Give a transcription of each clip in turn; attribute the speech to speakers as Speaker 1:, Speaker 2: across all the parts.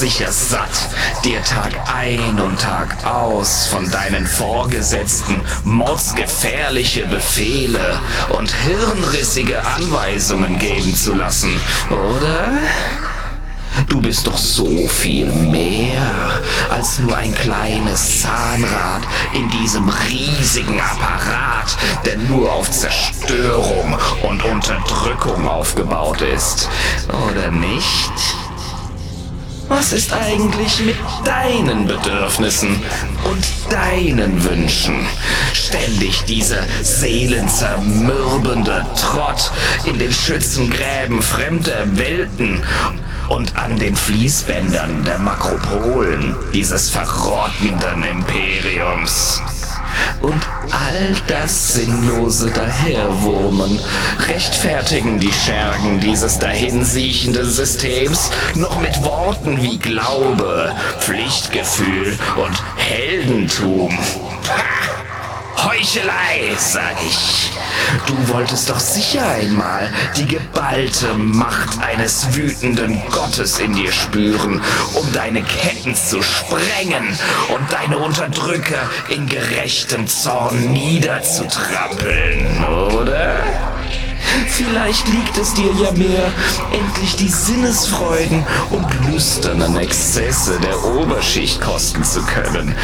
Speaker 1: sicher satt, dir Tag ein und Tag aus von deinen Vorgesetzten mordsgefährliche Befehle und hirnrissige Anweisungen geben zu lassen, oder? Du bist doch so viel mehr als nur ein kleines Zahnrad in diesem riesigen Apparat, der nur auf Zerstörung und Unterdrückung aufgebaut ist. Oder nicht? Was ist eigentlich mit deinen Bedürfnissen und deinen Wünschen? Ständig dieser seelenzermürbende Trott in den Schützengräben fremder Welten und an den Fließbändern der Makropolen dieses verrottenden Imperiums. Und all das sinnlose Daherwurmen rechtfertigen die Schergen dieses dahinsiechenden Systems noch mit Worten wie Glaube, Pflichtgefühl und Heldentum. Ha! Heuchelei, sag ich. Du wolltest doch sicher einmal die geballte Macht eines wütenden Gottes in dir spüren, um deine Ketten zu sprengen und deine Unterdrücker in gerechtem Zorn niederzutrampeln, oder? Vielleicht liegt es dir ja mehr, endlich die Sinnesfreuden und lüsternen Exzesse der Oberschicht kosten zu können.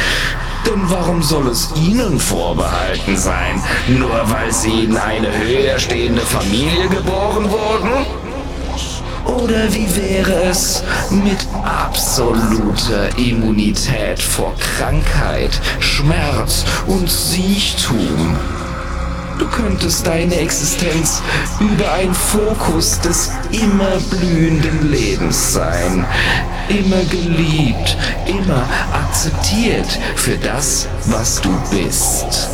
Speaker 1: Denn warum soll es Ihnen vorbehalten sein, nur weil Sie in eine höher stehende Familie geboren wurden? Oder wie wäre es mit absoluter Immunität vor Krankheit, Schmerz und Siechtum? Du könntest deine Existenz über ein Fokus des immer blühenden Lebens sein. Immer geliebt, immer akzeptiert für das, was du bist.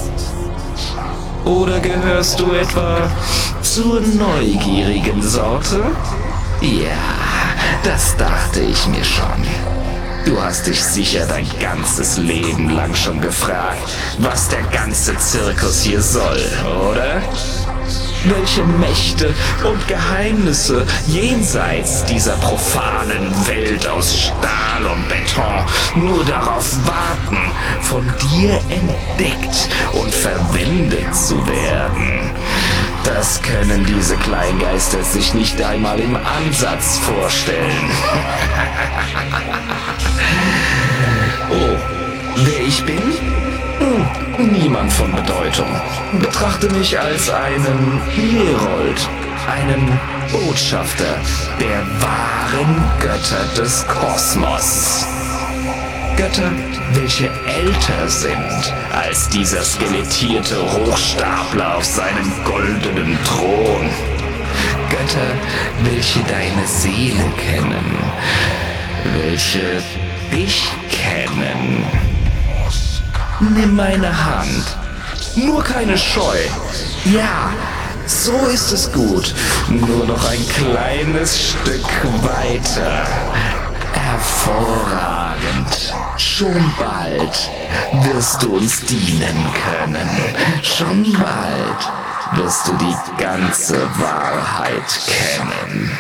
Speaker 1: Oder gehörst du etwa zur neugierigen Sorte? Ja, das dachte ich mir schon. Du hast dich sicher dein ganzes Leben lang schon gefragt, was der ganze Zirkus hier soll, oder? Welche Mächte und Geheimnisse jenseits dieser profanen Welt aus Stahl und Beton nur darauf warten, von dir entdeckt und verwendet zu werden. Das können diese Kleingeister sich nicht einmal im Ansatz vorstellen. oh, wer ich bin? Hm, niemand von Bedeutung. Betrachte mich als einen Herold, einen Botschafter der wahren Götter des Kosmos. Götter, welche älter sind als dieser skelettierte Hochstapler auf seinem goldenen Thron. Götter, welche deine Seele kennen, welche dich kennen. Nimm meine Hand. Nur keine Scheu. Ja, so ist es gut. Nur noch ein kleines Stück weiter. Hervorragend. Schon bald wirst du uns dienen können. Schon bald wirst du die ganze Wahrheit kennen.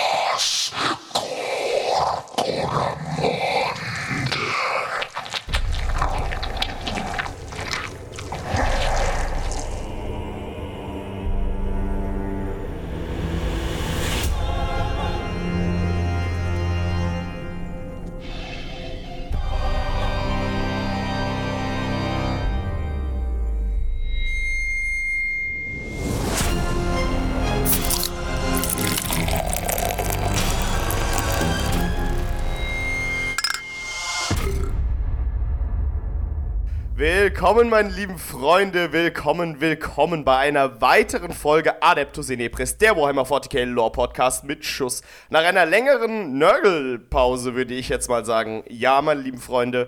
Speaker 2: Willkommen, meine lieben Freunde, willkommen, willkommen bei einer weiteren Folge Adeptus Inepris, der Warhammer 40k Lore Podcast mit Schuss. Nach einer längeren Nörgelpause würde ich jetzt mal sagen, ja, meine lieben Freunde,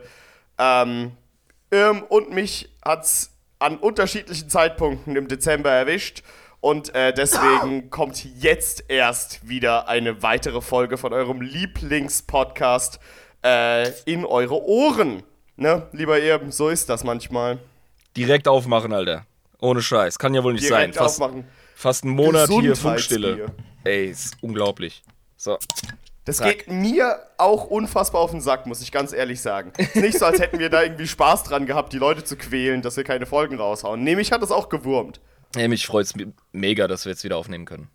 Speaker 2: ähm, Irm und mich hat's an unterschiedlichen Zeitpunkten im Dezember erwischt und äh, deswegen kommt jetzt erst wieder eine weitere Folge von eurem Lieblingspodcast äh, in eure Ohren Ne, lieber ihr, so ist das manchmal.
Speaker 1: Direkt aufmachen, Alter. Ohne Scheiß. Kann ja wohl nicht
Speaker 2: Direkt
Speaker 1: sein. Fast,
Speaker 2: aufmachen.
Speaker 1: fast einen Monat hier. Funkstille. Ey, ist unglaublich. So.
Speaker 2: Das
Speaker 1: Zack.
Speaker 2: geht mir auch unfassbar auf den Sack, muss ich ganz ehrlich sagen. Ist nicht so, als hätten wir da irgendwie Spaß dran gehabt, die Leute zu quälen, dass wir keine Folgen raushauen. Nee, mich hat das auch gewurmt.
Speaker 1: Ey, mich freut's me- mega, dass wir jetzt wieder aufnehmen können.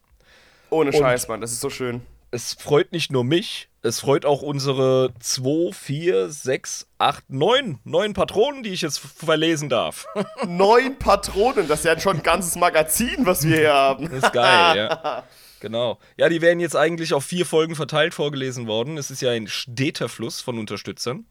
Speaker 2: Ohne Scheiß, Mann, das ist so schön.
Speaker 1: Es freut nicht nur mich, es freut auch unsere 2, 4, 6, 8, 9, 9 Patronen, die ich jetzt verlesen darf.
Speaker 2: Neun Patronen, das ist ja schon ein ganzes Magazin, was wir hier haben.
Speaker 1: Das ist geil, ja. Genau. Ja, die werden jetzt eigentlich auf vier Folgen verteilt vorgelesen worden. Es ist ja ein steter Fluss von Unterstützern.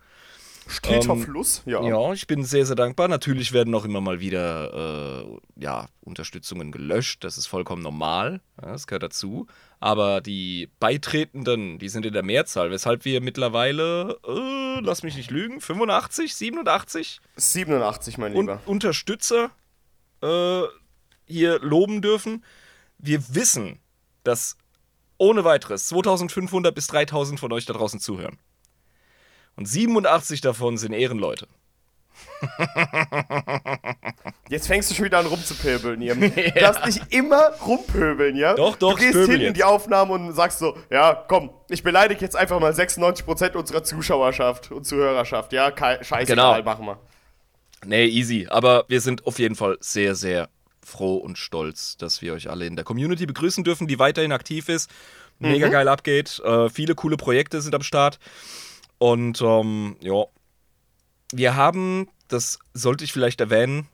Speaker 2: Steter
Speaker 1: Ähm,
Speaker 2: Fluss, ja.
Speaker 1: Ja, ich bin sehr, sehr dankbar. Natürlich werden auch immer mal wieder äh, ja, Unterstützungen gelöscht. Das ist vollkommen normal. Ja, das gehört dazu. Aber die Beitretenden, die sind in der Mehrzahl, weshalb wir mittlerweile, äh, lass mich nicht lügen, 85, 87
Speaker 2: 87, mein
Speaker 1: Un
Speaker 2: Lieber.
Speaker 1: Unterstützer äh, hier loben dürfen. Wir wissen, dass ohne weiteres 2500 bis 3000 von euch da draußen zuhören. Und 87 davon sind Ehrenleute.
Speaker 2: Jetzt fängst du schon wieder an rumzupöbeln, ihr. Du darfst nicht immer rumpöbeln, ja?
Speaker 1: Doch, doch,
Speaker 2: Du gehst hin in
Speaker 1: jetzt.
Speaker 2: die Aufnahme und sagst so, ja, komm, ich beleidige jetzt einfach mal 96% unserer Zuschauerschaft und Zuhörerschaft, ja? Scheißegal,
Speaker 1: Genau.
Speaker 2: machen wir.
Speaker 1: Nee, easy. Aber wir sind auf jeden Fall sehr, sehr froh und stolz, dass wir euch alle in der Community begrüßen dürfen, die weiterhin aktiv ist. Mega geil abgeht. Äh, viele coole Projekte sind am Start. Und ähm, ja, wir haben, das sollte ich vielleicht erwähnen,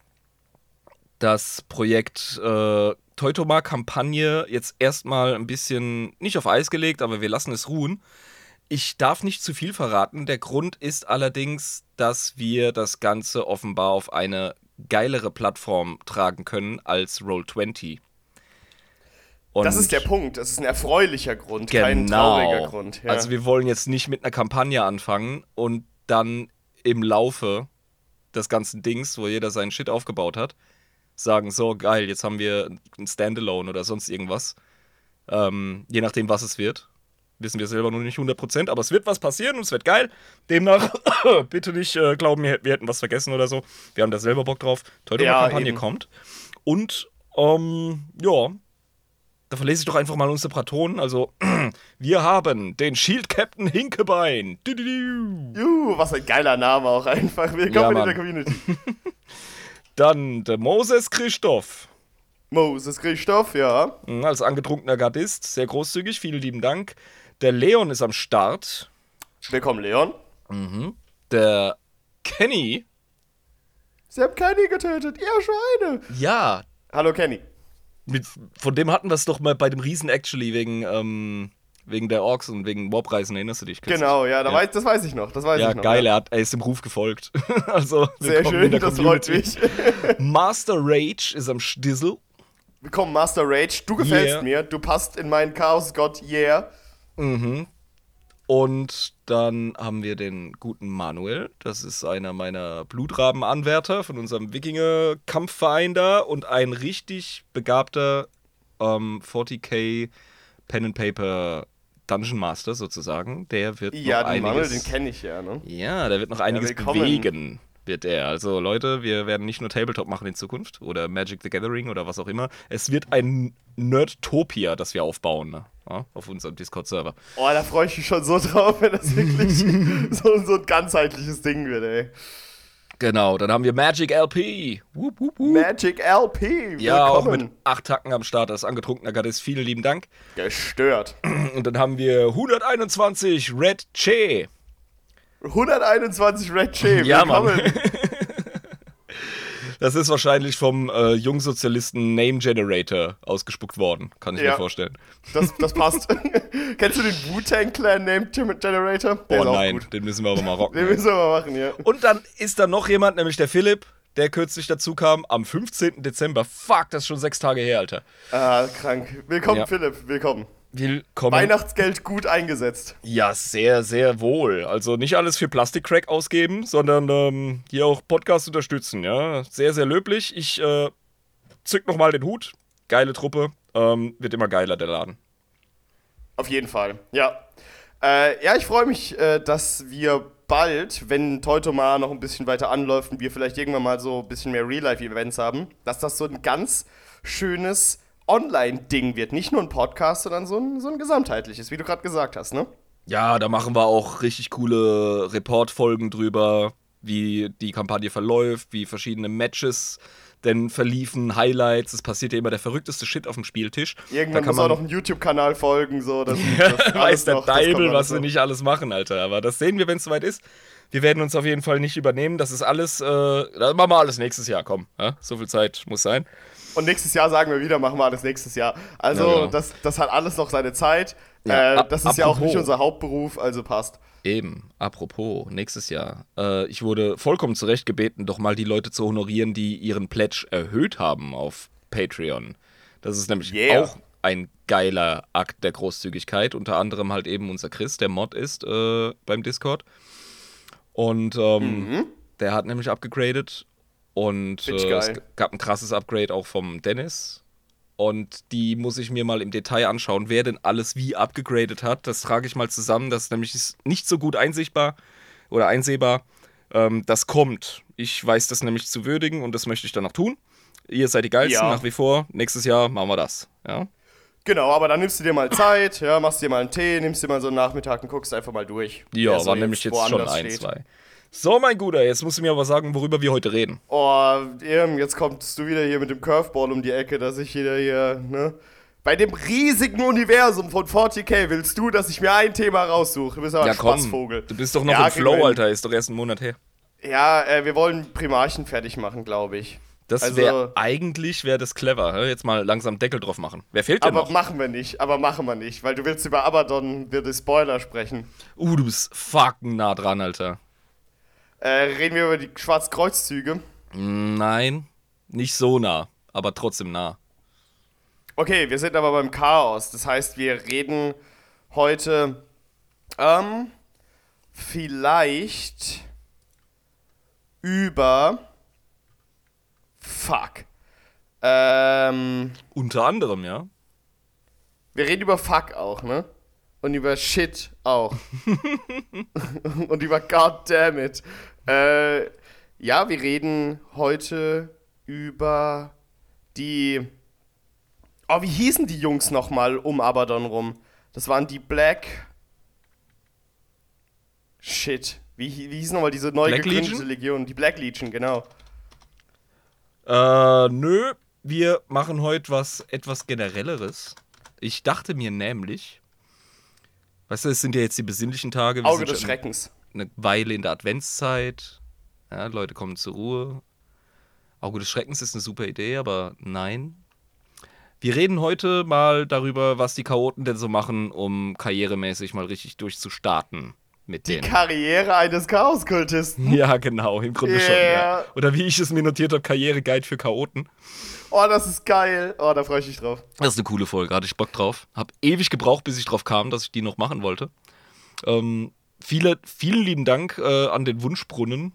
Speaker 1: das Projekt äh, Teutoma-Kampagne jetzt erstmal ein bisschen nicht auf Eis gelegt, aber wir lassen es ruhen. Ich darf nicht zu viel verraten. Der Grund ist allerdings, dass wir das Ganze offenbar auf eine geilere Plattform tragen können als Roll20. Und
Speaker 2: Das ist der Punkt. Das ist ein erfreulicher Grund, kein trauriger Grund. Ja.
Speaker 1: Also wir wollen jetzt nicht mit einer Kampagne anfangen und dann im Laufe des ganzen Dings, wo jeder seinen Shit aufgebaut hat, sagen, so geil, jetzt haben wir ein Standalone oder sonst irgendwas. Ähm, je nachdem, was es wird. Wissen wir selber noch nicht 100%, aber es wird was passieren und es wird geil. Demnach bitte nicht äh, glauben, wir, wir hätten was vergessen oder so. Wir haben da selber Bock drauf. Toll,
Speaker 2: Ja,
Speaker 1: Kampagne
Speaker 2: eben.
Speaker 1: kommt. Und, ähm, ja, da verlese ich doch einfach mal unsere Patronen. Also, wir haben den Shield Captain Hinkebein. Du, du, du.
Speaker 2: Juhu, was ein geiler Name auch einfach. Willkommen
Speaker 1: Ja,
Speaker 2: in der Community.
Speaker 1: Dann der Moses Christoph.
Speaker 2: Moses Christoph, ja.
Speaker 1: Mhm, Als angetrunkener Gardist, sehr großzügig, vielen lieben Dank. Der Leon ist am Start.
Speaker 2: Willkommen, Leon.
Speaker 1: Der Kenny.
Speaker 2: Sie haben Kenny getötet, ihr Schweine.
Speaker 1: Ja,
Speaker 2: Hallo, Kenny.
Speaker 1: Mit, von dem hatten wir es doch mal bei dem Riesen Actually wegen, ähm, wegen der Orks und wegen Warpreisen, erinnerst du dich?
Speaker 2: Genau, ja, da
Speaker 1: Ja.
Speaker 2: Weiß, das weiß ich noch. Das weiß
Speaker 1: Ja,
Speaker 2: ich noch.
Speaker 1: geil, er, hat, er ist im Ruf gefolgt. also,
Speaker 2: Sehr schön, das freut mich.
Speaker 1: Master Rage ist am Stissel.
Speaker 2: Willkommen, Master Rage. Du gefällst
Speaker 1: Yeah.
Speaker 2: mir. Du passt in meinen Chaos-Gott, yeah.
Speaker 1: Und dann haben wir den guten Manuel. Das ist einer meiner Blutrabenanwärter von unserem Wikinger-Kampfverein da und ein richtig begabter ähm, 40k Pen and Paper Dungeon Master sozusagen. Der wird
Speaker 2: Ja,
Speaker 1: noch
Speaker 2: den Manuel, den kenne ich ja, ne?
Speaker 1: ja, der wird noch einiges
Speaker 2: willkommen.
Speaker 1: bewegen. Wird er. Also Leute, wir werden nicht nur Tabletop machen in Zukunft oder Magic the Gathering oder was auch immer. Es wird ein Nerdtopia, das wir aufbauen ne? ja, auf unserem Discord-Server.
Speaker 2: Oh, da freue ich mich schon so drauf, wenn das wirklich so, so ein ganzheitliches Ding wird, ey.
Speaker 1: Genau, dann haben wir Magic LP. Wup, wup, wup.
Speaker 2: Magic LP,
Speaker 1: Ja, auch
Speaker 2: willkommen.
Speaker 1: mit acht Tacken am Start. Das angetrunkener Gardist. Vielen lieben Dank.
Speaker 2: Gestört.
Speaker 1: Und dann haben wir 121 Red Che.
Speaker 2: 121 Red Che,
Speaker 1: Ja, Mann. Das ist wahrscheinlich vom äh, Jungsozialisten Name Generator ausgespuckt worden, kann ich
Speaker 2: Ja.
Speaker 1: mir vorstellen.
Speaker 2: Das, das passt. Kennst du den Wu-Tang Clan Name Generator? Der
Speaker 1: oh nein, den müssen wir aber mal rocken.
Speaker 2: Den müssen wir mal machen, ja.
Speaker 1: Und dann ist da noch jemand, nämlich der Philipp, der kürzlich dazu kam, am 15. Dezember. Fuck, das ist schon sechs Tage her, Alter.
Speaker 2: Ah, krank. Willkommen,
Speaker 1: Ja.
Speaker 2: Philipp, willkommen.
Speaker 1: Willkommen.
Speaker 2: Weihnachtsgeld gut eingesetzt.
Speaker 1: Ja, sehr, sehr wohl. Also nicht alles für Plastikcrack ausgeben, sondern ähm, hier auch Podcast unterstützen, ja. Sehr, sehr löblich. Ich äh, zück nochmal den Hut. Geile Truppe. Ähm, wird immer geiler, der Laden.
Speaker 2: Auf jeden Fall, ja. Äh, ja, ich freue mich, äh, dass wir bald, wenn Teutomar noch ein bisschen weiter anläuft und wir vielleicht irgendwann mal so ein bisschen mehr Real-Life-Events haben, dass das so ein ganz schönes Online-Ding wird. Nicht nur ein Podcast, sondern so ein, so ein gesamtheitliches, wie du gerade gesagt hast, ne?
Speaker 1: Ja, da machen wir auch richtig coole Report-Folgen drüber, wie die Kampagne verläuft, wie verschiedene Matches denn verliefen, Highlights. Es passiert ja immer der verrückteste Shit auf dem Spieltisch.
Speaker 2: Irgendwann
Speaker 1: da kann
Speaker 2: muss auch
Speaker 1: man
Speaker 2: noch ein YouTube-Kanal folgen, so. Das,
Speaker 1: das weiß der Deibel, was wir nicht alles machen, Alter. Aber das sehen wir, wenn es soweit ist. Wir werden uns auf jeden Fall nicht übernehmen. Das ist alles, äh, das machen wir alles nächstes Jahr, komm. Ja? So viel Zeit muss sein.
Speaker 2: Und nächstes Jahr sagen wir wieder, machen wir alles nächstes Jahr. Also,
Speaker 1: Ja, genau.
Speaker 2: das, das hat alles noch seine Zeit.
Speaker 1: Ja,
Speaker 2: äh, das ist ja auch
Speaker 1: apropos.
Speaker 2: nicht unser Hauptberuf, also passt.
Speaker 1: Eben, apropos, nächstes Jahr. Äh, ich wurde vollkommen zurecht gebeten, doch mal die Leute zu honorieren, die ihren Pledge erhöht haben auf Patreon. Das ist nämlich
Speaker 2: Yeah.
Speaker 1: auch ein geiler Akt der Großzügigkeit. Unter anderem halt eben unser Chris, der Mod ist äh, beim Discord. Und ähm,
Speaker 2: Mhm.
Speaker 1: der hat nämlich abgegradet. Und äh, es gab ein krasses Upgrade auch vom Dennis. Und die muss ich mir mal im Detail anschauen, wer denn alles wie abgegradet hat. Das trage ich mal zusammen. Das ist nämlich nicht so gut einsichtbar oder einsehbar. Ähm, das kommt. Ich weiß das nämlich zu würdigen und das möchte ich dann auch tun. Ihr seid die geilsten
Speaker 2: Ja.
Speaker 1: nach wie vor. Nächstes Jahr machen wir das. Ja?
Speaker 2: Genau, aber dann nimmst du dir mal Zeit, ja, machst dir mal einen Tee, nimmst dir mal so einen Nachmittag und guckst einfach mal durch.
Speaker 1: Ja, war nämlich jetzt schon ein,
Speaker 2: steht.
Speaker 1: zwei. So, mein Guter, jetzt musst du mir aber sagen, worüber wir heute reden.
Speaker 2: Oh, jetzt kommst du wieder hier mit dem Curveball um die Ecke, dass ich wieder hier, ne? Bei dem riesigen Universum von 40k willst du, dass ich mir ein Thema raussuche. Du bist aber
Speaker 1: ja,
Speaker 2: ein
Speaker 1: komm.
Speaker 2: Spaßvogel.
Speaker 1: Du bist doch noch
Speaker 2: Ja,
Speaker 1: im Flow. Alter. Ist doch erst ein Monat her.
Speaker 2: Ja, äh, wir wollen Primarchen fertig machen, glaube ich.
Speaker 1: Das
Speaker 2: Also-
Speaker 1: wäre eigentlich wäre das clever. Jetzt mal langsam Deckel drauf machen. Wer fehlt denn
Speaker 2: Aber
Speaker 1: noch?
Speaker 2: machen wir nicht, aber machen wir nicht, weil du willst über Abaddon, wir die Spoiler sprechen.
Speaker 1: Uh, du bist fucking nah dran, Alter.
Speaker 2: Äh, reden wir über die Schwarzkreuzzüge.
Speaker 1: Nein, nicht so nah, aber trotzdem nah.
Speaker 2: Okay, wir sind aber beim Chaos. Das heißt, wir reden heute ähm, vielleicht über Fuck. Ähm,
Speaker 1: Unter anderem, ja.
Speaker 2: wir reden über Fuck auch, ne? Und über Shit auch. Und über Goddammit. Äh, ja, wir reden heute über die. Oh, wie hießen die Jungs nochmal um Abaddon rum? Das waren die Black. Shit. Wie, wie hieß nochmal diese neu
Speaker 1: Black
Speaker 2: gegründete
Speaker 1: Legion?
Speaker 2: Legion? Die Black Legion, genau.
Speaker 1: Äh, nö, wir machen heute was etwas generelleres. Ich dachte mir nämlich, weißt du, es sind ja jetzt die besinnlichen Tage. Wir
Speaker 2: Auge des
Speaker 1: schon
Speaker 2: Schreckens.
Speaker 1: Eine Weile in der Adventszeit. Ja, Leute kommen zur Ruhe. Auge des Schreckens ist eine super Idee, aber nein. Wir reden heute mal darüber, was die Chaoten denn so machen, um karrieremäßig mal richtig durchzustarten mit
Speaker 2: Die
Speaker 1: denen.
Speaker 2: Karriere eines Chaoskultisten.
Speaker 1: Ja, genau, im Grunde schon.
Speaker 2: Yeah.
Speaker 1: Ja. Oder wie ich es mir notiert habe, Karriereguide für Chaoten.
Speaker 2: Oh, das ist geil. Oh, da freue ich mich drauf.
Speaker 1: Das ist eine coole Folge, hatte ich Bock drauf. Hab ewig gebraucht, bis ich drauf kam, dass ich die noch machen wollte. Ähm, viele, vielen lieben Dank äh, an den Wunschbrunnen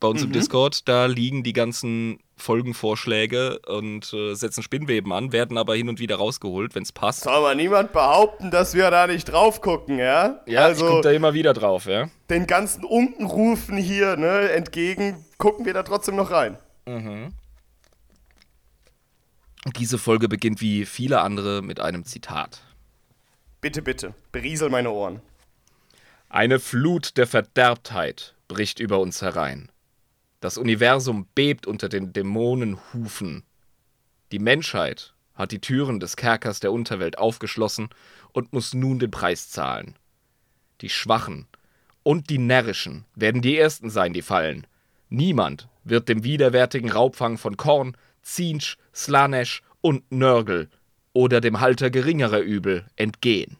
Speaker 1: bei uns im Discord. Da liegen die ganzen Folgenvorschläge und äh, setzen Spinnweben an, werden aber hin und wieder rausgeholt, wenn es passt.
Speaker 2: Soll aber niemand behaupten, dass wir da nicht drauf gucken, ja?
Speaker 1: Ja, ich
Speaker 2: also
Speaker 1: guck da immer wieder drauf, ja.
Speaker 2: den ganzen Unkenrufen hier ne, entgegen gucken wir da trotzdem noch rein.
Speaker 1: Diese Folge beginnt wie viele andere mit einem Zitat.
Speaker 2: Bitte, bitte, beriesel meine Ohren.
Speaker 1: Eine Flut der Verderbtheit bricht über uns herein. Das Universum bebt unter den Dämonenhufen. Die Menschheit hat die Türen des Kerkers der Unterwelt aufgeschlossen und muss nun den Preis zahlen. Die Schwachen und die Närrischen werden die Ersten sein, die fallen. Niemand wird dem widerwärtigen Raubfang von Korn, Zinsch, Slanesh und Nörgel oder dem Halter geringerer Übel entgehen.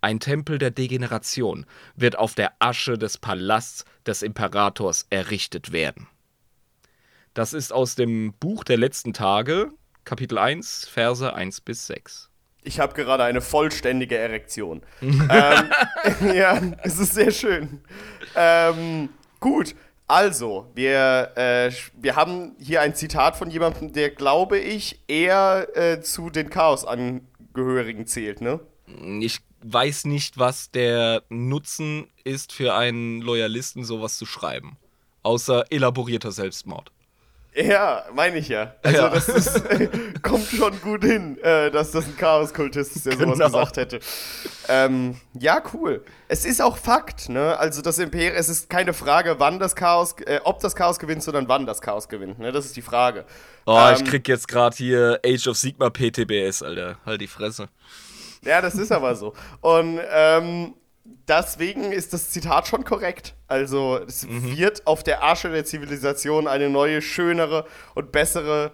Speaker 1: Ein Tempel der Degeneration wird auf der Asche des Palasts des Imperators errichtet werden. Das ist aus dem Buch der letzten Tage, Kapitel 1, Verse 1 bis 6.
Speaker 2: Ich habe gerade eine vollständige Erektion. ähm, ja, es ist sehr schön. Ähm, gut, also, wir, äh, wir haben hier ein Zitat von jemandem, der, glaube ich, eher äh, zu den Chaos-Angehörigen zählt, ne?
Speaker 1: Ich weiß nicht, was der Nutzen ist für einen Loyalisten, sowas zu schreiben. Außer elaborierter Selbstmord.
Speaker 2: Ja, meine ich ja. Also
Speaker 1: Ja.
Speaker 2: das ist, kommt schon gut hin, äh, dass das ein Chaoskultist ist, der sowas
Speaker 1: Genau.
Speaker 2: gesagt hätte. Ähm, ja, cool. Es ist auch Fakt, ne? Also das Imperium, es ist keine Frage, wann das Chaos, äh, ob das Chaos gewinnt, sondern wann das Chaos gewinnt, ne? Das ist die Frage.
Speaker 1: Oh, ich
Speaker 2: Ähm,
Speaker 1: krieg jetzt gerade hier Age of Sigma PTBS, Alter. Halt die Fresse.
Speaker 2: Ja, das ist aber so. Und ähm, deswegen ist das Zitat schon korrekt. Also es wird auf der Asche der Zivilisation eine neue, schönere und bessere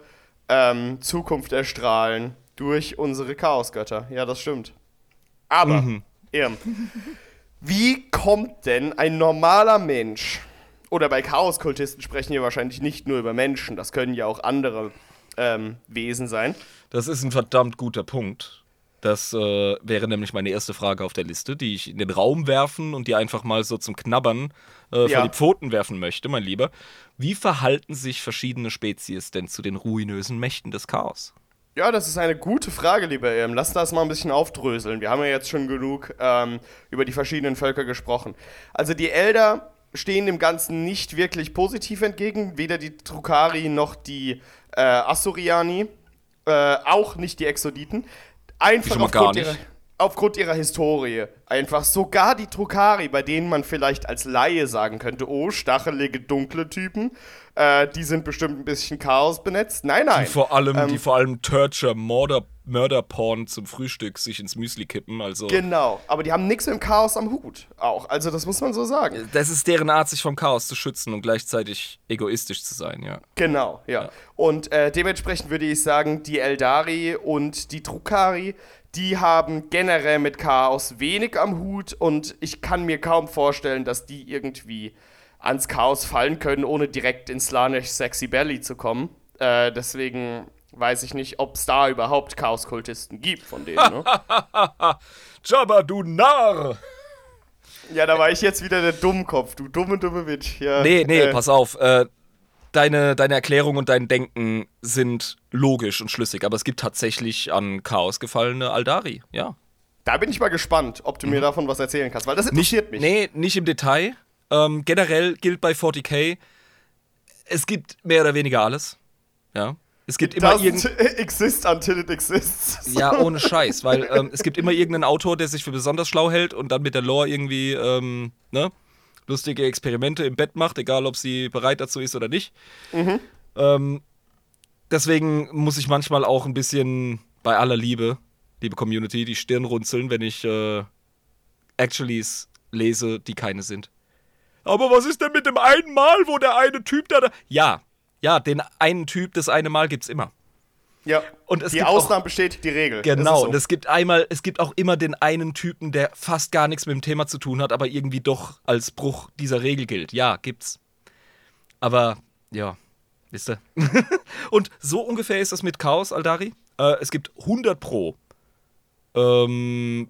Speaker 2: ähm, Zukunft erstrahlen durch unsere Chaosgötter. Ja, das stimmt. Aber, Irm, wie kommt denn ein normaler Mensch, oder bei Chaoskultisten sprechen wir wahrscheinlich nicht nur über Menschen, das können ja auch andere ähm, Wesen sein.
Speaker 1: Das ist ein verdammt guter Punkt. Das äh, wäre nämlich meine erste Frage auf der Liste, die ich in den Raum werfen und die einfach mal so zum Knabbern äh,
Speaker 2: Ja.
Speaker 1: vor die Pfoten werfen möchte, mein Lieber. Wie verhalten sich verschiedene Spezies denn zu den ruinösen Mächten des Chaos?
Speaker 2: Ja, das ist eine gute Frage, lieber Irm. Lass das mal ein bisschen aufdröseln. Wir haben ja jetzt schon genug ähm, über die verschiedenen Völker gesprochen. Also die Elder stehen dem Ganzen nicht wirklich positiv entgegen. Weder die Drukari noch die äh, Assuriani, äh, auch nicht die Exoditen. Einfach
Speaker 1: schon mal
Speaker 2: aufgrund
Speaker 1: gar
Speaker 2: ihrer,
Speaker 1: nicht.
Speaker 2: Aufgrund ihrer Historie. Einfach sogar die Drukari, bei denen man vielleicht als Laie sagen könnte, oh, stachelige, dunkle Typen, äh, die sind bestimmt ein bisschen Chaos benetzt. Nein, nein.
Speaker 1: Die vor allem,
Speaker 2: Ähm,
Speaker 1: die vor allem Torture, Murder, Murder-Porn zum Frühstück sich ins Müsli kippen. Also
Speaker 2: Genau, aber die haben nichts mit dem Chaos am Hut. Auch, also das muss man so sagen.
Speaker 1: das ist deren Art, sich vom Chaos zu schützen und gleichzeitig egoistisch zu sein, ja.
Speaker 2: Genau, ja. Und äh, dementsprechend würde ich sagen, die Eldari und die Drukari, die haben generell mit Chaos wenig am Hut und ich kann mir kaum vorstellen, dass die irgendwie ans Chaos fallen können, ohne direkt ins Slanesh Sexy Belly zu kommen. Äh, deswegen weiß ich nicht, ob es da überhaupt Chaoskultisten gibt von denen. Ne?
Speaker 1: Jabba, du Narr!
Speaker 2: ja, da war ich jetzt wieder der Dummkopf, du dumme, dumme Witch. Ja,
Speaker 1: Nee, nee,
Speaker 2: äh,
Speaker 1: pass auf. Äh, deine, deine Erklärung und dein Denken sind logisch und schlüssig, aber es gibt tatsächlich an Chaos gefallene Aldari, ja.
Speaker 2: Da bin ich mal gespannt, ob du mir davon was erzählen kannst, weil das
Speaker 1: Mhm. Nicht,
Speaker 2: interessiert mich.
Speaker 1: Nee, nicht im Detail. Ähm, generell gilt bei 40k, es gibt mehr oder weniger alles. Ja. Es gibt immer irgend
Speaker 2: Doesn't exist until it exists.
Speaker 1: Ja, ohne Scheiß, weil ähm, es gibt immer irgendeinen Autor, der sich für besonders schlau hält und dann mit der Lore irgendwie, ähm, ne, lustige Experimente im Bett macht, egal ob sie bereit dazu ist oder nicht. Ähm, deswegen muss ich manchmal auch ein bisschen bei aller Liebe, liebe Community, die Stirn runzeln, wenn ich äh, Actuallys lese, die keine sind. Aber was ist denn mit dem einen Mal, wo der eine Typ da. da ja, ja, den einen Typ, das eine Mal gibt's immer.
Speaker 2: Ja.
Speaker 1: Und es
Speaker 2: die
Speaker 1: gibt auch-
Speaker 2: Ausnahme bestätigt die Regel.
Speaker 1: Genau,
Speaker 2: ist
Speaker 1: und
Speaker 2: so.
Speaker 1: es gibt einmal, es gibt auch immer den einen Typen, der fast gar nichts mit dem Thema zu tun hat, aber irgendwie doch als Bruch dieser Regel gilt. Ja, gibt's. Aber, ja, wisst ihr. und so ungefähr ist das mit Chaos, Aldari. Äh, es gibt 100 Pro ähm,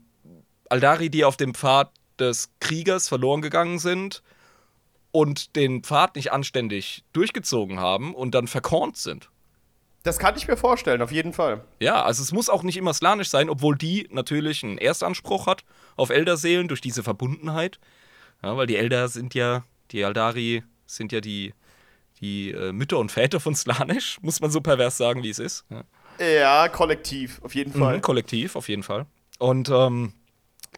Speaker 1: Aldari, die auf dem Pfad des Kriegers verloren gegangen sind und den Pfad nicht anständig durchgezogen haben und dann verkornt sind.
Speaker 2: Das kann ich mir vorstellen, auf jeden Fall.
Speaker 1: Ja, also es muss auch nicht immer slanisch sein, obwohl die natürlich einen Erstanspruch hat auf Elderseelen durch diese Verbundenheit. Ja, weil die Elder sind ja, die Aldari sind ja die, die äh, Mütter und Väter von Slanisch, muss man so pervers sagen, wie es ist. Ja.
Speaker 2: Ja, kollektiv, auf jeden Fall.
Speaker 1: Mhm, kollektiv, auf jeden Fall. Und ähm,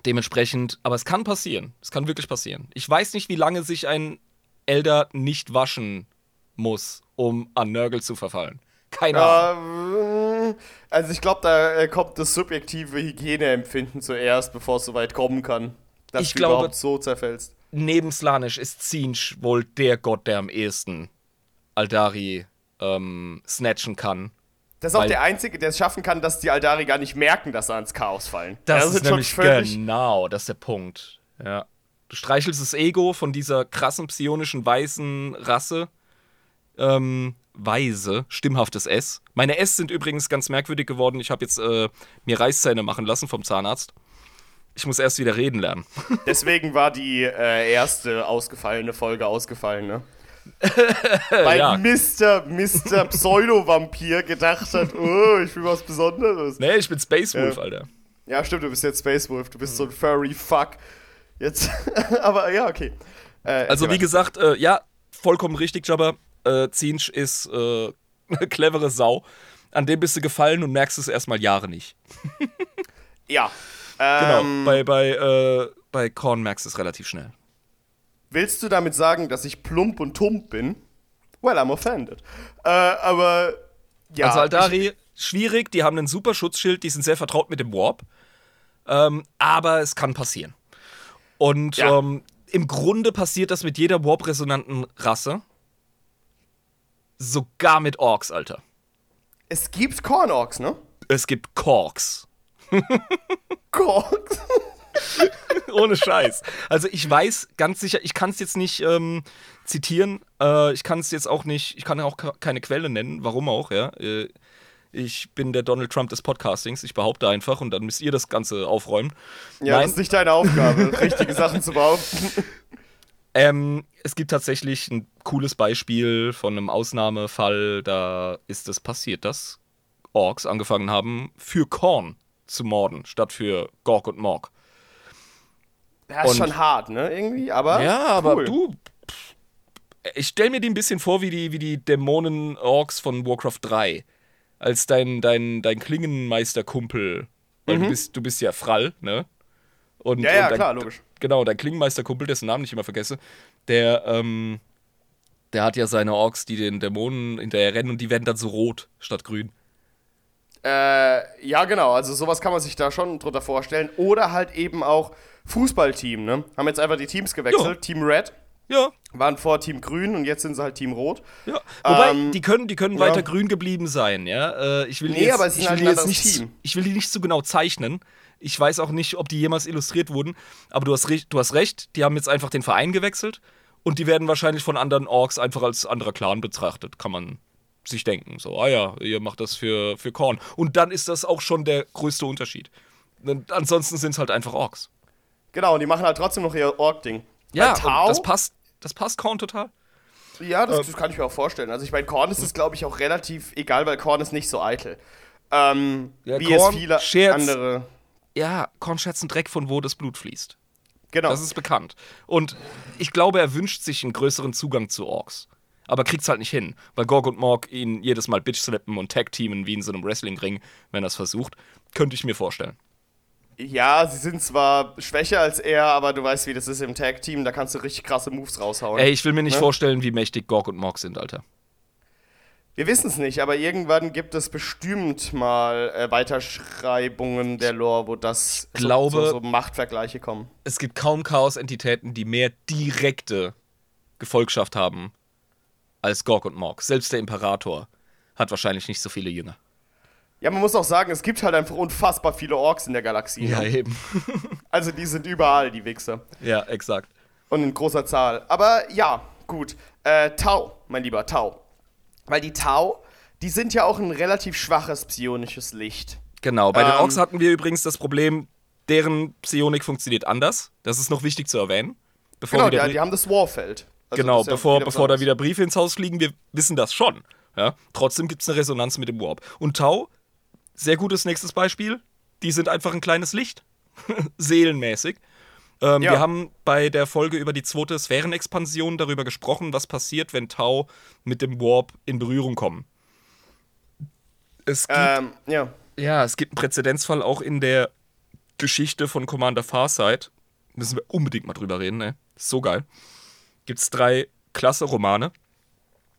Speaker 1: dementsprechend, aber es kann passieren. Es kann wirklich passieren. Ich weiß nicht, wie lange sich ein Elder nicht waschen muss, um an Nörgel zu verfallen. Keine Ahnung.
Speaker 2: Ähm, also ich glaube, da äh, kommt das subjektive Hygieneempfinden zuerst, bevor es soweit kommen kann. Dass
Speaker 1: Ich
Speaker 2: du
Speaker 1: glaube-
Speaker 2: überhaupt so zerfällst.
Speaker 1: neben Slanisch ist Zinch wohl der Gott, der am ehesten Aldari ähm, snatchen kann.
Speaker 2: Das ist auch der Einzige, der es schaffen kann, dass die Aldari gar nicht merken, dass sie ans Chaos fallen.
Speaker 1: Das,
Speaker 2: sind
Speaker 1: ist nämlich genau, das ist der Punkt. Ja. Du streichelst das Ego von dieser krassen psionischen weißen Rasse. Ähm, Weise, stimmhaftes S. Meine S sind übrigens ganz merkwürdig geworden. Ich habe jetzt äh, mir Reißzähne machen lassen vom Zahnarzt. Ich muss erst wieder reden lernen.
Speaker 2: Deswegen war die äh, erste ausgefallene Folge ausgefallen, ne? Weil
Speaker 1: Ja.
Speaker 2: Mr. Mr. Pseudo-Vampir gedacht hat, oh, ich will was Besonderes.
Speaker 1: Nee, ich bin Space Wolf,
Speaker 2: Ja.
Speaker 1: Alter.
Speaker 2: Ja, stimmt, du bist jetzt Space Wolf, du bist so ein Furry Fuck. Jetzt, aber ja, okay.
Speaker 1: Äh, also, wie gesagt, äh, ja, vollkommen richtig, Jabba. Äh, Zinch ist äh, eine clevere Sau. An dem bist du gefallen und merkst es erstmal Jahre nicht.
Speaker 2: ja.
Speaker 1: Genau, ähm, bei, bei, äh, bei Korn merkst du es relativ schnell.
Speaker 2: Willst du damit sagen, dass ich plump und tump bin? Well, I'm offended. Äh, aber ja.
Speaker 1: Also Aldari, schwierig, die haben einen super Schutzschild, die sind sehr vertraut mit dem Warp. Ähm, aber es kann passieren. Und ja. ähm, im Grunde passiert das mit jeder Warp-resonanten Rasse. Sogar mit Orks, Alter.
Speaker 2: Es gibt Korn-Orks, ne?
Speaker 1: Es gibt Korks.
Speaker 2: Korks?
Speaker 1: Ohne Scheiß. Also ich weiß ganz sicher, ich kann es jetzt nicht ähm, zitieren. Äh, ich kann es jetzt auch nicht, ich kann auch keine Quelle nennen, warum auch, ja. Äh, ich bin der Donald Trump des Podcastings. Ich behaupte einfach und dann müsst ihr das Ganze aufräumen.
Speaker 2: Ja, Nein. das ist nicht deine Aufgabe, richtige Sachen zu behaupten.
Speaker 1: Ähm, es gibt tatsächlich ein cooles Beispiel von einem Ausnahmefall. Da ist es passiert, dass Orks angefangen haben, für Korn zu morden, statt für Gork und Morg.
Speaker 2: Ja, ist schon hart, ne? Irgendwie, aber.
Speaker 1: Ja, cool. aber du. Ich stell mir die ein bisschen vor wie die, wie die Dämonen-Orks von Warcraft 3. Als dein, dein, dein Klingenmeister-Kumpel. Weil mhm. du, bist, du bist ja Frall, ne? Und,
Speaker 2: ja, ja,
Speaker 1: und dein,
Speaker 2: klar, logisch.
Speaker 1: Genau, dein Klingenmeister-Kumpel, dessen Namen ich immer vergesse, der, ähm, der hat ja seine Orks, die den Dämonen hinterher rennen und die werden dann so rot statt grün.
Speaker 2: Äh, ja, genau. Also sowas kann man sich da schon drunter vorstellen. Oder halt eben auch Fußballteam, ne? Haben jetzt einfach die Teams gewechselt. Ja. Team Red.
Speaker 1: Ja.
Speaker 2: Waren vor Team Grün und jetzt sind sie halt Team Rot.
Speaker 1: Ja. Wobei, ähm, die können, die können ja. weiter grün geblieben sein, ja. Äh, ich will nee, jetzt, aber es ist halt ein jetzt nicht, Team. Ich will die nicht so genau zeichnen. Ich weiß auch nicht, ob die jemals illustriert wurden. Aber du hast, du hast recht, die haben jetzt einfach den Verein gewechselt. Und die werden wahrscheinlich von anderen Orks einfach als anderer Clan betrachtet, kann man sich denken. So, ah ja, ihr macht das für, für Korn. Und dann ist das auch schon der größte Unterschied. Und ansonsten sind es halt einfach Orks.
Speaker 2: Genau, und die machen halt trotzdem noch ihr Ork-Ding.
Speaker 1: Ja, das passt, das passt Korn total.
Speaker 2: Ja, das, ähm, das, kann ich mir auch vorstellen. Also ich meine, Korn ist es, glaube ich, auch relativ egal, weil Korn ist nicht so eitel. Ähm, ja, wie Korn es viele scherzt, andere.
Speaker 1: Ja, Korn schätzt einen Dreck, von wo das Blut fließt. Genau. Das ist bekannt. Und ich glaube, er wünscht sich einen größeren Zugang zu Orks. Aber kriegt's halt nicht hin, weil Gorg und Morg ihn jedes Mal bitch slappen und tag-teamen wie in so einem Wrestling-Ring, wenn er es versucht. Könnte ich mir vorstellen.
Speaker 2: Ja, sie sind zwar schwächer als er, aber du weißt, wie das ist im Tag-Team, da kannst du richtig krasse Moves raushauen.
Speaker 1: Ey, ich will mir nicht ne? vorstellen, wie mächtig Gorg und Morg sind, Alter.
Speaker 2: Wir wissen es nicht, aber irgendwann gibt es bestimmt mal äh, Weiterschreibungen der Lore, wo das
Speaker 1: ich glaube, so,
Speaker 2: so, so Machtvergleiche kommen.
Speaker 1: Es gibt kaum Chaos-Entitäten, die mehr direkte Gefolgschaft haben als Gorg und Morg. Selbst der Imperator hat wahrscheinlich nicht so viele Jünger.
Speaker 2: Ja, man muss auch sagen, es gibt halt einfach unfassbar viele Orks in der Galaxie.
Speaker 1: Ja, ne? eben.
Speaker 2: also die sind überall, die Wichser.
Speaker 1: Ja, exakt.
Speaker 2: Und in großer Zahl. Aber ja, gut. Äh, Tau, mein lieber Tau. Weil die Tau, die sind ja auch ein relativ schwaches psionisches Licht.
Speaker 1: Genau, bei ähm, den Orks hatten wir übrigens das Problem, deren Psionik funktioniert anders. Das ist noch wichtig zu erwähnen.
Speaker 2: genau, die, die haben das Warfeld.
Speaker 1: Also genau, bevor, ja bevor da wieder Briefe ins Haus fliegen, wir wissen das schon. Ja? Trotzdem gibt es eine Resonanz mit dem Warp. Und Tau sehr gutes nächstes Beispiel. Die sind einfach ein kleines Licht. Seelenmäßig. Ähm, ja. Wir haben bei der Folge über die zweite Sphärenexpansion darüber gesprochen, was passiert, wenn Tau mit dem Warp in Berührung kommen. Es gibt,
Speaker 2: ähm, ja.
Speaker 1: ja, es gibt einen Präzedenzfall auch in der Geschichte von Commander Farsight. Müssen wir unbedingt mal drüber reden, ne? So geil. Gibt es drei klasse Romane.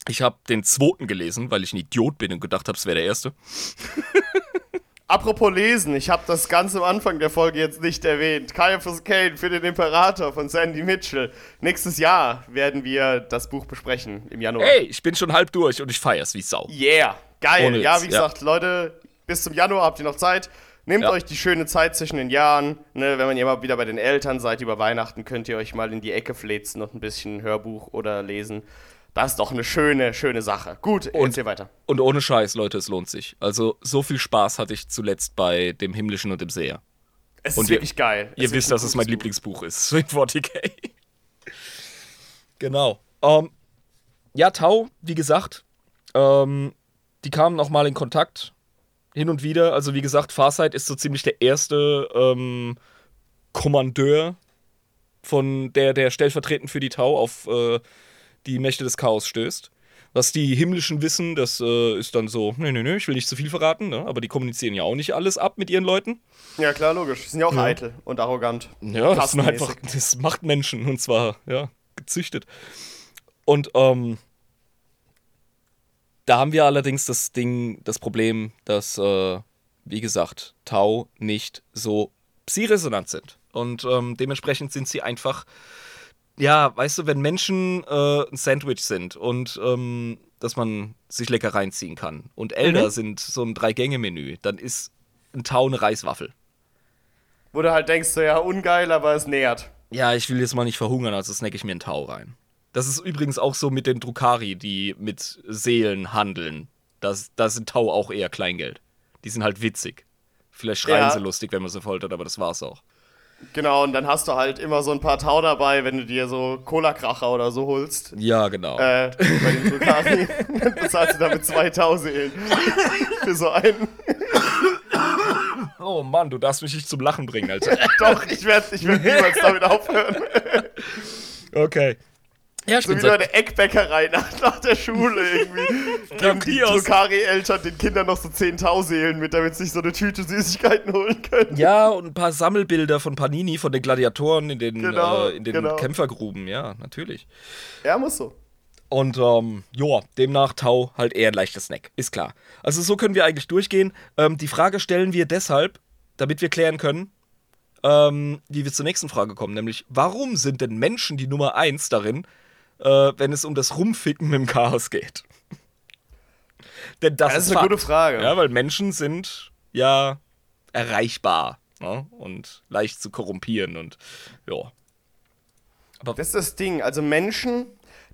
Speaker 1: Ich habe den zweiten gelesen, weil ich ein Idiot bin und gedacht habe, es wäre der erste.
Speaker 2: Apropos lesen, ich habe das ganz am Anfang der Folge jetzt nicht erwähnt. Caiaphas Kane für den Imperator von Sandy Mitchell. Nächstes Jahr werden wir das Buch besprechen, im Januar.
Speaker 1: Hey, ich bin schon halb durch und ich feier's wie Sau.
Speaker 2: Yeah, geil. Ohne ja, wie gesagt, ja. Leute, bis zum Januar habt ihr noch Zeit. Nehmt ja. euch die schöne Zeit zwischen den Jahren. Ne, wenn ihr mal wieder bei den Eltern seid über Weihnachten, könnt ihr euch mal in die Ecke flezen und ein bisschen Hörbuch oder lesen. Das ist doch eine schöne, schöne Sache. Gut, und hier weiter.
Speaker 1: Und ohne Scheiß, Leute, es lohnt sich. Also, so viel Spaß hatte ich zuletzt bei dem Himmlischen und dem Seher.
Speaker 2: Es und ist wirklich geil.
Speaker 1: Ihr wisst, dass es mein Buch. Lieblingsbuch ist. Sweet 40k. genau. Ähm, ja, Tau, wie gesagt, ähm, die kamen nochmal in Kontakt. hin und wieder. Also wie gesagt, Farsight ist so ziemlich der erste ähm, Kommandeur von der, der stellvertretend für die Tau auf äh, die Mächte des Chaos stößt. Was die Himmlischen wissen, das äh, ist dann so, nee, nee, nee, ich will nicht zu viel verraten, ne? aber die kommunizieren ja auch nicht alles ab mit ihren Leuten.
Speaker 2: Ja, klar, logisch. Die sind ja auch eitel und arrogant.
Speaker 1: Ja, das sind einfach, das macht Menschen und zwar, ja, gezüchtet. Und, ähm, da haben wir allerdings das Ding, das Problem, dass, äh, wie gesagt, Tau nicht so psi-resonant sind. Und ähm, dementsprechend sind sie einfach ja, weißt du, wenn Menschen äh, ein Sandwich sind und ähm, dass man sich lecker reinziehen kann und Elder mhm. sind so ein Drei-Gänge-Menü, dann ist ein Tau eine Reiswaffel.
Speaker 2: Wo du halt denkst, so, ja, ungeil, aber es nährt.
Speaker 1: Ja, ich will jetzt mal nicht verhungern, also snack ich mir einen Tau rein. Das ist übrigens auch so mit den Drukari, die mit Seelen handeln. Das, das sind Tau auch eher Kleingeld. Die sind halt witzig. Vielleicht schreien ja. sie lustig, wenn man sie foltert, aber das war's auch.
Speaker 2: Genau, und dann hast du halt immer so ein paar Tau dabei, wenn du dir so Cola-Kracher oder so holst.
Speaker 1: Ja, genau.
Speaker 2: Äh, bei den dann bezahlst du damit zwei Tauseelen. Für so einen.
Speaker 1: Oh Mann, du darfst mich nicht zum Lachen bringen, Alter.
Speaker 2: Doch, ich werde ich werd niemals damit aufhören.
Speaker 1: okay.
Speaker 2: Ja, so wie bei der Eckbäckerei nach, nach der Schule irgendwie. Geben die Drukari-Eltern den Kindern noch so 10.000 Seelen mit, damit sie sich so eine Tüte Süßigkeiten holen können.
Speaker 1: Ja, und ein paar Sammelbilder von Panini, von den Gladiatoren in den, genau, äh, in den genau. Kämpfergruben. Ja, natürlich.
Speaker 2: Ja, muss so.
Speaker 1: Und ähm, ja, demnach Tau halt eher ein leichter Snack, ist klar. Also so können wir eigentlich durchgehen. Ähm, die Frage stellen wir deshalb, damit wir klären können, ähm, wie wir zur nächsten Frage kommen, nämlich warum sind denn Menschen die Nummer 1 darin, äh, wenn es um das Rumficken mit dem Chaos geht. Denn das,
Speaker 2: das ist, ist eine gute Frage.
Speaker 1: Ja, weil Menschen sind ja erreichbar ne? und leicht zu korrumpieren und ja.
Speaker 2: Aber das ist das Ding. Also Menschen,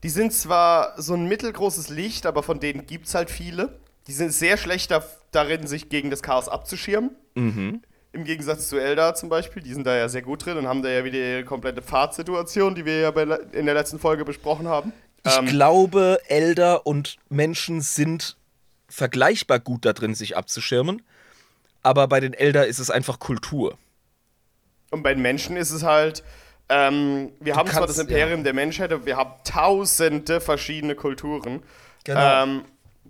Speaker 2: die sind zwar so ein mittelgroßes Licht, aber von denen gibt es halt viele. Die sind sehr schlecht darin, sich gegen das Chaos abzuschirmen.
Speaker 1: Mhm.
Speaker 2: Im Gegensatz zu Eldar zum Beispiel, die sind da ja sehr gut drin und haben da ja wieder ihre komplette Fahrtsituation, die wir ja bei, in der letzten Folge besprochen haben.
Speaker 1: Ich ähm, glaube, Elder und Menschen sind vergleichbar gut da drin, sich abzuschirmen. Aber bei den Elder ist es einfach Kultur.
Speaker 2: Und bei den Menschen ist es halt, ähm, wir du haben kannst, zwar das Imperium ja. der Menschheit, aber wir haben tausende verschiedene Kulturen, genau. ähm,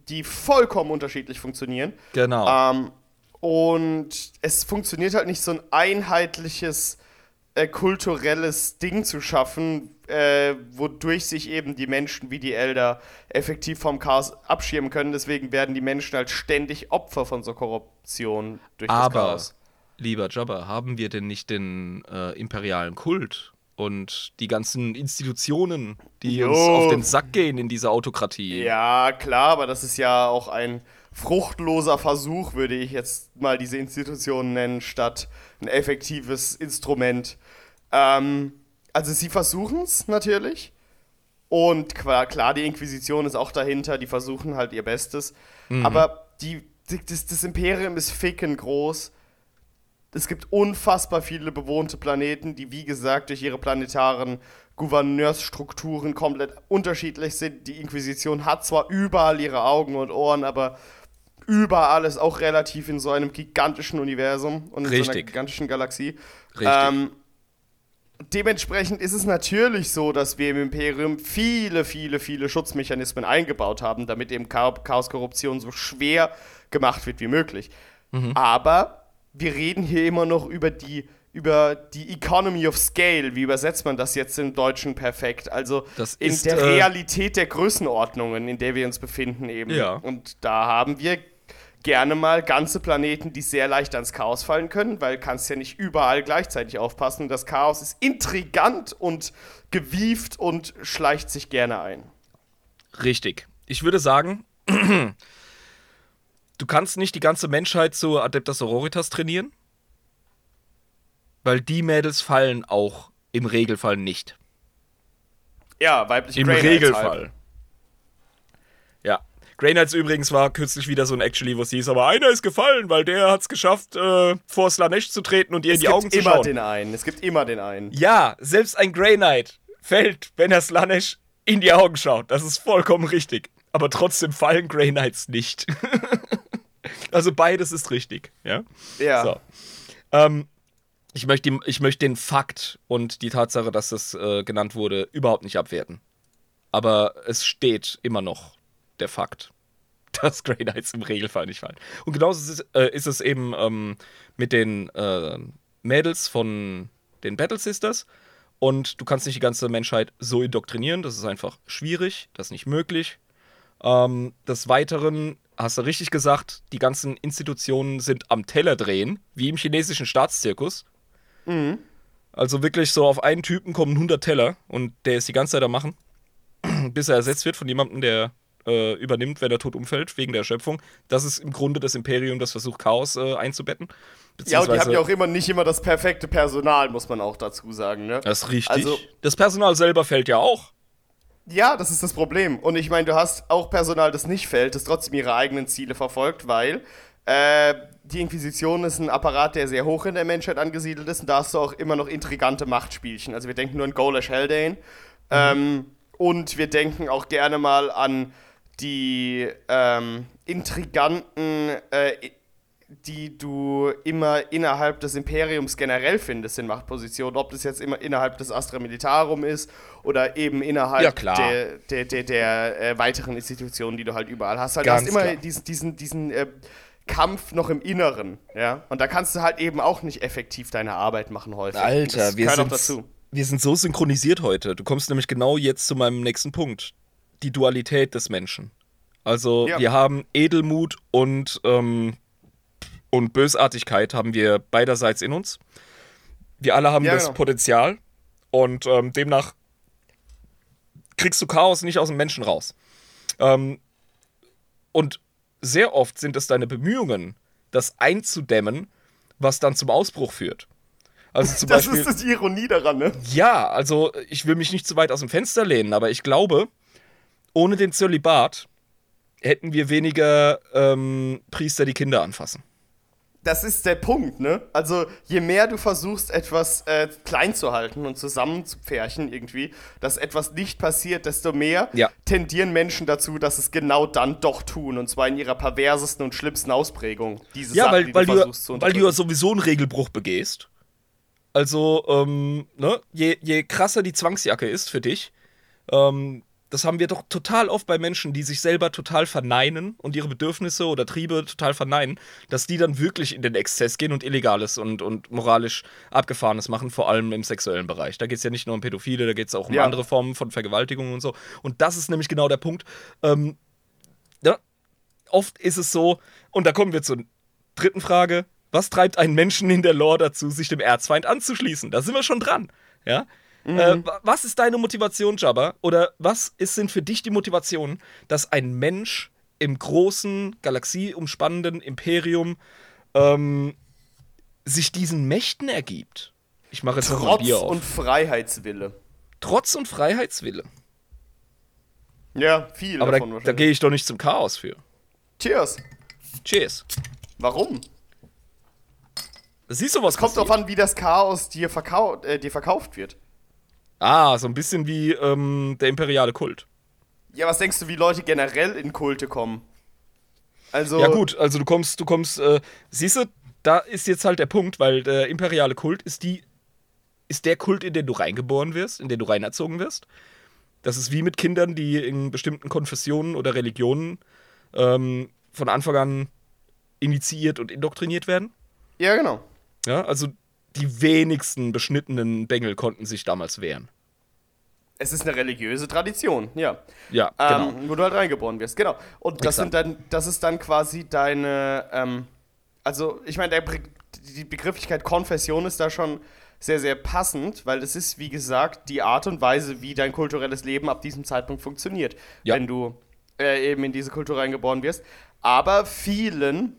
Speaker 2: die vollkommen unterschiedlich funktionieren.
Speaker 1: Genau.
Speaker 2: Ähm, und es funktioniert halt nicht so ein einheitliches äh, kulturelles Ding zu schaffen, äh, wodurch sich eben die Menschen wie die Elder effektiv vom Chaos abschirmen können. Deswegen werden die Menschen halt ständig Opfer von so Korruption durch
Speaker 1: Aber,
Speaker 2: das Chaos.
Speaker 1: Lieber Jabba, haben wir denn nicht den äh, imperialen Kult und die ganzen Institutionen, die jo. uns auf den Sack gehen in dieser Autokratie?
Speaker 2: Ja, klar, aber das ist ja auch ein fruchtloser Versuch, würde ich jetzt mal diese Institutionen nennen, statt ein effektives Instrument. Ähm, also sie versuchen es natürlich. Und klar, klar, die Inquisition ist auch dahinter, die versuchen halt ihr Bestes. Mhm. Aber die, die, das, das Imperium ist ficken groß. Es gibt unfassbar viele bewohnte Planeten, die, wie gesagt, durch ihre planetaren Gouverneursstrukturen komplett unterschiedlich sind. Die Inquisition hat zwar überall ihre Augen und Ohren, aber überall ist auch relativ in so einem gigantischen Universum und in Richtig. so einer gigantischen Galaxie. Ähm, dementsprechend ist es natürlich so, dass wir im Imperium viele, viele, viele Schutzmechanismen eingebaut haben, damit eben Chaos-Korruption so schwer gemacht wird wie möglich. Mhm. Aber wir reden hier immer noch über die über die Economy of Scale. Wie übersetzt man das jetzt im Deutschen perfekt? Also
Speaker 1: das
Speaker 2: in
Speaker 1: ist,
Speaker 2: der äh, Realität der Größenordnungen, in der wir uns befinden eben.
Speaker 1: Ja.
Speaker 2: Und da haben wir gerne mal ganze Planeten, die sehr leicht ans Chaos fallen können, weil kannst ja nicht überall gleichzeitig aufpassen. Das Chaos ist intrigant und gewieft und schleicht sich gerne ein.
Speaker 1: Richtig. Ich würde sagen, du kannst nicht die ganze Menschheit zu Adeptus Auroritas trainieren, weil die Mädels fallen auch im Regelfall nicht.
Speaker 2: Ja, weibliche
Speaker 1: Im Regelfall. Halt. Grey Knights übrigens war kürzlich wieder so ein Actually, wo es hieß, aber einer ist gefallen, weil der hat es geschafft, äh, vor Slanesh zu treten und ihr in die Augen zu schauen.
Speaker 2: Es gibt immer den einen. Es gibt immer den einen.
Speaker 1: Ja, selbst ein Grey Knight fällt, wenn er Slanesh in die Augen schaut. Das ist vollkommen richtig. Aber trotzdem fallen Grey Knights nicht. Also beides ist richtig, ja.
Speaker 2: Ja.
Speaker 1: So. Ähm, ich, möchte, ich möchte den Fakt und die Tatsache, dass das äh, genannt wurde, überhaupt nicht abwerten. Aber es steht immer noch der Fakt, dass Grey Knights im Regelfall nicht fallen. Und genauso ist es, äh, ist es eben ähm, mit den äh, Mädels von den Battle Sisters. Und du kannst nicht die ganze Menschheit so indoktrinieren. Das ist einfach schwierig, das ist nicht möglich. Ähm, des Weiteren hast du richtig gesagt, die ganzen Institutionen sind am Teller drehen, wie im chinesischen Staatszirkus.
Speaker 2: Mhm.
Speaker 1: Also wirklich so auf einen Typen kommen 100 Teller und der ist die ganze Zeit am Machen, bis er ersetzt wird von jemandem, der äh, übernimmt, wenn er tot umfällt, wegen der Erschöpfung. Das ist im Grunde das Imperium, das versucht, Chaos äh, einzubetten.
Speaker 2: Ja, und die haben ja auch immer nicht immer das perfekte Personal, muss man auch dazu sagen. Ne?
Speaker 1: Das ist richtig.
Speaker 2: Also-
Speaker 1: das Personal selber fällt ja auch.
Speaker 2: Ja, das ist das Problem. Und ich meine, du hast auch Personal, das nicht fällt, das trotzdem ihre eigenen Ziele verfolgt, weil äh, die Inquisition ist ein Apparat, der sehr hoch in der Menschheit angesiedelt ist. Und da hast du auch immer noch intrigante Machtspielchen. Also wir denken nur an Golash Haldane. Ähm, und wir denken auch gerne mal an die ähm, intriganten, äh, die du immer innerhalb des Imperiums generell findest in Machtpositionen. Ob das jetzt immer innerhalb des Astra Militarum ist oder eben innerhalb
Speaker 1: Ja,
Speaker 2: der, der, der, der äh, weiteren Institutionen, die du halt überall hast. Halt, du hast immer
Speaker 1: klar.
Speaker 2: diesen, diesen, diesen äh, Kampf noch im Inneren, ja. Und da kannst du halt eben auch nicht effektiv deine Arbeit machen häufig.
Speaker 1: Alter, wir sind,
Speaker 2: dazu.
Speaker 1: wir sind so synchronisiert heute. Du kommst nämlich genau jetzt zu meinem nächsten Punkt. Die Dualität des Menschen. Also
Speaker 2: Ja.
Speaker 1: wir haben Edelmut und, ähm, und Bösartigkeit haben wir beiderseits in uns. Wir alle haben
Speaker 2: Ja,
Speaker 1: das
Speaker 2: genau.
Speaker 1: Potenzial und ähm, demnach kriegst du Chaos nicht aus dem Menschen raus. Ähm, und sehr oft sind es deine Bemühungen, das einzudämmen, was dann zum Ausbruch führt. Also zum
Speaker 2: Das
Speaker 1: Beispiel,
Speaker 2: ist die Ironie daran, ne?
Speaker 1: ja, also ich will mich nicht zu weit aus dem Fenster lehnen, aber ich glaube, ohne den Zölibat hätten wir weniger ähm, Priester, die Kinder anfassen.
Speaker 2: Das ist der Punkt, ne? Also, je mehr du versuchst, etwas äh, klein zu halten und zusammenzupferchen irgendwie, dass etwas nicht passiert, desto mehr
Speaker 1: Ja.
Speaker 2: tendieren Menschen dazu, dass es genau dann doch tun. Und zwar in ihrer perversesten und schlimmsten Ausprägung. Diese
Speaker 1: Ja,
Speaker 2: Sachen,
Speaker 1: weil,
Speaker 2: die
Speaker 1: weil,
Speaker 2: du
Speaker 1: du,
Speaker 2: versuchst zu
Speaker 1: weil du ja sowieso einen Regelbruch begehst. Also, ähm, ne, je, je krasser die Zwangsjacke ist für dich, ähm, das haben wir doch total oft bei Menschen, die sich selber total verneinen und ihre Bedürfnisse oder Triebe total verneinen, dass die dann wirklich in den Exzess gehen und Illegales und, und moralisch Abgefahrenes machen, vor allem im sexuellen Bereich. Da geht es ja nicht nur um Pädophile, da geht es auch um
Speaker 2: Ja.
Speaker 1: andere Formen von Vergewaltigung und so. Und das ist nämlich genau der Punkt. Ähm, ja, oft ist es so, und da kommen wir zur dritten Frage. Was treibt einen Menschen in der Lore dazu, sich dem Erzfeind anzuschließen? Da sind wir schon dran. Ja? Äh, wa- was ist deine Motivation, Jabba? Oder was ist, sind für dich die Motivationen, dass ein Mensch im großen, galaxieumspannenden Imperium ähm, sich diesen Mächten ergibt? Ich mache jetzt noch mal ein
Speaker 2: Trotz
Speaker 1: Bier auf.
Speaker 2: und Freiheitswille.
Speaker 1: Trotz und Freiheitswille.
Speaker 2: Ja, viel
Speaker 1: Aber da,
Speaker 2: davon
Speaker 1: da
Speaker 2: wahrscheinlich.
Speaker 1: gehe ich doch nicht zum Chaos für.
Speaker 2: Cheers.
Speaker 1: Cheers.
Speaker 2: Warum?
Speaker 1: Siehst du, was
Speaker 2: Kommt
Speaker 1: passiert?
Speaker 2: drauf an, wie das Chaos dir, verkau äh, dir verkauft wird.
Speaker 1: Ah, so ein bisschen wie ähm, der imperiale Kult.
Speaker 2: Ja, was denkst du, wie Leute generell in Kulte kommen? Also,
Speaker 1: Ja gut, also du kommst, du kommst, äh, siehst du, da ist jetzt halt der Punkt, weil der imperiale Kult ist die, ist der Kult, in den du reingeboren wirst, in den du reinerzogen wirst. Das ist wie mit Kindern, die in bestimmten Konfessionen oder Religionen ähm, von Anfang an initiiert und indoktriniert werden.
Speaker 2: ja, genau.
Speaker 1: Ja, also die wenigsten beschnittenen Bengel konnten sich damals wehren.
Speaker 2: Es ist eine religiöse Tradition, ja.
Speaker 1: Ja, genau.
Speaker 2: Ähm, wo du halt reingeboren wirst, genau. Und das, sind dann, das ist dann quasi deine, ähm, also ich meine, die Begrifflichkeit Konfession ist da schon sehr, sehr passend, weil es ist, wie gesagt, die Art und Weise, wie dein kulturelles Leben ab diesem Zeitpunkt funktioniert,
Speaker 1: Ja.
Speaker 2: wenn du äh, eben in diese Kultur reingeboren wirst. Aber vielen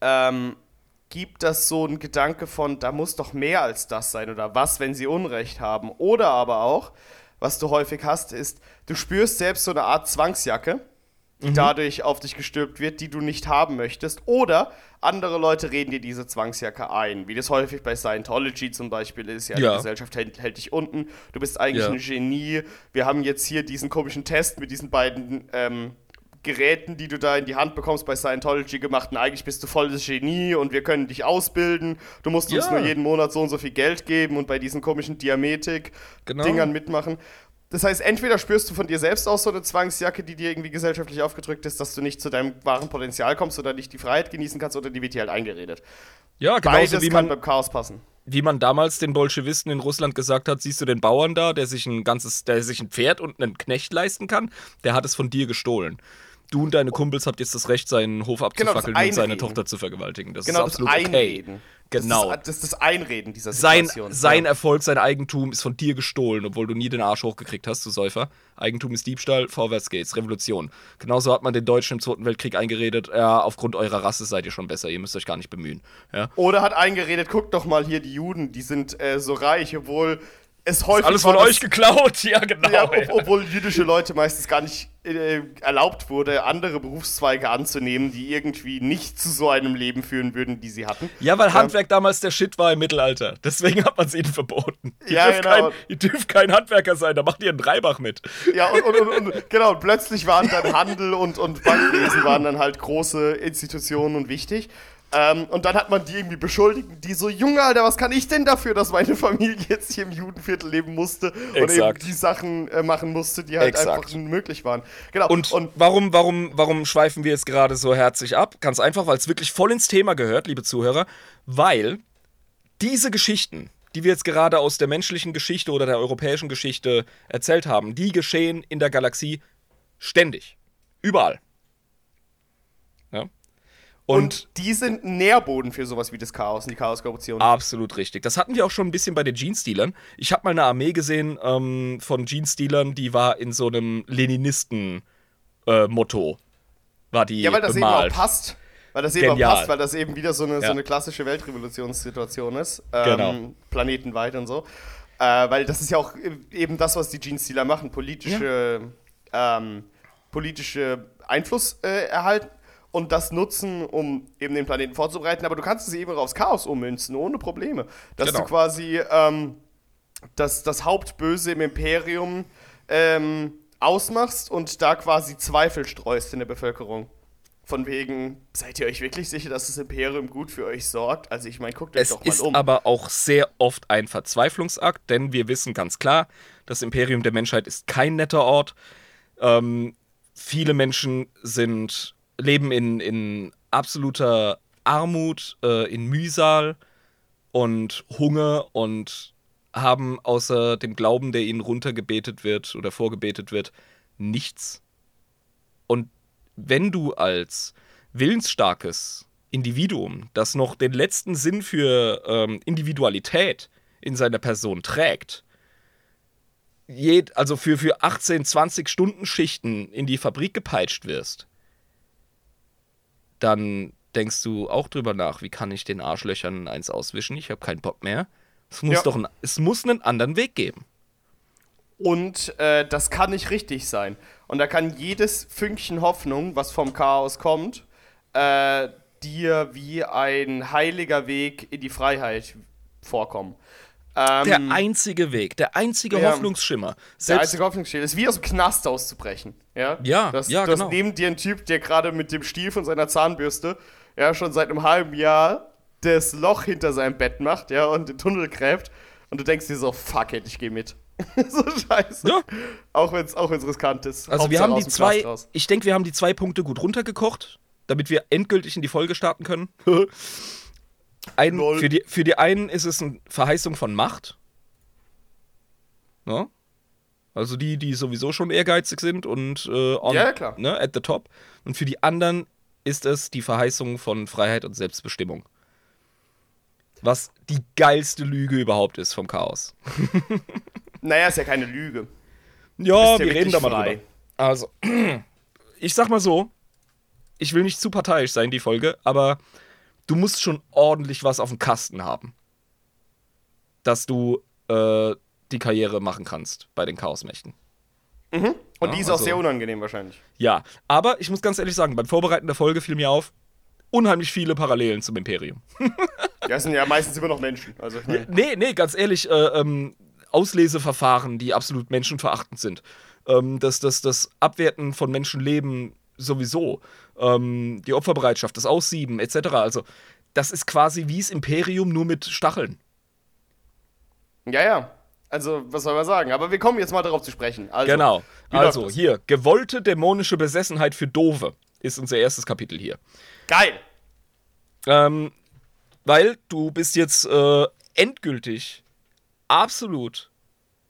Speaker 2: ähm, gibt das so ein Gedanke von, da muss doch mehr als das sein oder was, wenn sie Unrecht haben. Oder aber auch, was du häufig hast, ist, du spürst selbst so eine Art Zwangsjacke, die dadurch auf dich gestülpt wird, die du nicht haben möchtest. Oder andere Leute reden dir diese Zwangsjacke ein, wie das häufig bei Scientology zum Beispiel ist. Ja,
Speaker 1: Ja.
Speaker 2: die Gesellschaft hält, hält dich unten, du bist eigentlich
Speaker 1: Ja.
Speaker 2: ein Genie. Wir haben jetzt hier diesen komischen Test mit diesen beiden ähm, Geräten, die du da in die Hand bekommst bei Scientology gemacht und eigentlich bist du volles Genie und wir können dich ausbilden. Du musst uns
Speaker 1: Ja.
Speaker 2: nur jeden Monat so und so viel Geld geben und bei diesen komischen Diametik-Dingern
Speaker 1: Genau.
Speaker 2: mitmachen. Das heißt, entweder spürst du von dir selbst aus so eine Zwangsjacke, die dir irgendwie gesellschaftlich aufgedrückt ist, dass du nicht zu deinem wahren Potenzial kommst oder nicht die Freiheit genießen kannst, oder die wird dir halt eingeredet.
Speaker 1: Ja, genauso
Speaker 2: Beides
Speaker 1: wie
Speaker 2: kann
Speaker 1: man,
Speaker 2: beim Chaos passen.
Speaker 1: wie man damals den Bolschewisten in Russland gesagt hat, siehst du den Bauern da, der sich ein ganzes, der sich ein Pferd und einen Knecht leisten kann, der hat es von dir gestohlen. Du und deine Kumpels habt jetzt das Recht, seinen Hof
Speaker 2: Genau, das
Speaker 1: abzufackeln und seine. Tochter zu vergewaltigen. Das
Speaker 2: Genau,
Speaker 1: ist
Speaker 2: das
Speaker 1: absolut okay.
Speaker 2: Einreden.
Speaker 1: Genau.
Speaker 2: Das ist, das ist das Einreden dieser
Speaker 1: Sein,
Speaker 2: Situation.
Speaker 1: sein
Speaker 2: ja.
Speaker 1: Erfolg, sein Eigentum ist von dir gestohlen, obwohl du nie den Arsch hochgekriegt hast, du Säufer. Eigentum ist Diebstahl, vorwärts geht's, Revolution. Genauso hat man den Deutschen im Zweiten Weltkrieg eingeredet, ja, aufgrund eurer Rasse seid ihr schon besser, ihr müsst euch gar nicht bemühen. Ja.
Speaker 2: Oder hat eingeredet, guckt doch mal hier, die Juden, die sind äh, so reich, obwohl es häufig
Speaker 1: Alles
Speaker 2: war,
Speaker 1: von euch geklaut, ja, genau.
Speaker 2: Ja, ob, obwohl jüdische Leute meistens gar nicht äh, erlaubt wurde, andere Berufszweige anzunehmen, die irgendwie nicht zu so einem Leben führen würden, die sie hatten.
Speaker 1: Ja, weil Handwerk damals der Shit war im Mittelalter. Deswegen hat man es ihnen verboten. Ihr,
Speaker 2: Ja,
Speaker 1: dürft
Speaker 2: genau.
Speaker 1: kein, ihr dürft kein Handwerker sein, da macht ihr einen Dreibach mit.
Speaker 2: Ja, und, und, und, und genau, und plötzlich waren dann Handel und, und Bankwesen waren dann halt große Institutionen und wichtig. Ähm, und dann hat man die irgendwie beschuldigt, die so, Junge, Alter, was kann ich denn dafür, dass meine Familie jetzt hier im Judenviertel leben musste und eben
Speaker 1: Exakt.
Speaker 2: die Sachen äh, machen musste, die halt
Speaker 1: Exakt.
Speaker 2: einfach unmöglich waren. Genau.
Speaker 1: Und, warum, warum, warum schweifen wir jetzt gerade so herzlich ab? Ganz einfach, weil es wirklich voll ins Thema gehört, liebe Zuhörer. Weil diese Geschichten, die wir jetzt gerade aus der menschlichen Geschichte oder der europäischen Geschichte erzählt haben, die geschehen in der Galaxie ständig. Überall. Ja.
Speaker 2: Und,
Speaker 1: Und,
Speaker 2: die sind ein Nährboden für sowas wie das Chaos und die Chaos-Korruption.
Speaker 1: absolut richtig. Das hatten wir auch schon ein bisschen bei den Jeans-Dealern. Ich habe mal eine Armee gesehen ähm, von Jeans-Dealern, die war in so einem Leninisten-Motto. war die
Speaker 2: Ja, weil das
Speaker 1: bemalt.
Speaker 2: eben auch passt. Weil das eben auch passt, weil das eben wieder so eine, so
Speaker 1: Ja.
Speaker 2: eine klassische Weltrevolutionssituation ist. Ähm,
Speaker 1: Genau.
Speaker 2: Planetenweit und so. Äh, weil das ist ja auch eben das, was die Jeans-Dealer machen. Politische, ähm, politische Einfluss äh, erhalten und das nutzen, um eben den Planeten vorzubereiten. Aber du kannst es eben auch aufs Chaos ummünzen, ohne Probleme. Dass
Speaker 1: Genau.
Speaker 2: du quasi ähm, das, das Hauptböse im Imperium ähm, ausmachst und da quasi Zweifel streust in der Bevölkerung. Von wegen, seid ihr euch wirklich sicher, dass das Imperium gut für euch sorgt? Also ich meine, guckt euch
Speaker 1: Es
Speaker 2: doch mal
Speaker 1: ist
Speaker 2: um.
Speaker 1: aber auch sehr oft ein Verzweiflungsakt, denn wir wissen ganz klar, das Imperium der Menschheit ist kein netter Ort. Ähm, viele Menschen sind, leben in, in absoluter Armut, äh, in Mühsal und Hunger und haben außer dem Glauben, der ihnen runtergebetet wird oder vorgebetet wird, nichts. Und wenn du als willensstarkes Individuum, das noch den letzten Sinn für ähm, Individualität in seiner Person trägt, also für, für 18, 20 Stunden Schichten in die Fabrik gepeitscht wirst, dann denkst du auch drüber nach, wie kann ich den Arschlöchern eins auswischen? Ich habe keinen Bock mehr. Es muss
Speaker 2: Ja.
Speaker 1: doch ein, es muss einen anderen Weg geben.
Speaker 2: Und äh, das kann nicht richtig sein. Und da kann jedes Fünkchen Hoffnung, was vom Chaos kommt, äh, dir wie ein heiliger Weg in die Freiheit vorkommen. Ähm,
Speaker 1: Der einzige Weg, der einzige
Speaker 2: Ja.
Speaker 1: Hoffnungsschimmer.
Speaker 2: Der
Speaker 1: Selbst
Speaker 2: einzige Hoffnungsschimmer ist wie aus dem Knast auszubrechen. Ja,
Speaker 1: Ja,
Speaker 2: das,
Speaker 1: ja,
Speaker 2: das
Speaker 1: genau.
Speaker 2: neben dir ein Typ, der gerade mit dem Stiel von seiner Zahnbürste ja schon seit einem halben Jahr das Loch hinter seinem Bett macht, ja, und den Tunnel gräbt. Und du denkst dir so, fuck it, ich geh mit. so scheiße.
Speaker 1: Ja.
Speaker 2: Auch wenn es auch wenn's riskant ist.
Speaker 1: Also wir haben die zwei, ich denke, wir haben die zwei Punkte gut runtergekocht, damit wir endgültig in die Folge starten können. Ein, für, die, für die einen ist es eine Verheißung von Macht. Ne? Also die, die sowieso schon ehrgeizig sind und äh, on,
Speaker 2: Ja.
Speaker 1: Ne, at the top. Und für die anderen ist es die Verheißung von Freiheit und Selbstbestimmung. Was die geilste Lüge überhaupt ist vom Chaos.
Speaker 2: Naja, ist ja keine Lüge.
Speaker 1: Ja, wir reden da mal
Speaker 2: frei.
Speaker 1: drüber. Also, ich sag mal so, ich will nicht zu parteiisch sein, die Folge, aber du musst schon ordentlich was auf dem Kasten haben, dass du äh, die Karriere machen kannst bei den Chaosmächten.
Speaker 2: Und
Speaker 1: Ja,
Speaker 2: die ist auch
Speaker 1: also-
Speaker 2: sehr unangenehm wahrscheinlich.
Speaker 1: Ja, aber ich muss ganz ehrlich sagen, beim Vorbereiten der Folge fiel mir auf, unheimlich viele Parallelen zum Imperium.
Speaker 2: Ja, sind ja meistens immer noch Menschen. Also, mein,
Speaker 1: Nee, nee, ganz ehrlich, äh, ähm, Ausleseverfahren, die absolut menschenverachtend sind. Ähm, das, das, das Abwerten von Menschenleben sowieso. Ähm, die Opferbereitschaft, das Aussieben etc. Also das ist quasi wie das Imperium nur mit Stacheln.
Speaker 2: Ja, ja. Also, was soll man sagen? Aber wir kommen jetzt mal darauf zu sprechen. Also,
Speaker 1: genau. Also hier, gewollte dämonische Besessenheit für Dove ist unser erstes Kapitel hier.
Speaker 2: Geil.
Speaker 1: Ähm, weil du bist jetzt äh, endgültig absolut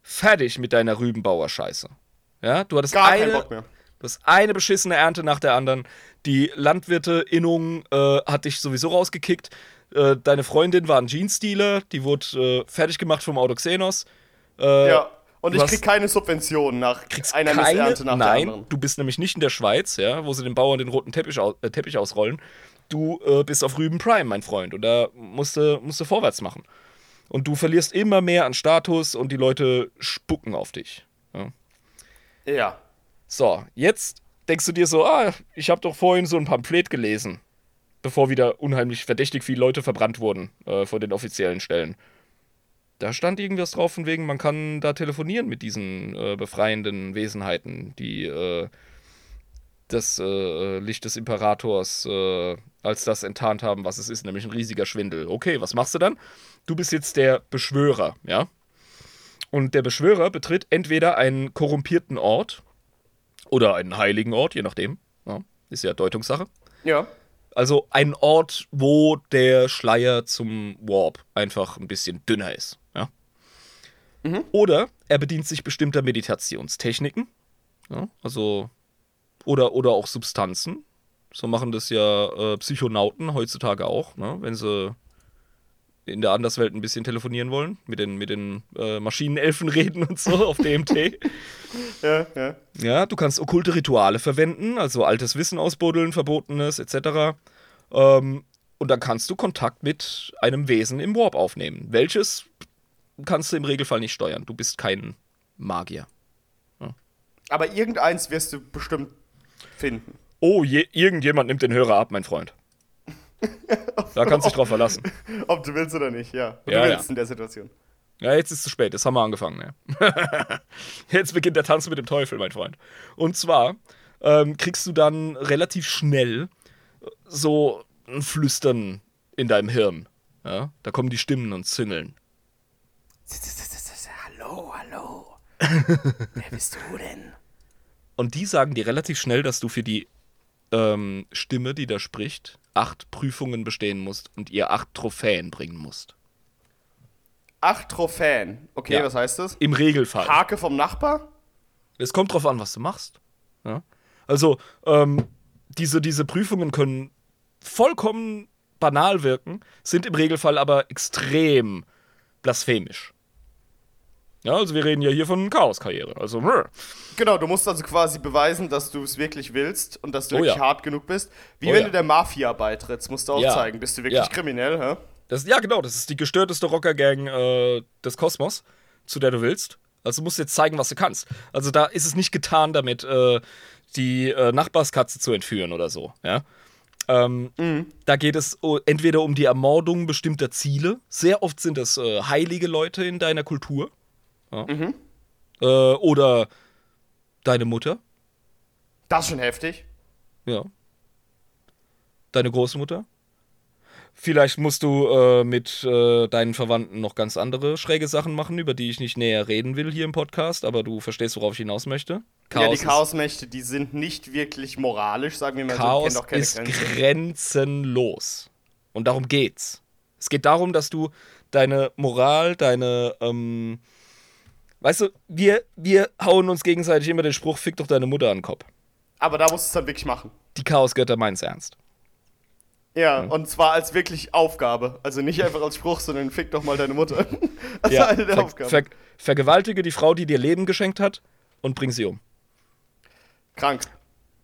Speaker 1: fertig mit deiner Rübenbauer-Scheiße. Ja, du hattest
Speaker 2: Gar
Speaker 1: eine, Du hast eine beschissene Ernte nach der anderen. Die Landwirte-Innung äh, hat dich sowieso rausgekickt. Äh, deine Freundin war ein Jeans-Dealer, die wurde äh, fertig gemacht vom Autoxenos. Äh,
Speaker 2: Ja. Und ich krieg keine Subventionen nach
Speaker 1: kriegst
Speaker 2: einer
Speaker 1: keine,
Speaker 2: Missernte nach der
Speaker 1: Nein,
Speaker 2: anderen.
Speaker 1: du bist nämlich nicht in der Schweiz, ja, wo sie den Bauern den roten Teppich, au äh, Teppich ausrollen. Du äh, bist auf Rüben Prime, mein Freund, und da musst du, musst du vorwärts machen. Und du verlierst immer mehr an Status und die Leute spucken auf dich. Ja.
Speaker 2: Ja.
Speaker 1: So, jetzt denkst du dir so, ah, ich habe doch vorhin so ein Pamphlet gelesen, bevor wieder unheimlich verdächtig viele Leute verbrannt wurden äh, von den offiziellen Stellen. Da stand irgendwas drauf von wegen, man kann da telefonieren mit diesen äh, befreienden Wesenheiten, die äh, das äh, Licht des Imperators äh, als das enttarnt haben, was es ist, nämlich ein riesiger Schwindel. Okay, was machst du dann? Du bist jetzt der Beschwörer, ja? Und der Beschwörer betritt entweder einen korrumpierten Ort oder einen heiligen Ort, je nachdem. Ja, ist ja Deutungssache.
Speaker 2: Ja.
Speaker 1: Also ein Ort, wo der Schleier zum Warp einfach ein bisschen dünner ist. Ja? Oder er bedient sich bestimmter Meditationstechniken. Ja? Also, oder, oder auch Substanzen. So machen das ja äh, Psychonauten heutzutage auch, ne? wenn sie in der Anderswelt ein bisschen telefonieren wollen, mit den, mit den äh, Maschinenelfen reden und so auf DMT.
Speaker 2: Ja, ja.
Speaker 1: Ja, du kannst okkulte Rituale verwenden, also altes Wissen ausbuddeln, Verbotenes etc. Ähm, und dann kannst du Kontakt mit einem Wesen im Warp aufnehmen. Welches kannst du im Regelfall nicht steuern. Du bist kein Magier.
Speaker 2: Aber irgendeins wirst du bestimmt finden.
Speaker 1: Oh, je, irgendjemand nimmt den Hörer ab, mein Freund. Da kannst du dich drauf verlassen.
Speaker 2: Ob du willst oder nicht, ja.
Speaker 1: Ja,
Speaker 2: du
Speaker 1: ja.
Speaker 2: willst in der Situation.
Speaker 1: Ja, jetzt ist es zu spät, jetzt haben wir angefangen. Ne? jetzt beginnt der Tanz mit dem Teufel, mein Freund. Und zwar ähm, kriegst du dann relativ schnell so ein Flüstern in deinem Hirn. Ja? Da kommen die Stimmen und züngeln.
Speaker 2: Hallo, hallo. Wer bist du denn?
Speaker 1: Und die sagen dir relativ schnell, dass du für die ähm, Stimme, die da spricht, acht Prüfungen bestehen musst und ihr acht Trophäen bringen musst.
Speaker 2: Acht Trophäen. Okay,
Speaker 1: Ja.
Speaker 2: was heißt das?
Speaker 1: Im Regelfall.
Speaker 2: Hake vom Nachbar?
Speaker 1: Es kommt drauf an, was du machst. Ja? Also, ähm, diese, diese Prüfungen können vollkommen banal wirken, sind im Regelfall aber extrem blasphemisch. Ja, also wir reden ja hier von Chaoskarriere. Also, brr.
Speaker 2: Genau, du musst also quasi beweisen, dass du es wirklich willst und dass du
Speaker 1: Oh
Speaker 2: wirklich
Speaker 1: ja.
Speaker 2: hart genug bist. Wie
Speaker 1: Oh
Speaker 2: wenn
Speaker 1: ja.
Speaker 2: du der Mafia beitrittst, musst du auch
Speaker 1: Ja.
Speaker 2: zeigen, bist du wirklich kriminell, hä?
Speaker 1: das, ja, genau, das ist die gestörteste Rockergang äh, des Kosmos, zu der du willst. Also musst du jetzt zeigen, was du kannst. Also da ist es nicht getan damit, äh, die äh, Nachbarskatze zu entführen oder so. Ja? Ähm, Da geht es entweder um die Ermordung bestimmter Ziele. Sehr oft sind das äh, heilige Leute in deiner Kultur. Ja? Äh, oder deine Mutter.
Speaker 2: Das ist schon heftig.
Speaker 1: Ja. Deine Großmutter. Vielleicht musst du äh, mit äh, deinen Verwandten noch ganz andere schräge Sachen machen, über die ich nicht näher reden will hier im Podcast, aber du verstehst, worauf ich hinaus möchte.
Speaker 2: ja, die Chaosmächte, die sind nicht wirklich moralisch, sagen wir mal so,
Speaker 1: Chaos
Speaker 2: doch keine
Speaker 1: ist
Speaker 2: Grenzen.
Speaker 1: grenzenlos. Und darum geht's. Es geht darum, dass du deine Moral, deine, ähm, weißt du, wir, wir hauen uns gegenseitig immer den Spruch, fick doch deine Mutter an den Kopf.
Speaker 2: Aber da musst du es dann wirklich machen.
Speaker 1: Die Chaosgötter meinen's ernst.
Speaker 2: Ja, und zwar als wirklich Aufgabe. Also nicht einfach als Spruch, sondern fick doch mal deine Mutter. Das ist eine der
Speaker 1: ver
Speaker 2: Aufgaben.
Speaker 1: ver vergewaltige die Frau, die dir Leben geschenkt hat und bring sie um.
Speaker 2: Krank.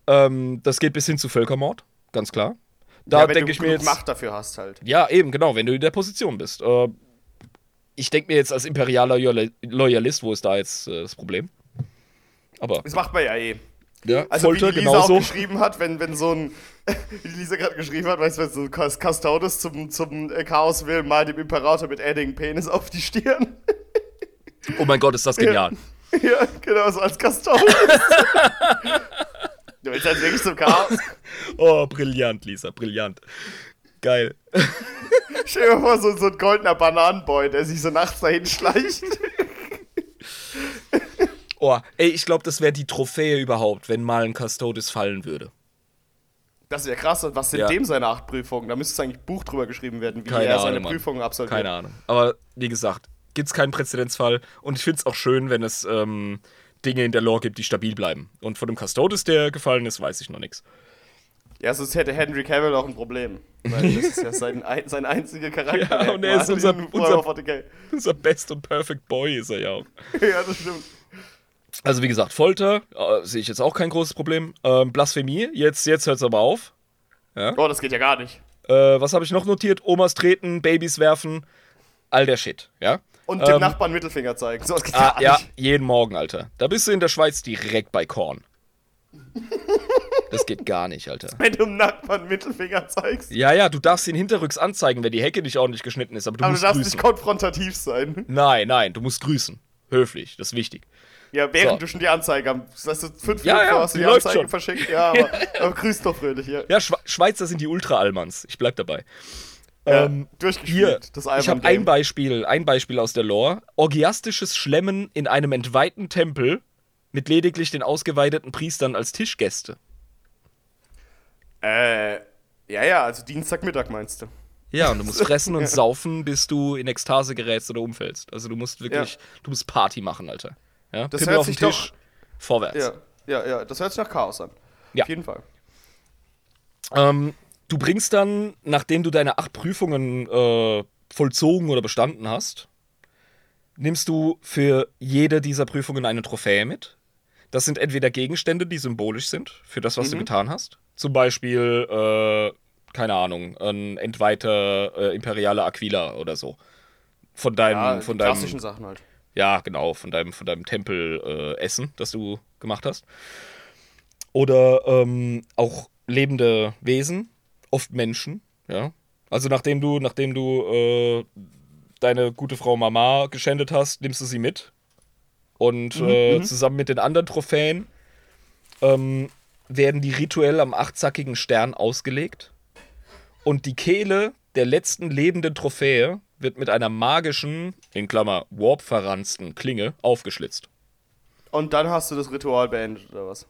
Speaker 1: Ähm, das geht bis hin zu Völkermord, ganz klar. Da
Speaker 2: ja,
Speaker 1: denke ich mir jetzt.
Speaker 2: Macht dafür hast halt.
Speaker 1: Ja, eben, genau, wenn du in der Position bist. Äh, ich denke mir jetzt als imperialer Loyal- Loyalist, wo ist da jetzt äh, das Problem? Aber
Speaker 2: Das macht man ja eh.
Speaker 1: ja,
Speaker 2: Also
Speaker 1: Folter
Speaker 2: wie die Lisa auch
Speaker 1: genauso.
Speaker 2: geschrieben hat, wenn, wenn so ein, wie die Lisa gerade geschrieben hat, weißt du, wenn so Custodes zum, zum äh, Chaos will, mal dem Imperator mit Edding Penis auf die Stirn.
Speaker 1: Oh mein Gott, ist das genial.
Speaker 2: ja, genau, so als Custodes. ja, willst jetzt wirklich zum Chaos?
Speaker 1: Oh, brillant, Lisa, brillant. Geil.
Speaker 2: Stell dir mal vor, so, so ein goldener Bananenboy, der sich so nachts dahin schleicht.
Speaker 1: Oh, ey, ich glaube, das wäre die Trophäe überhaupt, wenn mal ein Custodes fallen würde.
Speaker 2: Das wäre krass. Und was sind
Speaker 1: Ja.
Speaker 2: dem seine acht Prüfungen? Da müsste eigentlich ein Buch drüber geschrieben werden, wie
Speaker 1: Keine
Speaker 2: er seine
Speaker 1: Ahnung.
Speaker 2: Prüfungen absolviert.
Speaker 1: Keine Ahnung. Aber wie gesagt, gibt es keinen Präzedenzfall und ich finde es auch schön, wenn es ähm, Dinge in der Lore gibt, die stabil bleiben. Und von dem Custodes, der gefallen ist, weiß ich noch nichts.
Speaker 2: Ja, sonst hätte Henry Cavill auch ein Problem. Weil das ist ja sein, ein, sein einziger Charakter.
Speaker 1: Ja, und er ist unser- unser-
Speaker 2: Warhammer 40k.
Speaker 1: Unser Best und Perfect Boy ist er ja auch.
Speaker 2: Ja, das stimmt.
Speaker 1: Also wie gesagt, Folter äh, sehe ich jetzt auch kein großes Problem. Ähm, Blasphemie, jetzt, jetzt hört es aber auf.
Speaker 2: Oh, das geht ja gar nicht.
Speaker 1: Äh, was habe ich noch notiert? Omas treten, Babys werfen, all der Shit, ja?
Speaker 2: Und dem
Speaker 1: Ähm,
Speaker 2: Nachbarn Mittelfinger zeigen. So, das geht
Speaker 1: Ah, ja,
Speaker 2: nicht.
Speaker 1: jeden Morgen, Alter. Da bist du in der Schweiz direkt bei Korn. Das geht gar nicht, Alter.
Speaker 2: Wenn du dem Nachbarn Mittelfinger zeigst.
Speaker 1: Ja, ja, du darfst ihn hinterrücks anzeigen, wenn die Hecke nicht ordentlich geschnitten ist, aber du
Speaker 2: aber du
Speaker 1: musst
Speaker 2: darfst
Speaker 1: grüßen.
Speaker 2: nicht konfrontativ sein.
Speaker 1: nein, nein, du musst grüßen. Höflich, das ist wichtig.
Speaker 2: Ja, während
Speaker 1: So.
Speaker 2: du schon die Anzeige am. Heißt, du fünf
Speaker 1: Ja,
Speaker 2: Minuten
Speaker 1: ja,
Speaker 2: hast du
Speaker 1: die
Speaker 2: Anzeige
Speaker 1: schon.
Speaker 2: verschickt. Ja, aber, aber grüß doch fröhlich hier.
Speaker 1: Ja, Schwe Schweizer sind die Ultra-Almans. Ich bleib dabei.
Speaker 2: Ja,
Speaker 1: Ähm,
Speaker 2: durchgespielt.
Speaker 1: Hier,
Speaker 2: das
Speaker 1: ich habe ein. Beispiel, ein Beispiel aus der Lore. Orgiastisches Schlemmen in einem entweihten Tempel mit lediglich den ausgeweideten Priestern als Tischgäste.
Speaker 2: Äh, ja, ja, also Dienstagmittag meinst du.
Speaker 1: Ja, und du musst fressen und saufen, bis du in Ekstase gerätst oder umfällst. Also du musst wirklich, du musst Party machen, Alter. Ja?
Speaker 2: Das
Speaker 1: Pimmel
Speaker 2: hört
Speaker 1: auf
Speaker 2: sich
Speaker 1: Tisch, vorwärts.
Speaker 2: Ja, ja, ja, das hört sich nach Chaos an.
Speaker 1: Ja.
Speaker 2: Auf jeden Fall.
Speaker 1: Ähm, du bringst dann, nachdem du deine acht Prüfungen äh, vollzogen oder bestanden hast, nimmst du für jede dieser Prüfungen eine Trophäe mit. Das sind entweder Gegenstände, die symbolisch sind für das, was du getan hast. Zum Beispiel, äh, keine Ahnung, ein entweihter äh, imperialer Aquila oder so. Von deinem,
Speaker 2: Ja,
Speaker 1: von deinem,
Speaker 2: klassischen Sachen halt.
Speaker 1: ja, genau, von deinem, von deinem Tempelessen, äh, Essen, das du gemacht hast. Oder ähm, auch lebende Wesen, oft Menschen, ja. Also nachdem du, nachdem du äh, deine gute Frau Mama geschändet hast, nimmst du sie mit. Und äh, zusammen mit den anderen Trophäen ähm, werden die rituell am achtzackigen Stern ausgelegt. Und die Kehle der letzten lebenden Trophäe wird mit einer magischen, in Klammer, Warp-verranzten Klinge aufgeschlitzt.
Speaker 2: Und dann hast du das Ritual beendet, oder was?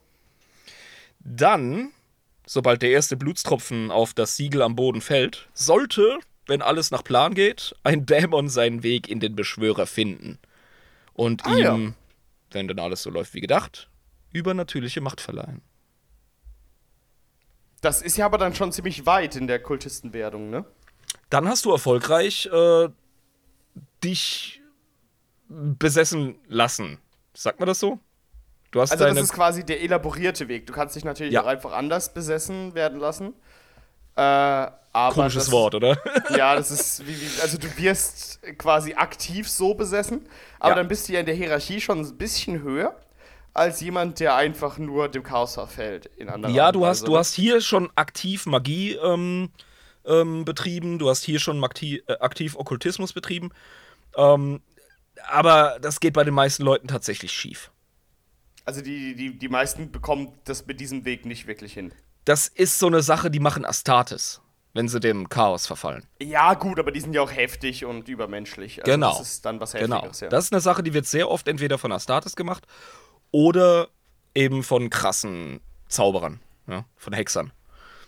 Speaker 1: Dann, sobald der erste Blutstropfen auf das Siegel am Boden fällt, sollte, wenn alles nach Plan geht, ein Dämon seinen Weg in den Beschwörer finden. Und
Speaker 2: Ah,
Speaker 1: ihm,
Speaker 2: ja.
Speaker 1: wenn dann alles so läuft wie gedacht, übernatürliche Macht verleihen.
Speaker 2: Das ist ja aber dann schon ziemlich weit in der Kultistenwerdung, ne?
Speaker 1: Dann hast du erfolgreich äh, dich besessen lassen. Sagt man das so? Du hast
Speaker 2: Also das ist quasi der elaborierte Weg. Du kannst dich natürlich
Speaker 1: Ja.
Speaker 2: auch einfach anders besessen werden lassen. Äh, aber
Speaker 1: komisches
Speaker 2: das,
Speaker 1: Wort, oder?
Speaker 2: Ja, das ist wie, wie also du wirst quasi aktiv so besessen, aber
Speaker 1: Ja.
Speaker 2: dann bist du ja in der Hierarchie schon ein bisschen höher als jemand, der einfach nur dem Chaos verfällt in anderen
Speaker 1: Ja, du hast, du hast hier schon aktiv Magie ähm, ähm, betrieben, du hast hier schon aktiv, äh, aktiv Okkultismus betrieben. Ähm, aber das geht bei den meisten Leuten tatsächlich schief.
Speaker 2: Also die, die, die meisten bekommen das mit diesem Weg nicht wirklich hin.
Speaker 1: Das ist so eine Sache, die machen Astartes, wenn sie dem Chaos verfallen.
Speaker 2: Ja, gut, aber die sind ja auch heftig und übermenschlich. Also
Speaker 1: Genau.
Speaker 2: Das ist dann was
Speaker 1: Genau.
Speaker 2: Heftiges, ja.
Speaker 1: Das ist eine Sache, die wird sehr oft entweder von Astartes gemacht oder eben von krassen Zauberern, ja, von Hexern.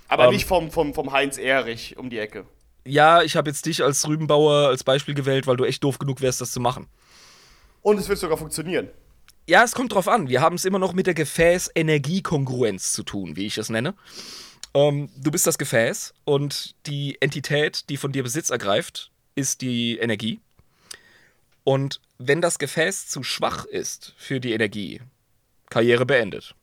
Speaker 2: aber
Speaker 1: ähm,
Speaker 2: nicht vom, vom, vom Heinz Ehrich um die Ecke.
Speaker 1: Ja, ich habe jetzt dich als Rübenbauer als Beispiel gewählt, weil du echt doof genug wärst, das zu machen.
Speaker 2: Und es wird sogar funktionieren.
Speaker 1: Ja, es kommt drauf an. Wir haben es immer noch mit der Gefäß-Energiekongruenz zu tun, wie ich es nenne. Ähm, du bist das Gefäß und die Entität, die von dir Besitz ergreift, ist die Energie. Und wenn das Gefäß zu schwach ist für die Energie, Karriere beendet.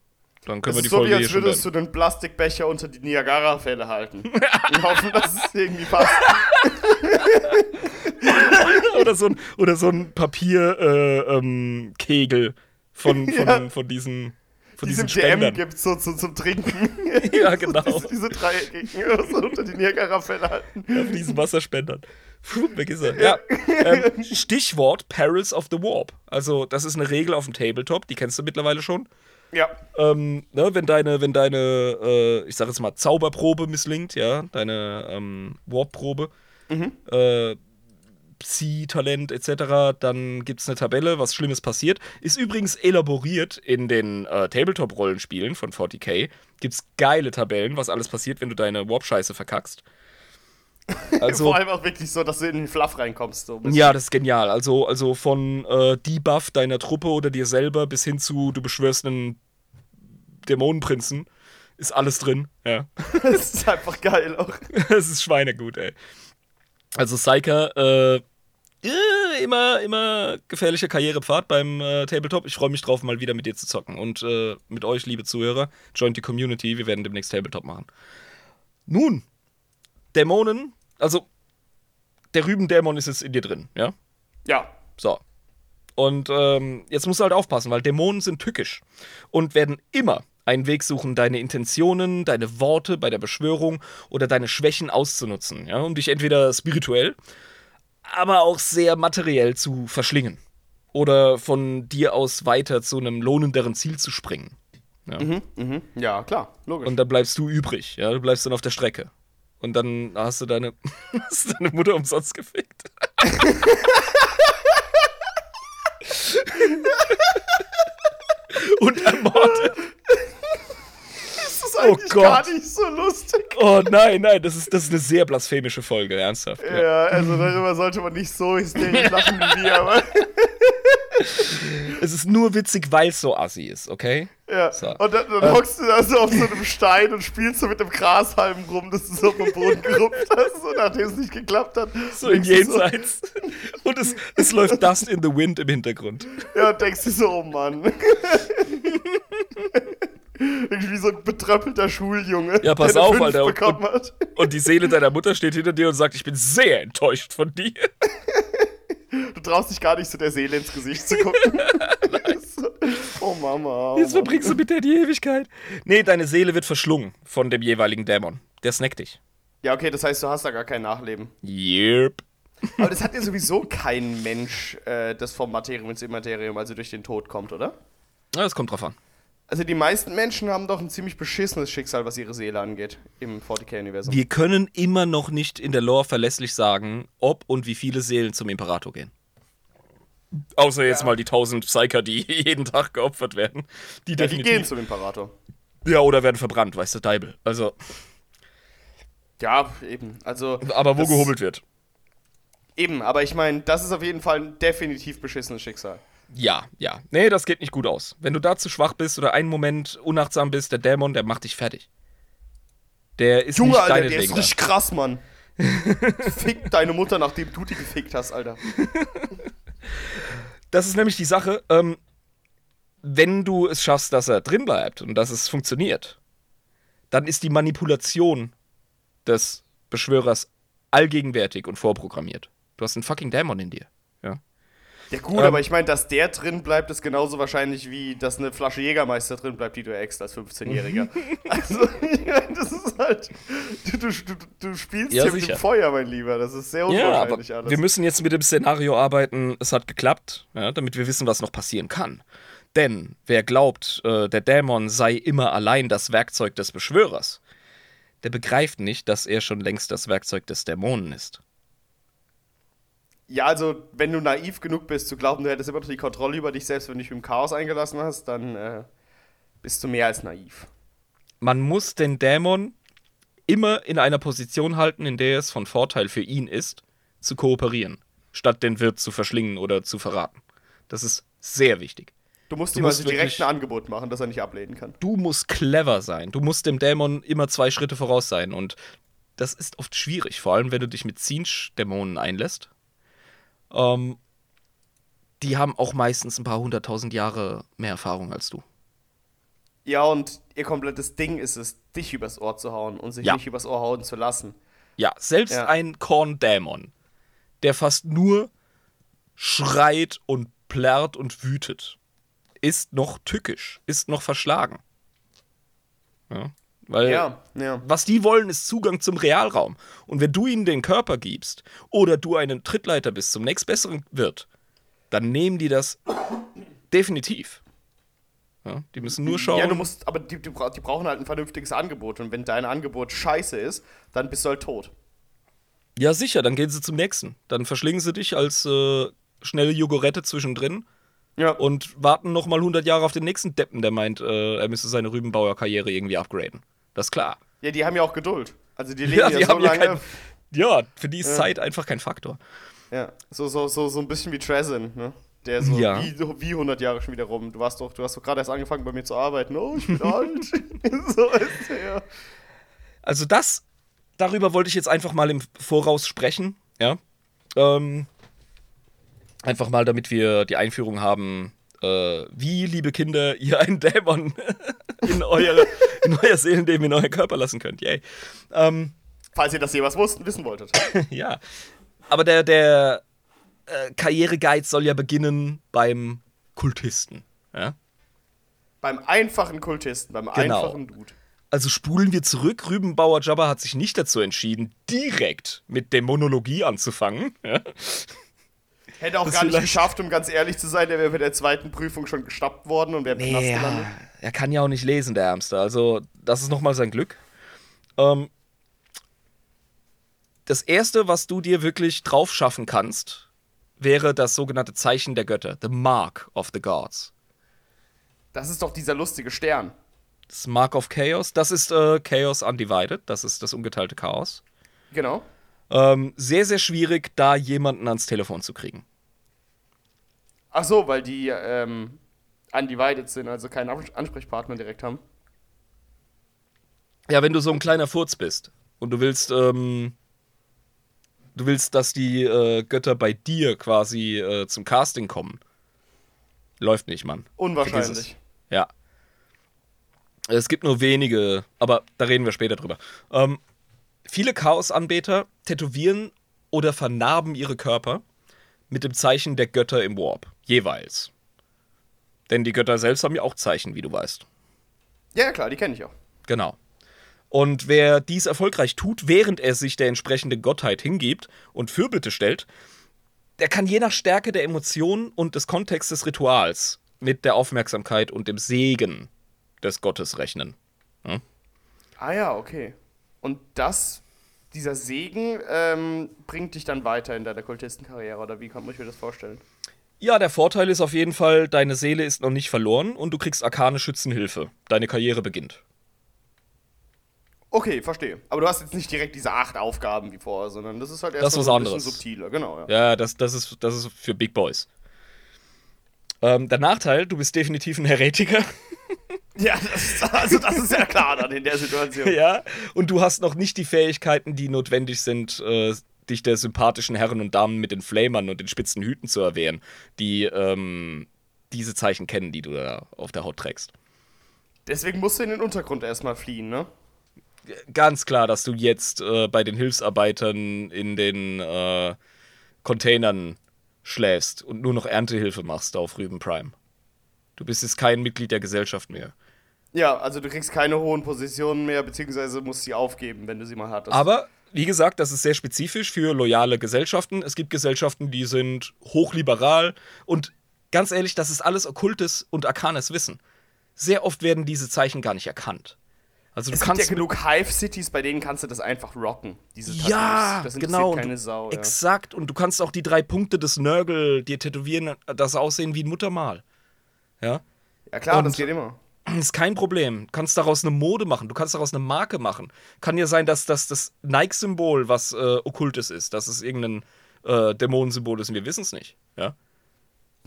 Speaker 1: Dann können
Speaker 2: Das
Speaker 1: wir die
Speaker 2: so,
Speaker 1: Folge
Speaker 2: wie als würdest du den Plastikbecher unter die Niagara-Fälle halten. Und hoffen, dass es irgendwie passt.
Speaker 1: oder so ein, oder so ein Papierkegel äh, ähm, von, von,
Speaker 2: Ja.
Speaker 1: von diesen, von
Speaker 2: Diesem
Speaker 1: diesen
Speaker 2: DM gibt es so, so zum Trinken.
Speaker 1: Ja, genau.
Speaker 2: diese, diese dreieckigen, so unter die Niagara-Fälle halten.
Speaker 1: auf diesen Wasserspendern. Puh, weg ist er. Ja. Ähm, Stichwort Perils of the Warp. Also, das ist eine Regel auf dem Tabletop, die kennst du mittlerweile schon.
Speaker 2: Ja.
Speaker 1: Ähm, ne, wenn deine, wenn deine, äh, ich sag jetzt mal, Zauberprobe misslingt, ja, deine ähm, Warp-Probe, äh, Psi-Talent etc., dann gibt es eine Tabelle, was Schlimmes passiert. Ist übrigens elaboriert in den äh, Tabletop-Rollenspielen von 40k. Gibt es geile Tabellen, was alles passiert, wenn du deine Warp-Scheiße verkackst. Also,
Speaker 2: Vor allem auch wirklich so, dass du in den Fluff reinkommst. So
Speaker 1: ja, das ist genial. Also, also von äh, Debuff deiner Truppe oder dir selber bis hin zu, du beschwörst einen Dämonenprinzen, ist alles drin. Ja.
Speaker 2: Das ist einfach geil auch.
Speaker 1: Es ist schweinegut, ey. Also Psyker, äh, äh, immer, immer gefährlicher Karrierepfad beim äh, Tabletop. Ich freue mich drauf, mal wieder mit dir zu zocken. Und äh, mit euch, liebe Zuhörer, joint die Community. Wir werden demnächst Tabletop machen. Nun, Dämonen, also der Rübendämon ist jetzt in dir drin, ja?
Speaker 2: Ja.
Speaker 1: So. Und ähm, jetzt musst du halt aufpassen, weil Dämonen sind tückisch und werden immer einen Weg suchen, deine Intentionen, deine Worte bei der Beschwörung oder deine Schwächen auszunutzen, ja, um dich entweder spirituell, aber auch sehr materiell zu verschlingen oder von dir aus weiter zu einem lohnenderen Ziel zu springen. Ja.
Speaker 2: Mhm. Ja, klar. Logisch.
Speaker 1: Und dann bleibst du übrig, ja, du bleibst dann auf der Strecke. Und dann hast du deine, hast du deine Mutter umsonst gefickt. Und ermordet.
Speaker 2: das ist eigentlich
Speaker 1: Gott.
Speaker 2: gar nicht so lustig.
Speaker 1: Oh nein, nein, das ist, das ist eine sehr blasphemische Folge, ernsthaft. Ja.
Speaker 2: Ja, also darüber sollte man nicht so hysterisch lachen wie wir, aber.
Speaker 1: Es ist nur witzig, weil es so assi ist, okay?
Speaker 2: Ja.
Speaker 1: So.
Speaker 2: Und dann, dann hockst du da so auf so einem Stein und spielst so mit dem Grashalm rum, das du so vom Boden gerupft hast, so nachdem es nicht geklappt hat.
Speaker 1: So im
Speaker 2: du so-
Speaker 1: Jenseits. Und es, es läuft Dust in the Wind im Hintergrund.
Speaker 2: Ja, und denkst du so, oh Mann. Irgendwie so ein betröppelter Schuljunge,
Speaker 1: Ja, pass auf, Alter. Und-
Speaker 2: bekommen hat.
Speaker 1: Und die Seele deiner Mutter steht hinter dir und sagt, ich bin sehr enttäuscht von dir.
Speaker 2: Du traust dich gar nicht so der Seele ins Gesicht zu gucken. Oh Mama. Oh
Speaker 1: Jetzt
Speaker 2: Mama.
Speaker 1: verbringst du mit der die Ewigkeit. Nee, deine Seele wird verschlungen von dem jeweiligen Dämon. Der snackt dich.
Speaker 2: Ja, okay, das heißt, du hast da gar kein Nachleben.
Speaker 1: Yep.
Speaker 2: Aber das hat ja sowieso kein Mensch, äh, das vom Materium ins Immaterium, also durch den Tod kommt, oder?
Speaker 1: Ja, das kommt drauf an.
Speaker 2: Also die meisten Menschen haben doch ein ziemlich beschissenes Schicksal, was ihre Seele angeht, im 40k-Universum.
Speaker 1: Wir können immer noch nicht in der Lore verlässlich sagen, ob und wie viele Seelen zum Imperator gehen. Außer jetzt mal die tausend Psyker, die jeden Tag geopfert werden. Die
Speaker 2: Ja, die gehen zum Imperator.
Speaker 1: ja, oder werden verbrannt, weißt du, Deibel. Also,
Speaker 2: Ja, eben. Also,
Speaker 1: aber wo gehobelt wird.
Speaker 2: Eben, aber ich meine, das ist auf jeden Fall ein definitiv beschissenes Schicksal.
Speaker 1: Ja, ja. Nee, das geht nicht gut aus. Wenn du da zu schwach bist oder einen Moment unachtsam bist, der Dämon, der macht dich fertig. Der ist
Speaker 2: Junge,
Speaker 1: nicht
Speaker 2: Alter, der
Speaker 1: deinetwegen
Speaker 2: ist richtig krass, Mann. Fick deine Mutter, nachdem du die gefickt hast, Alter.
Speaker 1: Das ist nämlich die Sache, ähm, wenn du es schaffst, dass er drin bleibt und dass es funktioniert, dann ist die Manipulation des Beschwörers allgegenwärtig und vorprogrammiert. Du hast einen fucking Dämon in dir. Ja.
Speaker 2: Ja gut,
Speaker 1: Ähm.
Speaker 2: aber ich meine, dass der drin bleibt, ist genauso wahrscheinlich wie, dass eine Flasche Jägermeister drin bleibt, die du eckst als 15-Jähriger. also, ich meine, das ist halt, du, du, du, spielst
Speaker 1: Ja,
Speaker 2: hier mit
Speaker 1: sicher.
Speaker 2: dem Feuer, mein Lieber. Das ist sehr
Speaker 1: Ja,
Speaker 2: unwahrscheinlich
Speaker 1: aber
Speaker 2: alles.
Speaker 1: wir müssen jetzt mit dem Szenario arbeiten, es hat geklappt, ja, damit wir wissen, was noch passieren kann. Denn wer glaubt, äh, der Dämon sei immer allein das Werkzeug des Beschwörers, der begreift nicht, dass er schon längst das Werkzeug des Dämonen ist.
Speaker 2: Ja, also, wenn du naiv genug bist, zu glauben, du hättest immer noch die Kontrolle über dich selbst, wenn du dich im Chaos eingelassen hast, dann äh, bist du mehr als naiv.
Speaker 1: Man muss den Dämon immer in einer Position halten, in der es von Vorteil für ihn ist, zu kooperieren, statt den Wirt zu verschlingen oder zu verraten. Das ist sehr wichtig.
Speaker 2: Du musst ihm also direkt ein Angebot machen, das er nicht ablehnen kann.
Speaker 1: Du musst clever sein. Du musst dem Dämon immer zwei Schritte voraus sein. Und das ist oft schwierig, vor allem wenn du dich mit Zinsch-Dämonen einlässt. Ähm, die haben auch meistens ein paar hunderttausend Jahre mehr Erfahrung als du.
Speaker 2: Ja, und ihr komplettes Ding ist es, dich übers Ohr zu hauen und sich
Speaker 1: Ja.
Speaker 2: nicht übers Ohr hauen zu lassen.
Speaker 1: Ja, selbst
Speaker 2: Ja.
Speaker 1: ein Korn-Dämon, der fast nur schreit und plärrt und wütet, ist noch tückisch, ist noch verschlagen. Ja, weil
Speaker 2: Ja, ja.
Speaker 1: was die wollen, ist Zugang zum Realraum. Und wenn du ihnen den Körper gibst oder du einen Trittleiter bist zum nächstbesseren Wirt, dann nehmen die das definitiv. Ja, die müssen nur schauen.
Speaker 2: Ja, du musst, aber die, die, die brauchen halt ein vernünftiges Angebot. Und wenn dein Angebot scheiße ist, dann bist du halt tot.
Speaker 1: Ja, sicher, dann gehen sie zum nächsten. Dann verschlingen sie dich als äh, schnelle Jogurette zwischendrin
Speaker 2: Ja.
Speaker 1: und warten noch mal 100 Jahre auf den nächsten Deppen, der meint, äh, er müsste seine Rübenbauer-Karriere irgendwie upgraden. Das ist klar.
Speaker 2: ja, die haben ja auch Geduld. Also die leben ja,
Speaker 1: die
Speaker 2: so
Speaker 1: ja
Speaker 2: lange.
Speaker 1: kein, Ja, für die ist Zeit einfach kein Faktor.
Speaker 2: Ja, so, so, so, so ein bisschen wie Trezin, ne? Der so
Speaker 1: Ja.
Speaker 2: wie, so wie 100 Jahre schon wieder rum. Du warst doch, du hast doch gerade erst angefangen bei mir zu arbeiten. Oh, ich bin alt. so ist er.
Speaker 1: Also das, darüber wollte ich jetzt einfach mal im Voraus sprechen, ja. Ähm, einfach mal, damit wir die Einführung haben, äh, wie, liebe Kinder, ihr einen Dämon in, eure, in euer Seelenleben, in euer Körper lassen könnt. Yay. Ähm,
Speaker 2: Falls ihr das jemals wussten, wissen wolltet.
Speaker 1: ja. Aber der, der äh, Karriereguide soll ja beginnen beim Kultisten. Ja?
Speaker 2: beim einfachen Kultisten, beim
Speaker 1: Genau.
Speaker 2: einfachen Dude.
Speaker 1: Also spulen wir zurück. Rübenbauer Jabba hat sich nicht dazu entschieden, direkt mit Dämonologie anzufangen. Ja?
Speaker 2: Hätte auch
Speaker 1: Das
Speaker 2: gar nicht geschafft, um ganz ehrlich zu sein, der wäre bei der zweiten Prüfung schon gestappt worden und wäre im
Speaker 1: Nee,
Speaker 2: gelandet.
Speaker 1: ja, er kann ja auch nicht lesen, der Ärmste. Also, das ist nochmal sein Glück. Ähm, das Erste, was du dir wirklich drauf schaffen kannst, wäre das sogenannte Zeichen der Götter, the Mark of the Gods.
Speaker 2: Das ist doch dieser lustige Stern.
Speaker 1: Das Mark of Chaos, das ist äh, Chaos Undivided, das ist das ungeteilte Chaos.
Speaker 2: Genau.
Speaker 1: Ähm, sehr, sehr schwierig, da jemanden ans Telefon zu kriegen.
Speaker 2: Ach so, weil die ähm, undivided sind, also keinen Ans- Ansprechpartner direkt haben.
Speaker 1: Ja, wenn du so ein kleiner Furz bist und du willst, ähm, du willst, dass die äh, Götter bei dir quasi äh, zum Casting kommen. Läuft nicht, Mann.
Speaker 2: Unwahrscheinlich.
Speaker 1: Ja. Es gibt nur wenige, aber da reden wir später drüber. Ähm, viele Chaos-Anbeter tätowieren oder vernarben ihre Körper mit dem Zeichen der Götter im Warp. Jeweils. Denn die Götter selbst haben ja auch Zeichen, wie du weißt.
Speaker 2: Ja, klar, die kenne ich auch.
Speaker 1: Genau. Und wer dies erfolgreich tut, während er sich der entsprechenden Gottheit hingibt und Fürbitte stellt, der kann je nach Stärke der Emotionen und des Kontexts des Rituals mit der Aufmerksamkeit und dem Segen des Gottes rechnen.
Speaker 2: Ah ja, okay. Und das, dieser Segen, ähm, bringt dich dann weiter in deiner Kultistenkarriere, oder wie kann man mir das vorstellen?
Speaker 1: Ja, der Vorteil ist auf jeden Fall, deine Seele ist noch nicht verloren und du kriegst arkane Schützenhilfe. Deine Karriere beginnt.
Speaker 2: Okay, verstehe. Aber du hast jetzt nicht direkt diese acht Aufgaben wie vorher, sondern das ist halt erst
Speaker 1: Das was
Speaker 2: ein
Speaker 1: anderes.
Speaker 2: bisschen subtiler, genau. Ja.
Speaker 1: Ja, das, das, ist, das ist für Big Boys. Ähm, der Nachteil, du bist definitiv ein Heretiker.
Speaker 2: Ja, das ist, also das ist ja klar dann in der Situation.
Speaker 1: Ja, und du hast noch nicht die Fähigkeiten, die notwendig sind, äh, dich der sympathischen Herren und Damen mit den Flamern und den spitzen Hüten zu erwehren, die ähm, diese Zeichen kennen, die du da auf der Haut trägst.
Speaker 2: Deswegen musst du in den Untergrund erstmal fliehen, ne?
Speaker 1: Ganz klar, dass du jetzt äh, bei den Hilfsarbeitern in den äh, Containern schläfst und nur noch Erntehilfe machst auf Rüben Prime. Du bist jetzt kein Mitglied der Gesellschaft mehr.
Speaker 2: Ja, also du kriegst keine hohen Positionen mehr, beziehungsweise musst sie aufgeben, wenn du sie mal hattest.
Speaker 1: Aber, wie gesagt, das ist sehr spezifisch für loyale Gesellschaften. Es gibt Gesellschaften, die sind hochliberal und ganz ehrlich, das ist alles okkultes und arkanes Wissen. Sehr oft werden diese Zeichen gar nicht erkannt. Also du
Speaker 2: es gibt
Speaker 1: kannst
Speaker 2: ja genug Hive-Cities, bei denen kannst du das einfach rocken. Diese Tattoos.
Speaker 1: ja,
Speaker 2: das
Speaker 1: genau.
Speaker 2: keine Sau. Ja.
Speaker 1: Exakt. Und du kannst auch die drei Punkte des Nörgel dir tätowieren, dass sie aussehen wie ein Muttermal. Ja.
Speaker 2: ja klar,
Speaker 1: und-
Speaker 2: das geht immer.
Speaker 1: Ist kein Problem. Du kannst daraus eine Mode machen, du kannst daraus eine Marke machen. Kann ja sein, dass das das Nike-Symbol was äh, Okkultes ist, dass es irgendein äh, Dämonensymbol ist und wir wissen es nicht. Ja?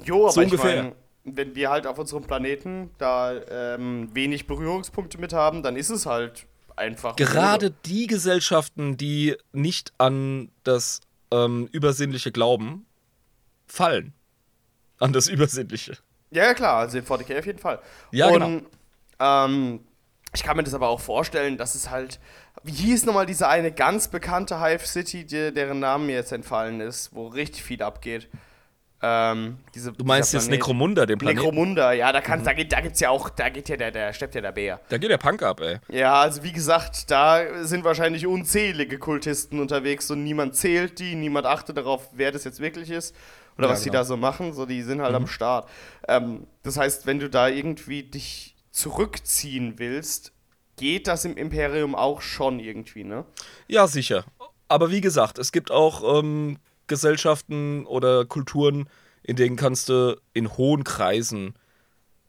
Speaker 2: Jo, aber
Speaker 1: So
Speaker 2: ich
Speaker 1: ungefähr.
Speaker 2: mein, wenn wir halt auf unserem Planeten da ähm, wenig Berührungspunkte mit haben, dann ist es halt einfach.
Speaker 1: Gerade die Gesellschaften, die nicht an das ähm, Übersinnliche glauben, fallen. An das Übersinnliche.
Speaker 2: Ja, ja, klar, also in 40k auf jeden Fall.
Speaker 1: Ja,
Speaker 2: Und,
Speaker 1: genau.
Speaker 2: Ähm, ich kann mir das aber auch vorstellen, dass es halt. Wie hieß nochmal diese eine ganz bekannte Hive City, die, deren Namen mir jetzt entfallen ist, wo richtig viel abgeht? Ähm, diese,
Speaker 1: Du meinst jetzt Necromunda, den Planeten?
Speaker 2: Necromunda, ja, da, kann, da, geht, da gibt's ja auch, da geht ja der, der steppt ja der Bär.
Speaker 1: da geht der Punk ab, ey.
Speaker 2: Ja, also wie gesagt, da sind wahrscheinlich unzählige Kultisten unterwegs und niemand zählt die, niemand achtet darauf, wer das jetzt wirklich ist. oder
Speaker 1: Ja,
Speaker 2: was die
Speaker 1: genau.
Speaker 2: da so machen, so die sind halt am Start. Ähm, das heißt, wenn du da irgendwie dich zurückziehen willst, geht das im Imperium auch schon irgendwie, ne?
Speaker 1: Ja, sicher. Aber wie gesagt, es gibt auch ähm, Gesellschaften oder Kulturen, in denen kannst du in hohen Kreisen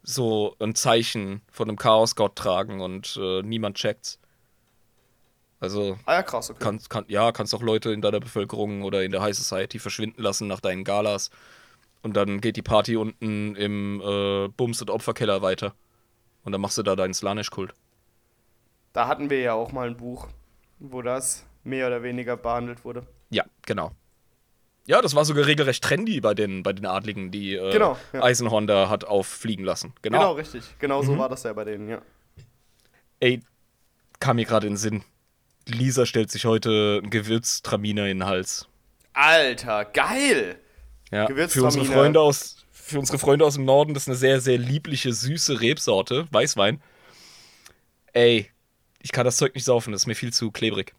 Speaker 1: so ein Zeichen von einem Chaosgott tragen und äh, niemand checkt's. Also
Speaker 2: Ah ja, krass, okay.
Speaker 1: kannst, kann, ja, kannst auch Leute in deiner Bevölkerung oder in der High Society verschwinden lassen nach deinen Galas. Und dann geht die Party unten im äh, Bums- und Opferkeller weiter. Und dann machst du da deinen Slanish-Kult.
Speaker 2: Da hatten wir ja auch mal ein Buch, wo das mehr oder weniger behandelt wurde.
Speaker 1: Ja, genau. Ja, das war sogar regelrecht trendy bei den, bei den Adligen, die äh,
Speaker 2: Genau, ja.
Speaker 1: Eisenhorn da hat auffliegen lassen. Genau.
Speaker 2: Genau, richtig. Genau
Speaker 1: Mhm.
Speaker 2: so war das ja bei denen, ja.
Speaker 1: Ey, kam mir gerade in den Sinn. Lisa stellt sich heute einen Gewürztraminer in den Hals.
Speaker 2: Alter, geil!
Speaker 1: Ja, für
Speaker 2: Gewürztraminer.
Speaker 1: unsere Freunde aus für unsere Freunde aus dem Norden, das ist eine sehr sehr liebliche süße Rebsorte, Weißwein. Ey, ich kann das Zeug nicht saufen, das ist mir viel zu klebrig.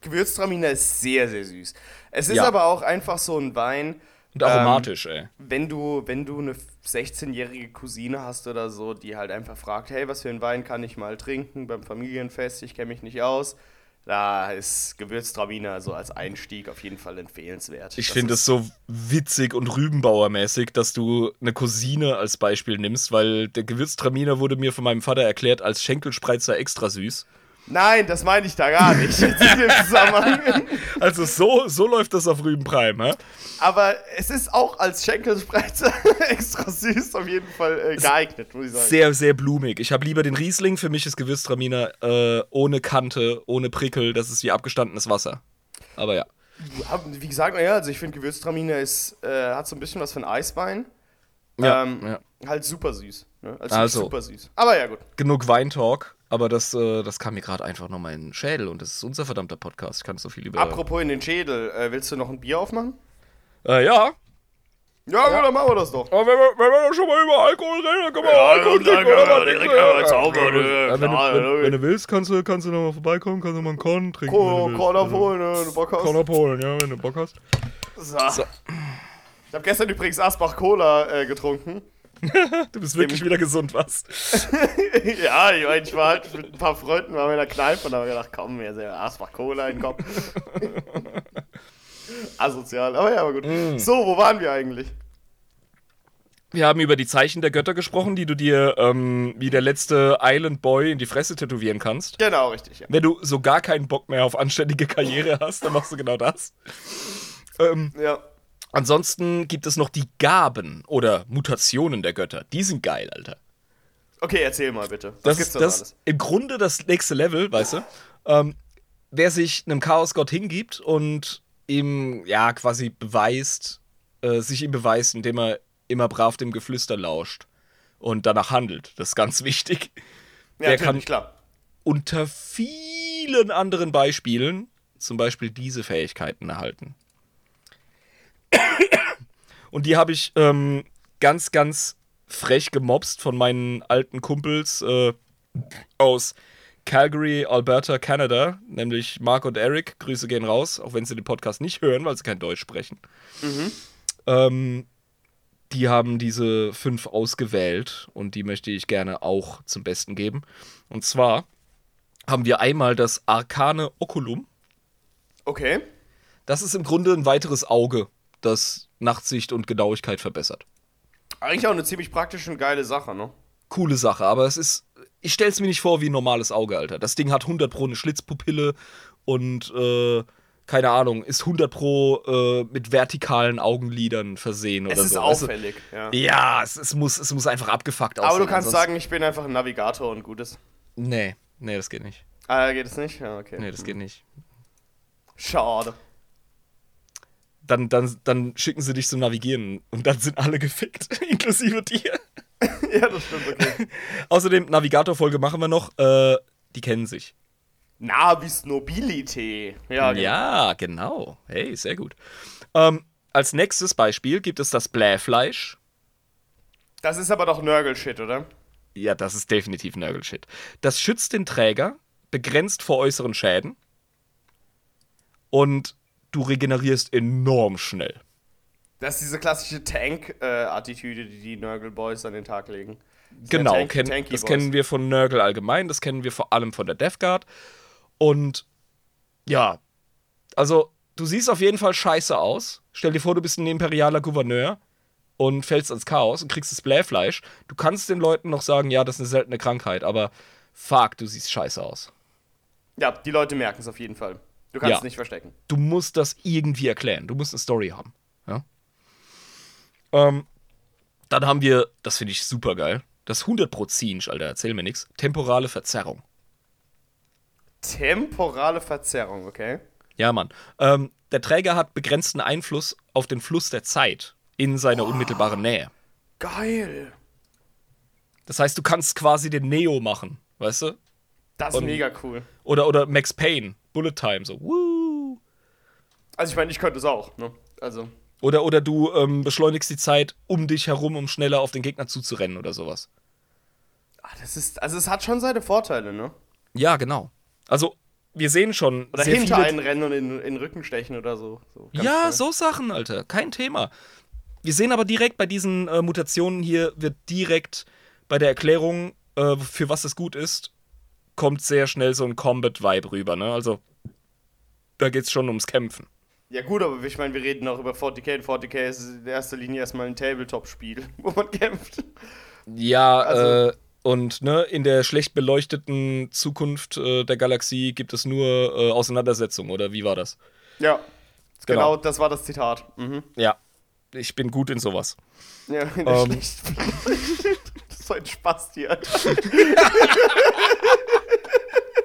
Speaker 2: Gewürztraminer ist sehr, sehr süß. Es ist
Speaker 1: Ja.
Speaker 2: aber auch einfach so ein Wein.
Speaker 1: Und aromatisch, ey.
Speaker 2: Wenn du, wenn du eine 16-jährige Cousine hast oder so, die halt einfach fragt, hey, was für einen Wein kann ich mal trinken beim Familienfest, ich kenne mich nicht aus, da ist Gewürztraminer so als Einstieg auf jeden Fall empfehlenswert.
Speaker 1: Ich finde es so witzig und Rübenbauermäßig, dass du eine Cousine als Beispiel nimmst, weil der Gewürztraminer wurde mir von meinem Vater erklärt als Schenkelspreizer extra süß.
Speaker 2: Nein, das meine ich da gar nicht.
Speaker 1: Also so, so läuft das auf Rübenprime, hä?
Speaker 2: Aber es ist auch als Schenkelspreizer extra süß auf jeden Fall äh, geeignet, muss ich sagen.
Speaker 1: Sehr, sehr blumig. Ich habe lieber den Riesling. Für mich ist Gewürztraminer äh, ohne Kante, ohne Prickel. Das ist wie abgestandenes Wasser. Aber
Speaker 2: ja. Wie gesagt, naja, also ich finde Gewürztraminer ist, äh, hat so ein bisschen was von Eiswein.
Speaker 1: Ja,
Speaker 2: ähm,
Speaker 1: ja.
Speaker 2: Halt super süß. Ne? Also,
Speaker 1: Also.
Speaker 2: super süß. Aber ja, gut.
Speaker 1: Genug Weintalk. Aber das, äh, das kam mir gerade einfach nochmal in den Schädel. Und das ist unser verdammter Podcast. Ich kann so viel über.
Speaker 2: Apropos in den Schädel, äh, willst du noch ein Bier aufmachen?
Speaker 1: Äh, ja.
Speaker 2: Ja, gut, dann machen wir das doch.
Speaker 1: Aber wenn wir, wenn wir schon mal über Alkohol reden, dann können wir
Speaker 2: Ja,
Speaker 1: Alkohol trinken.
Speaker 2: direkt zaubern,
Speaker 1: Ja,
Speaker 2: ja,
Speaker 1: wenn, du,
Speaker 2: klar,
Speaker 1: wenn,
Speaker 2: ja.
Speaker 1: wenn du willst, kannst du, kannst du nochmal vorbeikommen, kannst du mal einen Korn trinken.
Speaker 2: Korn
Speaker 1: willst.
Speaker 2: abholen, ne, wenn du Bock hast.
Speaker 1: Korn abholen, ja, wenn du Bock hast.
Speaker 2: So.
Speaker 1: So.
Speaker 2: Ich habe gestern übrigens Asbach Cola äh, getrunken.
Speaker 1: Du bist wirklich wieder gesund, was?
Speaker 2: ja, ich, mein, ich war halt mit ein paar Freunden waren wir in der Kneipe und haben gedacht, komm, ist ja Asbach Cola in den Kopf. Asozial, aber ja, aber gut.
Speaker 1: Mm.
Speaker 2: So, wo waren wir eigentlich?
Speaker 1: Wir haben über die Zeichen der Götter gesprochen, die du dir ähm, wie der letzte Island Boy in die Fresse tätowieren kannst.
Speaker 2: Genau, richtig, ja.
Speaker 1: Wenn du so gar keinen Bock mehr auf anständige Karriere hast, dann machst du genau das. Ähm,
Speaker 2: Ja.
Speaker 1: Ansonsten gibt es noch die Gaben oder Mutationen der Götter. Die sind geil, Alter.
Speaker 2: Okay, erzähl mal bitte. Was
Speaker 1: Das
Speaker 2: gibt's
Speaker 1: ist
Speaker 2: da
Speaker 1: das
Speaker 2: alles?
Speaker 1: im Grunde das nächste Level, weißt du? Ähm, wer sich einem Chaosgott hingibt und ihm ja quasi beweist, äh, sich ihm beweist, indem er immer brav dem Geflüster lauscht und danach handelt. Das ist ganz wichtig.
Speaker 2: Ja,
Speaker 1: der kann
Speaker 2: klar.
Speaker 1: unter vielen anderen Beispielen zum Beispiel diese Fähigkeiten erhalten. Und die habe ich ähm, ganz, ganz frech gemobst von meinen alten Kumpels äh, aus Calgary, Alberta, Kanada, nämlich Mark und Eric. Grüße gehen raus, auch wenn sie den Podcast nicht hören, weil sie kein Deutsch sprechen. Ähm, die haben diese fünf ausgewählt und die möchte ich gerne auch zum Besten geben. Und zwar haben wir einmal das Arkane Oculum.
Speaker 2: Okay.
Speaker 1: Das ist im Grunde ein weiteres Auge, das Nachtsicht und Genauigkeit verbessert.
Speaker 2: Eigentlich auch eine ziemlich praktische und geile Sache, ne?
Speaker 1: Coole Sache, aber es ist. Ich stell's mir nicht vor wie ein normales Auge, Alter. Das Ding hat 100 Pro eine Schlitzpupille und, äh, keine Ahnung, ist 100 Pro äh, mit vertikalen Augenlidern versehen
Speaker 2: Es
Speaker 1: oder
Speaker 2: ist
Speaker 1: so. weißt du?
Speaker 2: auffällig, ja.
Speaker 1: Ja, es, es, muss, es muss einfach abgefuckt aussehen.
Speaker 2: Aber du kannst sagen, ich bin einfach ein Navigator und gutes.
Speaker 1: Nee, nee, das geht nicht.
Speaker 2: Ah, geht es nicht? Ja, okay.
Speaker 1: Nee, das geht nicht.
Speaker 2: Schade.
Speaker 1: Dann, dann, dann schicken sie dich zum Navigieren und dann sind alle gefickt, inklusive dir.
Speaker 2: ja, das stimmt, okay.
Speaker 1: Außerdem, Navigator-Folge machen wir noch, äh, die kennen sich.
Speaker 2: Navis Nobility. Ja, genau.
Speaker 1: Ja, genau. Hey, sehr gut. Ähm, als nächstes Beispiel gibt es das Blähfleisch.
Speaker 2: Das ist aber doch Nörgel-Shit, oder?
Speaker 1: Ja, das ist definitiv Nörgelshit. Das schützt den Träger, begrenzt vor äußeren Schäden und du regenerierst enorm schnell.
Speaker 2: Das ist diese klassische Tank-Attitüde, die die Nurgle Boys an den Tag legen. Sehr
Speaker 1: Genau,
Speaker 2: tanky-
Speaker 1: kenn, das kennen wir von Nurgle allgemein, das kennen wir vor allem von der Death Guard. Und ja, also du siehst auf jeden Fall scheiße aus. Stell dir vor, du bist ein imperialer Gouverneur und fällst ins Chaos und kriegst das Blähfleisch. Du kannst den Leuten noch sagen, ja, das ist eine seltene Krankheit, aber fuck, du siehst scheiße aus.
Speaker 2: Ja, die Leute merken es auf jeden Fall. Du kannst
Speaker 1: Ja.
Speaker 2: es nicht verstecken.
Speaker 1: du musst das irgendwie erklären. Du musst eine Story haben. Ja? Ähm, dann haben wir, das finde ich super geil, das 100 Zinsch, Alter, erzähl mir nichts. Temporale Verzerrung.
Speaker 2: Temporale Verzerrung, okay?
Speaker 1: Ja, Mann. Ähm, der Träger hat begrenzten Einfluss auf den Fluss der Zeit in seiner unmittelbaren Nähe.
Speaker 2: Geil.
Speaker 1: Das heißt, du kannst quasi den Neo machen, weißt du?
Speaker 2: Das ist
Speaker 1: Und-
Speaker 2: mega cool.
Speaker 1: Oder, oder Max Payne, Bullet Time, so. Woo.
Speaker 2: Also ich meine, ich könnte es auch, ne? Also,
Speaker 1: Oder, oder du ähm, beschleunigst die Zeit um dich herum, um schneller auf den Gegner zuzurennen oder sowas.
Speaker 2: ah, das ist, also es hat schon seine Vorteile, ne?
Speaker 1: Ja, genau. Also, wir sehen schon.
Speaker 2: Oder hinter einen rennen und in, in den Rücken stechen oder so. so
Speaker 1: Ja,
Speaker 2: schnell.
Speaker 1: so Sachen, Alter. Kein Thema. Wir sehen aber direkt bei diesen äh, Mutationen hier, wird direkt bei der Erklärung, äh, für was es gut ist, kommt sehr schnell so ein Combat-Vibe rüber, ne? Also, da geht's schon ums Kämpfen.
Speaker 2: Ja gut, aber ich meine, wir reden auch über 40k und 40k ist in erster Linie erstmal ein Tabletop-Spiel, wo man kämpft.
Speaker 1: Ja,
Speaker 2: Also-
Speaker 1: äh, und ne, in der schlecht beleuchteten Zukunft äh, der Galaxie gibt es nur äh, Auseinandersetzungen, oder wie war das?
Speaker 2: Ja, genau.
Speaker 1: Genau.
Speaker 2: das war das Zitat. Mhm.
Speaker 1: Ja, ich bin gut in sowas.
Speaker 2: Ja, in der
Speaker 1: Ähm.
Speaker 2: schlecht Das ist so ein Spaß hier.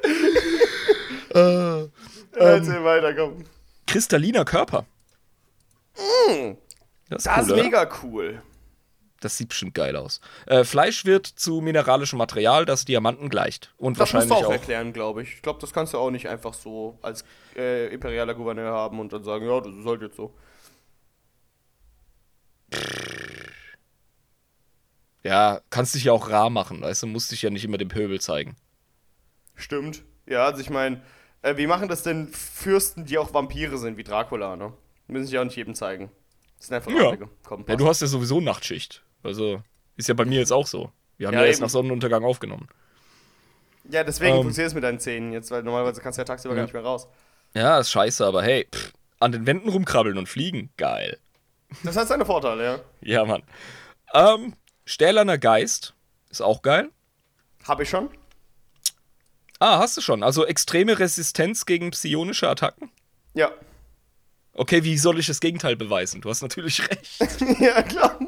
Speaker 1: Ähm.
Speaker 2: Erzähl weiter, komm.
Speaker 1: Kristalliner Körper. Das,
Speaker 2: Das ist
Speaker 1: cool, oder?
Speaker 2: mega cool.
Speaker 1: Das sieht bestimmt geil aus. Äh, Fleisch wird zu mineralischem Material, das Diamanten gleicht. Und
Speaker 2: Das musst
Speaker 1: wahrscheinlich
Speaker 2: du auch,
Speaker 1: auch.
Speaker 2: erklären, glaube ich. Ich glaube, das kannst du auch nicht einfach so als äh, imperialer Gouverneur haben und dann sagen, ja, das ist halt jetzt so.
Speaker 1: Ja, kannst dich ja auch rar machen, weißt du? Musst dich ja nicht immer dem Pöbel zeigen.
Speaker 2: Stimmt. Ja, also ich meine, äh, wie machen das denn Fürsten, die auch Vampire sind, wie Dracula, ne? Müssen sich auch nicht jedem zeigen. Das sind einfach
Speaker 1: Ja.
Speaker 2: Komm,
Speaker 1: Ja, du hast ja sowieso Nachtschicht. Also, ist ja bei mir jetzt auch so. Wir haben
Speaker 2: Ja,
Speaker 1: ja, erst nach Sonnenuntergang aufgenommen.
Speaker 2: ja, deswegen
Speaker 1: Ähm.
Speaker 2: funktioniert es mit deinen Zähnen jetzt, weil normalerweise kannst du ja tagsüber gar nicht mehr raus.
Speaker 1: Ja, ist scheiße, aber hey, pff, an den Wänden rumkrabbeln und fliegen, geil.
Speaker 2: Das hat seine Vorteile, ja.
Speaker 1: Ja, Mann. Ähm, Stählerner Geist ist auch geil.
Speaker 2: Hab ich schon.
Speaker 1: Ah, hast du schon. Also extreme Resistenz gegen psionische Attacken.
Speaker 2: Ja.
Speaker 1: Okay, wie soll ich das Gegenteil beweisen? Du hast natürlich recht.
Speaker 2: ja, klar.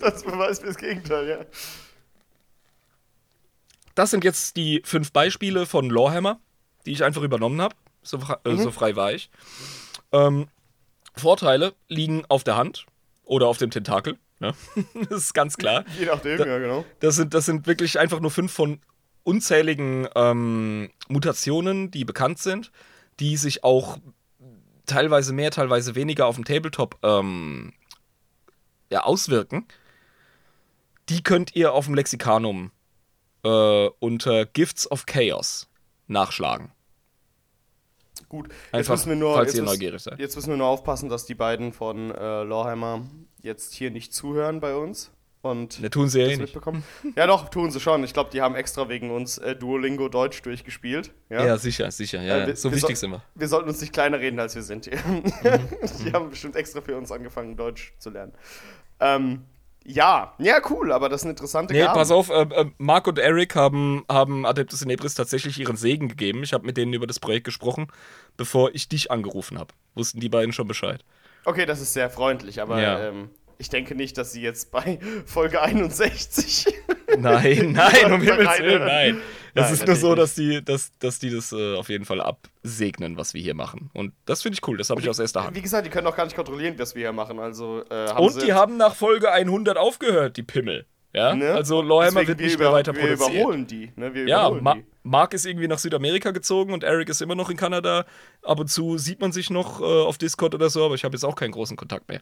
Speaker 2: Das beweist mir das Gegenteil, ja.
Speaker 1: Das sind jetzt die fünf Beispiele von Lorehammer, die ich einfach übernommen habe. So, äh, so frei war ich. Ähm, Vorteile liegen auf der Hand oder auf dem Tentakel. Ne? das ist ganz klar.
Speaker 2: Je nachdem, ja, genau.
Speaker 1: Das sind, das sind wirklich einfach nur fünf von unzähligen ähm, Mutationen, die bekannt sind, die sich auch teilweise mehr, teilweise weniger auf dem Tabletop ähm, ja, auswirken. Die könnt ihr auf dem Lexikanum äh, unter Gifts of Chaos nachschlagen.
Speaker 2: Gut. Jetzt müssen wir nur,
Speaker 1: falls
Speaker 2: jetzt
Speaker 1: ihr neugierig seid.
Speaker 2: Jetzt müssen wir nur aufpassen, dass die beiden von äh, Loreheimer jetzt hier nicht zuhören bei uns. Und
Speaker 1: Ne, tun sie ja eh nicht.
Speaker 2: mitbekommen. Ja, doch, tun sie schon. Ich glaube, die haben extra wegen uns äh, Duolingo Deutsch durchgespielt. Ja,
Speaker 1: Ja, sicher, sicher. Ja,
Speaker 2: Äh, wir-
Speaker 1: so wichtig
Speaker 2: soll-
Speaker 1: sind wir.
Speaker 2: Wir sollten uns nicht kleiner reden, als wir sind. Die, die haben bestimmt extra für uns angefangen, Deutsch zu lernen. Ähm, ja, ja, cool, aber das sind interessante
Speaker 1: Nee,
Speaker 2: Gaben.
Speaker 1: pass auf, äh, äh, Marc und Eric haben, haben Adeptus Inebris tatsächlich ihren Segen gegeben. Ich habe mit denen über das Projekt gesprochen, bevor ich dich angerufen habe. Wussten die beiden schon Bescheid.
Speaker 2: Okay, das ist sehr freundlich, aber
Speaker 1: Ja.
Speaker 2: ähm, ich denke nicht, dass sie jetzt bei Folge 61
Speaker 1: Nein, nein, um
Speaker 2: Nein,
Speaker 1: Himmels Willen,
Speaker 2: nein.
Speaker 1: Es ist nur so, dass die, dass, dass die das äh, auf jeden Fall absegnen, was wir hier machen. Und das finde ich cool, das habe ich aus erster Hand.
Speaker 2: Wie gesagt, die können auch gar nicht kontrollieren, was wir hier machen. Also, äh,
Speaker 1: Und die haben nach Folge 100 aufgehört, die Pimmel. Ja,
Speaker 2: Ne?
Speaker 1: also
Speaker 2: Deswegen
Speaker 1: wird
Speaker 2: wir
Speaker 1: nicht mehr weiter
Speaker 2: Wir
Speaker 1: produziert.
Speaker 2: überholen die. Ne? Wir
Speaker 1: Ja,
Speaker 2: überholen
Speaker 1: Ma
Speaker 2: die.
Speaker 1: Mark ist irgendwie nach Südamerika gezogen und Eric ist immer noch in Kanada. Ab und zu sieht man sich noch äh, auf Discord oder so, aber ich habe jetzt auch keinen großen Kontakt mehr.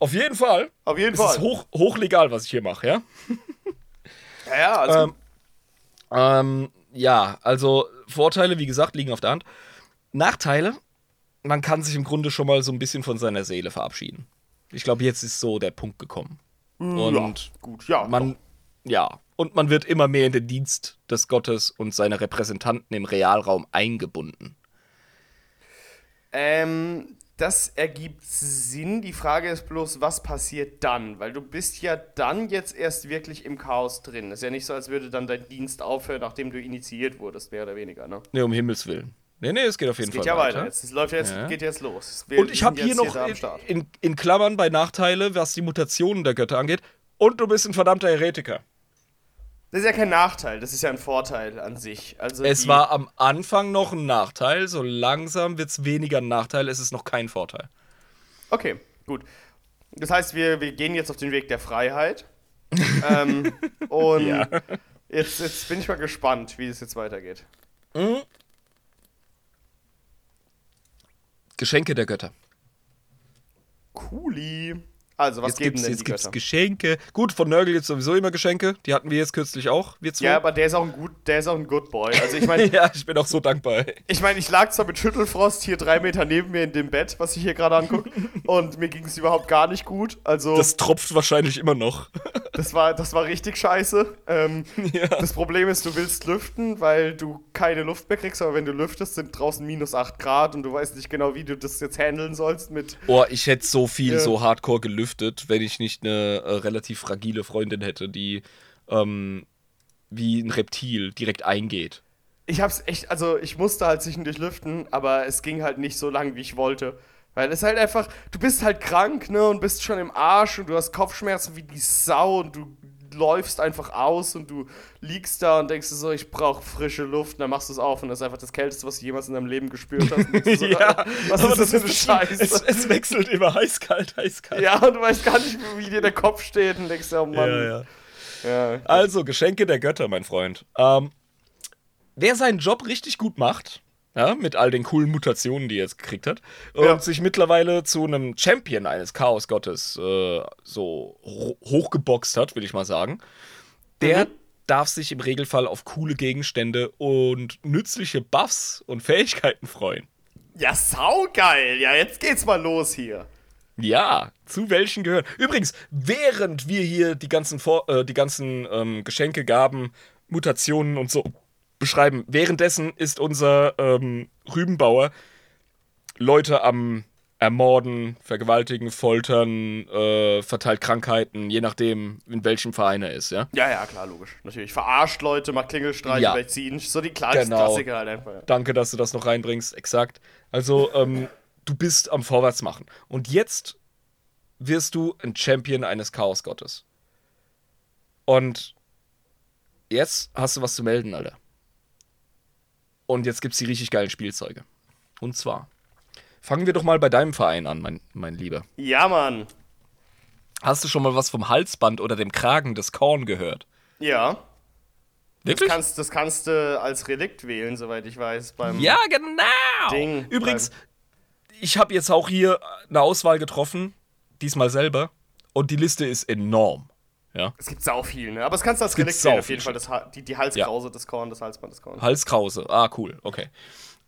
Speaker 1: Auf jeden Fall.
Speaker 2: Auf jeden
Speaker 1: Es
Speaker 2: Fall.
Speaker 1: ist hoch, hochlegal, was ich hier mache, ja?
Speaker 2: ja, ja, also,
Speaker 1: Ähm, ähm, ja, also Vorteile, wie gesagt, liegen auf der Hand. Nachteile, man kann sich im Grunde schon mal so ein bisschen von seiner Seele verabschieden. Ich glaube, jetzt ist so der Punkt gekommen. Und
Speaker 2: ja, gut, ja.
Speaker 1: man, ja, und man wird immer mehr in den Dienst des Gottes und seiner Repräsentanten im Realraum eingebunden.
Speaker 2: Ähm, das ergibt Sinn. Die Frage ist bloß, was passiert dann? Weil du bist ja dann jetzt erst wirklich im Chaos drin. Ist ja nicht so, als würde dann dein Dienst aufhören, nachdem du initiiert wurdest, mehr oder weniger, ne?
Speaker 1: Ne, um Himmels Willen. Nee, nee, es geht auf jeden
Speaker 2: Es geht
Speaker 1: Fall
Speaker 2: ja weiter. Jetzt, es läuft jetzt,
Speaker 1: Ja.
Speaker 2: geht jetzt los. Wir
Speaker 1: Und ich habe hier noch in, in, in Klammern bei Nachteile, was die Mutationen der Götter angeht. Und du bist ein verdammter Heretiker.
Speaker 2: Das ist ja kein Nachteil, das ist ja ein Vorteil an sich. Also
Speaker 1: Es war am Anfang noch ein Nachteil, so langsam wird es weniger ein Nachteil, es ist noch kein Vorteil.
Speaker 2: Okay, gut. Das heißt, wir, wir gehen jetzt auf den Weg der Freiheit. ähm, und
Speaker 1: Ja.
Speaker 2: jetzt, jetzt bin ich mal gespannt, wie es jetzt weitergeht.
Speaker 1: Geschenke der Götter.
Speaker 2: Cooli. Also, was
Speaker 1: jetzt
Speaker 2: geben
Speaker 1: gibt's,
Speaker 2: denn
Speaker 1: jetzt gibt's
Speaker 2: Götter?
Speaker 1: Geschenke. Gut, von Nörgel gibt es sowieso immer Geschenke. Die hatten wir jetzt kürzlich auch, wir zwei.
Speaker 2: Ja, aber der ist auch ein gut, der ist auch ein Good Boy. Also ich meine,
Speaker 1: ja, ich bin auch so dankbar.
Speaker 2: ich meine, ich lag zwar mit Schüttelfrost hier drei Meter neben mir in dem Bett, was ich hier gerade angucke, und mir ging es überhaupt gar nicht gut. Also
Speaker 1: Das tropft wahrscheinlich immer noch.
Speaker 2: Das war, das war richtig scheiße. Ähm,
Speaker 1: Ja.
Speaker 2: Das Problem ist, du willst lüften, weil du keine Luft mehr kriegst, aber wenn du lüftest, sind draußen minus 8 Grad und du weißt nicht genau, wie du das jetzt handeln sollst mit.
Speaker 1: Boah, ich hätte so viel,
Speaker 2: Ja.
Speaker 1: so hardcore gelüftet, wenn ich nicht eine äh, relativ fragile Freundin hätte, die ähm, wie ein Reptil direkt eingeht.
Speaker 2: Ich hab's echt, also ich musste halt zwischendurch lüften, aber es ging halt nicht so lang, wie ich wollte. Weil es halt einfach, du bist halt krank, ne, und bist schon im Arsch und du hast Kopfschmerzen wie die Sau und du läufst einfach aus und du liegst da und denkst so, ich brauche frische Luft, und dann machst du es auf und das ist einfach das Kälteste, was du jemals in deinem Leben gespürt hast. So, was ist das für eine Scheiße?
Speaker 1: Es, es wechselt immer heiß-kalt, heiß-kalt.
Speaker 2: Ja, und du weißt gar nicht, wie dir der Kopf steht und denkst, oh Mann.
Speaker 1: ja, ja.
Speaker 2: Ja.
Speaker 1: Also, Geschenke der Götter, mein Freund. Ähm, wer seinen Job richtig gut macht, ja, mit all den coolen Mutationen, die er jetzt gekriegt hat, und
Speaker 2: Ja.
Speaker 1: sich mittlerweile zu einem Champion eines Chaosgottes äh, so ho hochgeboxt hat, will ich mal sagen, der
Speaker 2: Mhm.
Speaker 1: darf sich im Regelfall auf coole Gegenstände und nützliche Buffs und Fähigkeiten freuen.
Speaker 2: ja, saugeil. Ja, jetzt geht's mal los hier.
Speaker 1: Ja, zu welchen gehören? Übrigens, während wir hier die ganzen, Vor äh, die ganzen ähm, Geschenke, Gaben, Mutationen und so beschreiben, währenddessen ist unser ähm, Rübenbauer Leute am Ermorden, Vergewaltigen, Foltern, äh, verteilt Krankheiten, je nachdem, in welchem Verein er ist, ja?
Speaker 2: Ja, ja, klar, logisch. Natürlich. Verarscht Leute, macht Klingelstreiche
Speaker 1: Ja.
Speaker 2: Ziehen. So die Kla
Speaker 1: Genau.
Speaker 2: Klassiker halt einfach. Ja.
Speaker 1: Danke, dass du das noch reinbringst, exakt. Also, ähm, du bist am Vorwärtsmachen. Und jetzt wirst du ein Champion eines Chaosgottes. Und jetzt hast du was zu melden, Alter. Und jetzt gibt's die richtig geilen Spielzeuge. Und zwar, fangen wir doch mal bei deinem Verein an, mein, mein Lieber.
Speaker 2: Ja, Mann.
Speaker 1: Hast du schon mal was vom Halsband oder dem Kragen des Korn gehört?
Speaker 2: Ja. Das
Speaker 1: Wirklich?
Speaker 2: kannst, das kannst du als Relikt wählen, soweit ich weiß. Beim
Speaker 1: Ja, genau.
Speaker 2: Ding.
Speaker 1: Übrigens, ich habe jetzt auch hier eine Auswahl getroffen, diesmal selber, und die Liste ist enorm. Ja.
Speaker 2: Es gibt sau viel, ne? Aber es kannst du als Relikt wählen, auf jeden Fall. Das, Ha- die, die Halskrause des Korn, das Halsband des Korn.
Speaker 1: Halskrause. Ah, cool. Okay.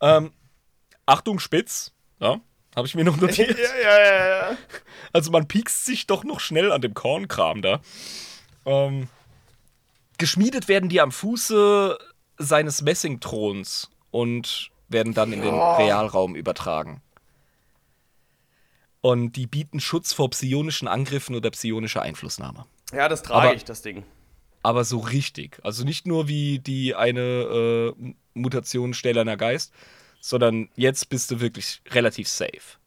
Speaker 1: Ähm, Achtung, Spitz. Ja. Habe ich mir noch notiert.
Speaker 2: ja, ja, ja, ja.
Speaker 1: Also man piekst sich doch noch schnell an dem Kornkram da. Ähm, geschmiedet werden die am Fuße seines Messingthrons und werden dann in den Realraum übertragen. Und die bieten Schutz vor psionischen Angriffen oder psionischer Einflussnahme.
Speaker 2: Ja, das trage
Speaker 1: Aber-
Speaker 2: ich, das Ding.
Speaker 1: Aber so richtig. Also nicht nur wie die eine äh, Mutation stählerner Geist, sondern jetzt bist du wirklich relativ safe.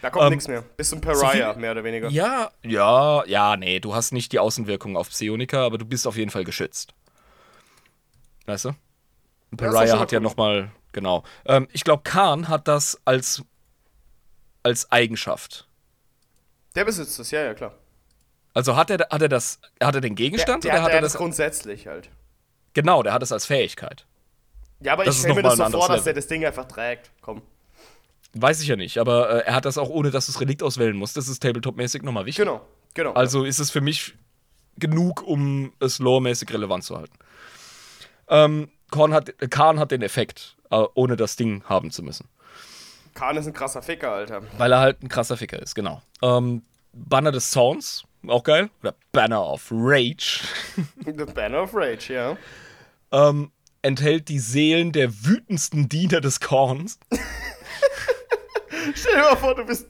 Speaker 2: Da kommt
Speaker 1: Ähm,
Speaker 2: nichts mehr. Bist ein Pariah,
Speaker 1: viel-
Speaker 2: mehr oder weniger.
Speaker 1: Ja, ja, ja, nee, du hast nicht die Außenwirkung auf Psioniker, aber du bist auf jeden Fall geschützt. Weißt du? Ein Pariah
Speaker 2: schon
Speaker 1: hat ja nochmal, genau. Ähm, ich glaube, Khan hat das als, als Eigenschaft.
Speaker 2: Der besitzt es, ja, ja, klar.
Speaker 1: Also hat er, hat er das, hat er den Gegenstand
Speaker 2: der,
Speaker 1: oder
Speaker 2: der,
Speaker 1: hat
Speaker 2: der
Speaker 1: er das?
Speaker 2: grundsätzlich halt.
Speaker 1: Genau, der hat es als Fähigkeit.
Speaker 2: Ja, aber
Speaker 1: Das
Speaker 2: ich stelle mir das so vor, dass der das Ding einfach trägt. Komm.
Speaker 1: Weiß ich ja nicht, aber äh, er hat das auch ohne, dass du das Relikt auswählen musst. Das ist Tabletop-mäßig nochmal wichtig.
Speaker 2: Genau, genau.
Speaker 1: Also ist es für mich genug, um es loremäßig relevant zu halten. Ähm, Korn hat, Khan hat den Effekt, äh, ohne das Ding haben zu müssen.
Speaker 2: Khan ist ein krasser Ficker, Alter.
Speaker 1: Weil er halt ein krasser Ficker ist, genau. Ähm, Banner des Zorns, auch geil. Oder Banner of Rage.
Speaker 2: The Banner of Rage, ja.
Speaker 1: ähm, enthält die Seelen der wütendsten Diener des Korns.
Speaker 2: Stell dir mal vor, du bist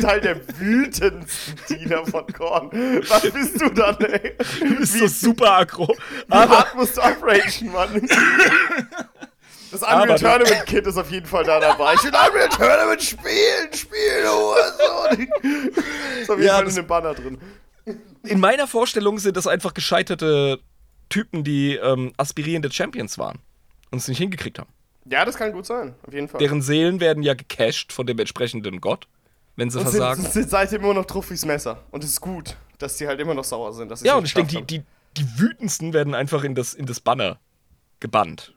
Speaker 2: Teil der wütendsten Diener von Korn. Was bist du dann, ey?
Speaker 1: Du bist so super aggro.
Speaker 2: Wie hart musst du upragen, Mann? Das Unreal Tournament Kit ist auf jeden Fall da dabei. Ich will Unreal Tournament spielen, spielen, Hurensohn. Ist auf jeden
Speaker 1: Ja,
Speaker 2: Fall in dem Banner drin.
Speaker 1: In meiner Vorstellung sind das einfach gescheiterte Typen, die ähm, aspirierende Champions waren und es nicht hingekriegt haben.
Speaker 2: Ja, das kann gut sein, auf jeden Fall.
Speaker 1: Deren Seelen werden ja gecached von dem entsprechenden Gott, wenn sie
Speaker 2: und
Speaker 1: versagen.
Speaker 2: sind, sind seitdem immer noch Truffis Messer. Und es ist gut, dass die halt immer noch sauer sind.
Speaker 1: Ja, und ich denke, die, die, die wütendsten werden einfach in das, in das Banner gebannt.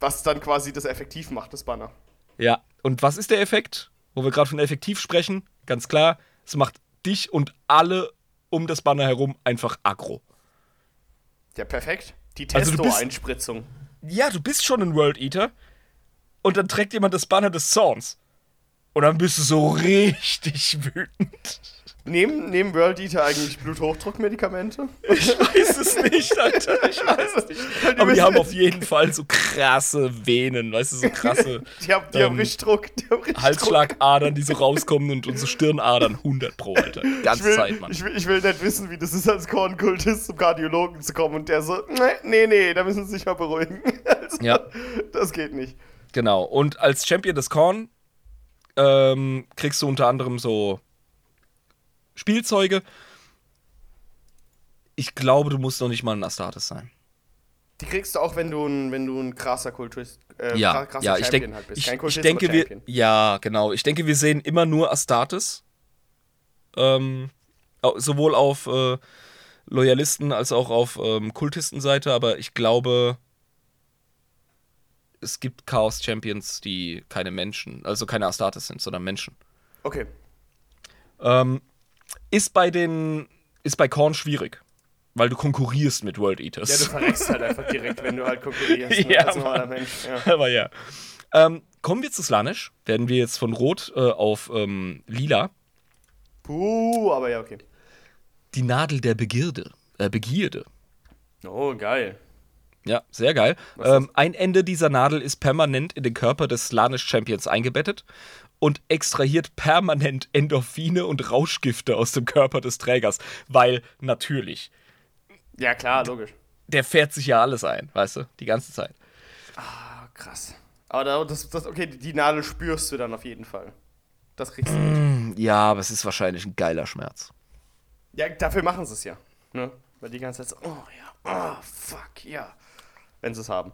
Speaker 2: Was dann quasi das effektiv macht, das Banner.
Speaker 1: Ja, und was ist der Effekt? Wo wir gerade von effektiv sprechen, ganz klar, es macht dich und alle um das Banner herum einfach aggro.
Speaker 2: Ja, perfekt. Die
Speaker 1: Also
Speaker 2: Testo-Einspritzung.
Speaker 1: Ja, du bist schon ein World Eater und dann trägt jemand das Banner des Zorns. Und dann bist du so richtig wütend.
Speaker 2: Nehmen, nehmen World Eater eigentlich Bluthochdruckmedikamente?
Speaker 1: Ich weiß es nicht, Alter. Ich weiß es nicht. Aber die haben auf jeden Fall so krasse Venen, weißt du, so krasse
Speaker 2: Die haben, die haben
Speaker 1: ähm,
Speaker 2: richtig Druck. Die haben richtig.
Speaker 1: Halsschlagadern, die so rauskommen und unsere Stirnadern 100 pro, Alter. Ganze
Speaker 2: will,
Speaker 1: Zeit, Mann.
Speaker 2: ich, will, ich will nicht wissen, wie das ist, als Kornkultist zum Kardiologen zu kommen und der so, nee, nee, nee, da müssen Sie sich mal beruhigen. Also,
Speaker 1: Ja.
Speaker 2: Das geht nicht.
Speaker 1: Genau. Und als Champion des Korn ähm, kriegst du unter anderem so Spielzeuge. Ich glaube, du musst noch nicht mal ein Astartes sein.
Speaker 2: Die kriegst du auch, wenn du ein, wenn du ein krasser Kultist, äh,
Speaker 1: Ja,
Speaker 2: kra- krasser
Speaker 1: ja, ich,
Speaker 2: Champion
Speaker 1: denk,
Speaker 2: halt bist.
Speaker 1: ich,
Speaker 2: Kein
Speaker 1: ich denke, wir, ja, genau. Ich denke, wir sehen immer nur Astartes. Ähm, sowohl auf äh, Loyalisten als auch auf ähm, Kultistenseite, aber ich glaube, es gibt Chaos Champions, die keine Menschen, also keine Astartes sind, sondern Menschen.
Speaker 2: Okay.
Speaker 1: Ähm, ist bei den, ist bei Korn schwierig, weil du konkurrierst mit World Eaters.
Speaker 2: Ja, du verreckst halt einfach direkt, wenn du halt konkurrierst. Ne?
Speaker 1: Ja,
Speaker 2: als normaler. Mensch. Ja.
Speaker 1: Aber ja. Ähm, kommen wir zu Slanisch. Werden wir jetzt von Rot äh, auf ähm, Lila.
Speaker 2: Puh, aber ja, okay.
Speaker 1: Die Nadel der Begierde. Äh, Begierde.
Speaker 2: Oh, geil.
Speaker 1: Ja, sehr geil. Ähm, ein Ende dieser Nadel ist permanent in den Körper des Slanisch-Champions eingebettet und extrahiert permanent Endorphine und Rauschgifte aus dem Körper des Trägers. Weil natürlich,
Speaker 2: Ja, klar, logisch.
Speaker 1: der fährt sich ja alles ein, weißt du, die ganze Zeit.
Speaker 2: Ah, krass. Aber da, das, das, okay, die Nadel spürst du dann auf jeden Fall. Das kriegst du mit.
Speaker 1: Ja, aber es ist wahrscheinlich ein geiler Schmerz.
Speaker 2: Ja, dafür machen sie es ja. Ne? Weil die ganze Zeit so, oh ja, oh, fuck, ja. Wenn sie es haben.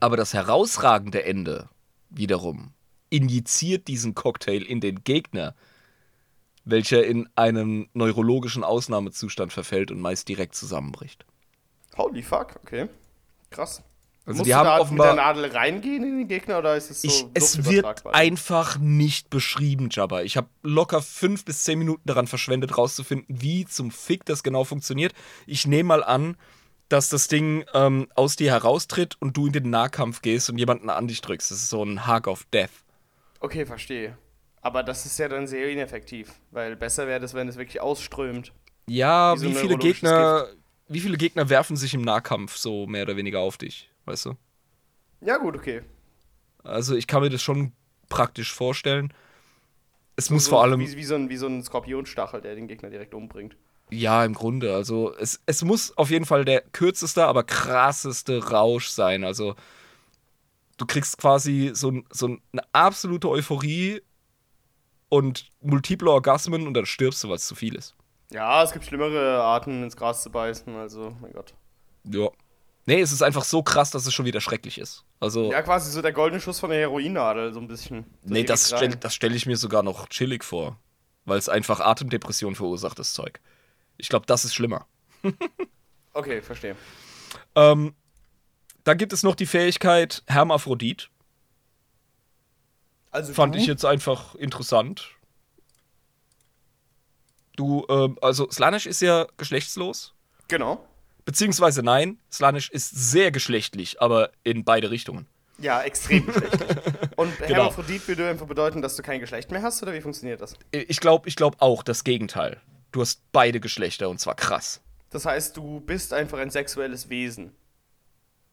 Speaker 1: Aber das herausragende Ende wiederum injiziert diesen Cocktail in den Gegner, welcher in einen neurologischen Ausnahmezustand verfällt und meist direkt zusammenbricht.
Speaker 2: Holy fuck, okay. Krass.
Speaker 1: Also
Speaker 2: Musst
Speaker 1: die haben
Speaker 2: da
Speaker 1: offenbar-
Speaker 2: mit der Nadel reingehen in den Gegner oder ist es so
Speaker 1: Ich, es wird einfach nicht beschrieben, Jabba. Ich habe locker fünf bis zehn Minuten daran verschwendet, rauszufinden, wie zum Fick das genau funktioniert. Ich nehme mal an, dass das Ding ähm, aus dir heraustritt und du in den Nahkampf gehst und jemanden an dich drückst. Das ist so ein Hug of Death.
Speaker 2: Okay, verstehe. Aber das ist ja dann sehr ineffektiv, weil besser wäre das, wenn es wirklich ausströmt.
Speaker 1: Ja,
Speaker 2: Wie so
Speaker 1: wie viele Gegner, wie viele Gegner werfen sich im Nahkampf so mehr oder weniger auf dich, weißt du?
Speaker 2: Ja, gut, okay.
Speaker 1: Also ich kann mir das schon praktisch vorstellen. Es muss
Speaker 2: so,
Speaker 1: vor allem,
Speaker 2: Wie, wie, so ein, wie so ein Skorpionstachel, der den Gegner direkt umbringt.
Speaker 1: ja, im Grunde, also es, es muss auf jeden Fall der kürzeste, aber krasseste Rausch sein. Also du kriegst quasi so, so eine absolute Euphorie und multiple Orgasmen und dann stirbst du, weil es zu viel ist.
Speaker 2: Ja, es gibt schlimmere Arten, ins Gras zu beißen, also, mein Gott.
Speaker 1: Ja. Nee, es ist einfach so krass, dass es schon wieder schrecklich ist. Also,
Speaker 2: Ja, quasi so der goldene Schuss von der Heroinnadel, so ein bisschen. So
Speaker 1: nee, das stelle stell ich mir sogar noch chillig vor. Weil es einfach Atemdepression verursacht, das Zeug. Ich glaube, das ist schlimmer.
Speaker 2: Okay, verstehe.
Speaker 1: Ähm, dann gibt es noch die Fähigkeit Hermaphrodit.
Speaker 2: Also
Speaker 1: Fand
Speaker 2: du?
Speaker 1: ich jetzt einfach interessant. Du, ähm, also Slanisch ist ja geschlechtslos.
Speaker 2: Genau.
Speaker 1: Beziehungsweise nein, Slanisch ist sehr geschlechtlich, aber in beide Richtungen.
Speaker 2: Ja, extrem schlecht. Und
Speaker 1: Genau.
Speaker 2: Hermaphrodit würde einfach bedeuten, dass du kein Geschlecht mehr hast, oder wie funktioniert das?
Speaker 1: Ich glaube ich glaub auch das Gegenteil. Du hast beide Geschlechter und zwar krass.
Speaker 2: Das heißt, du bist einfach ein sexuelles Wesen.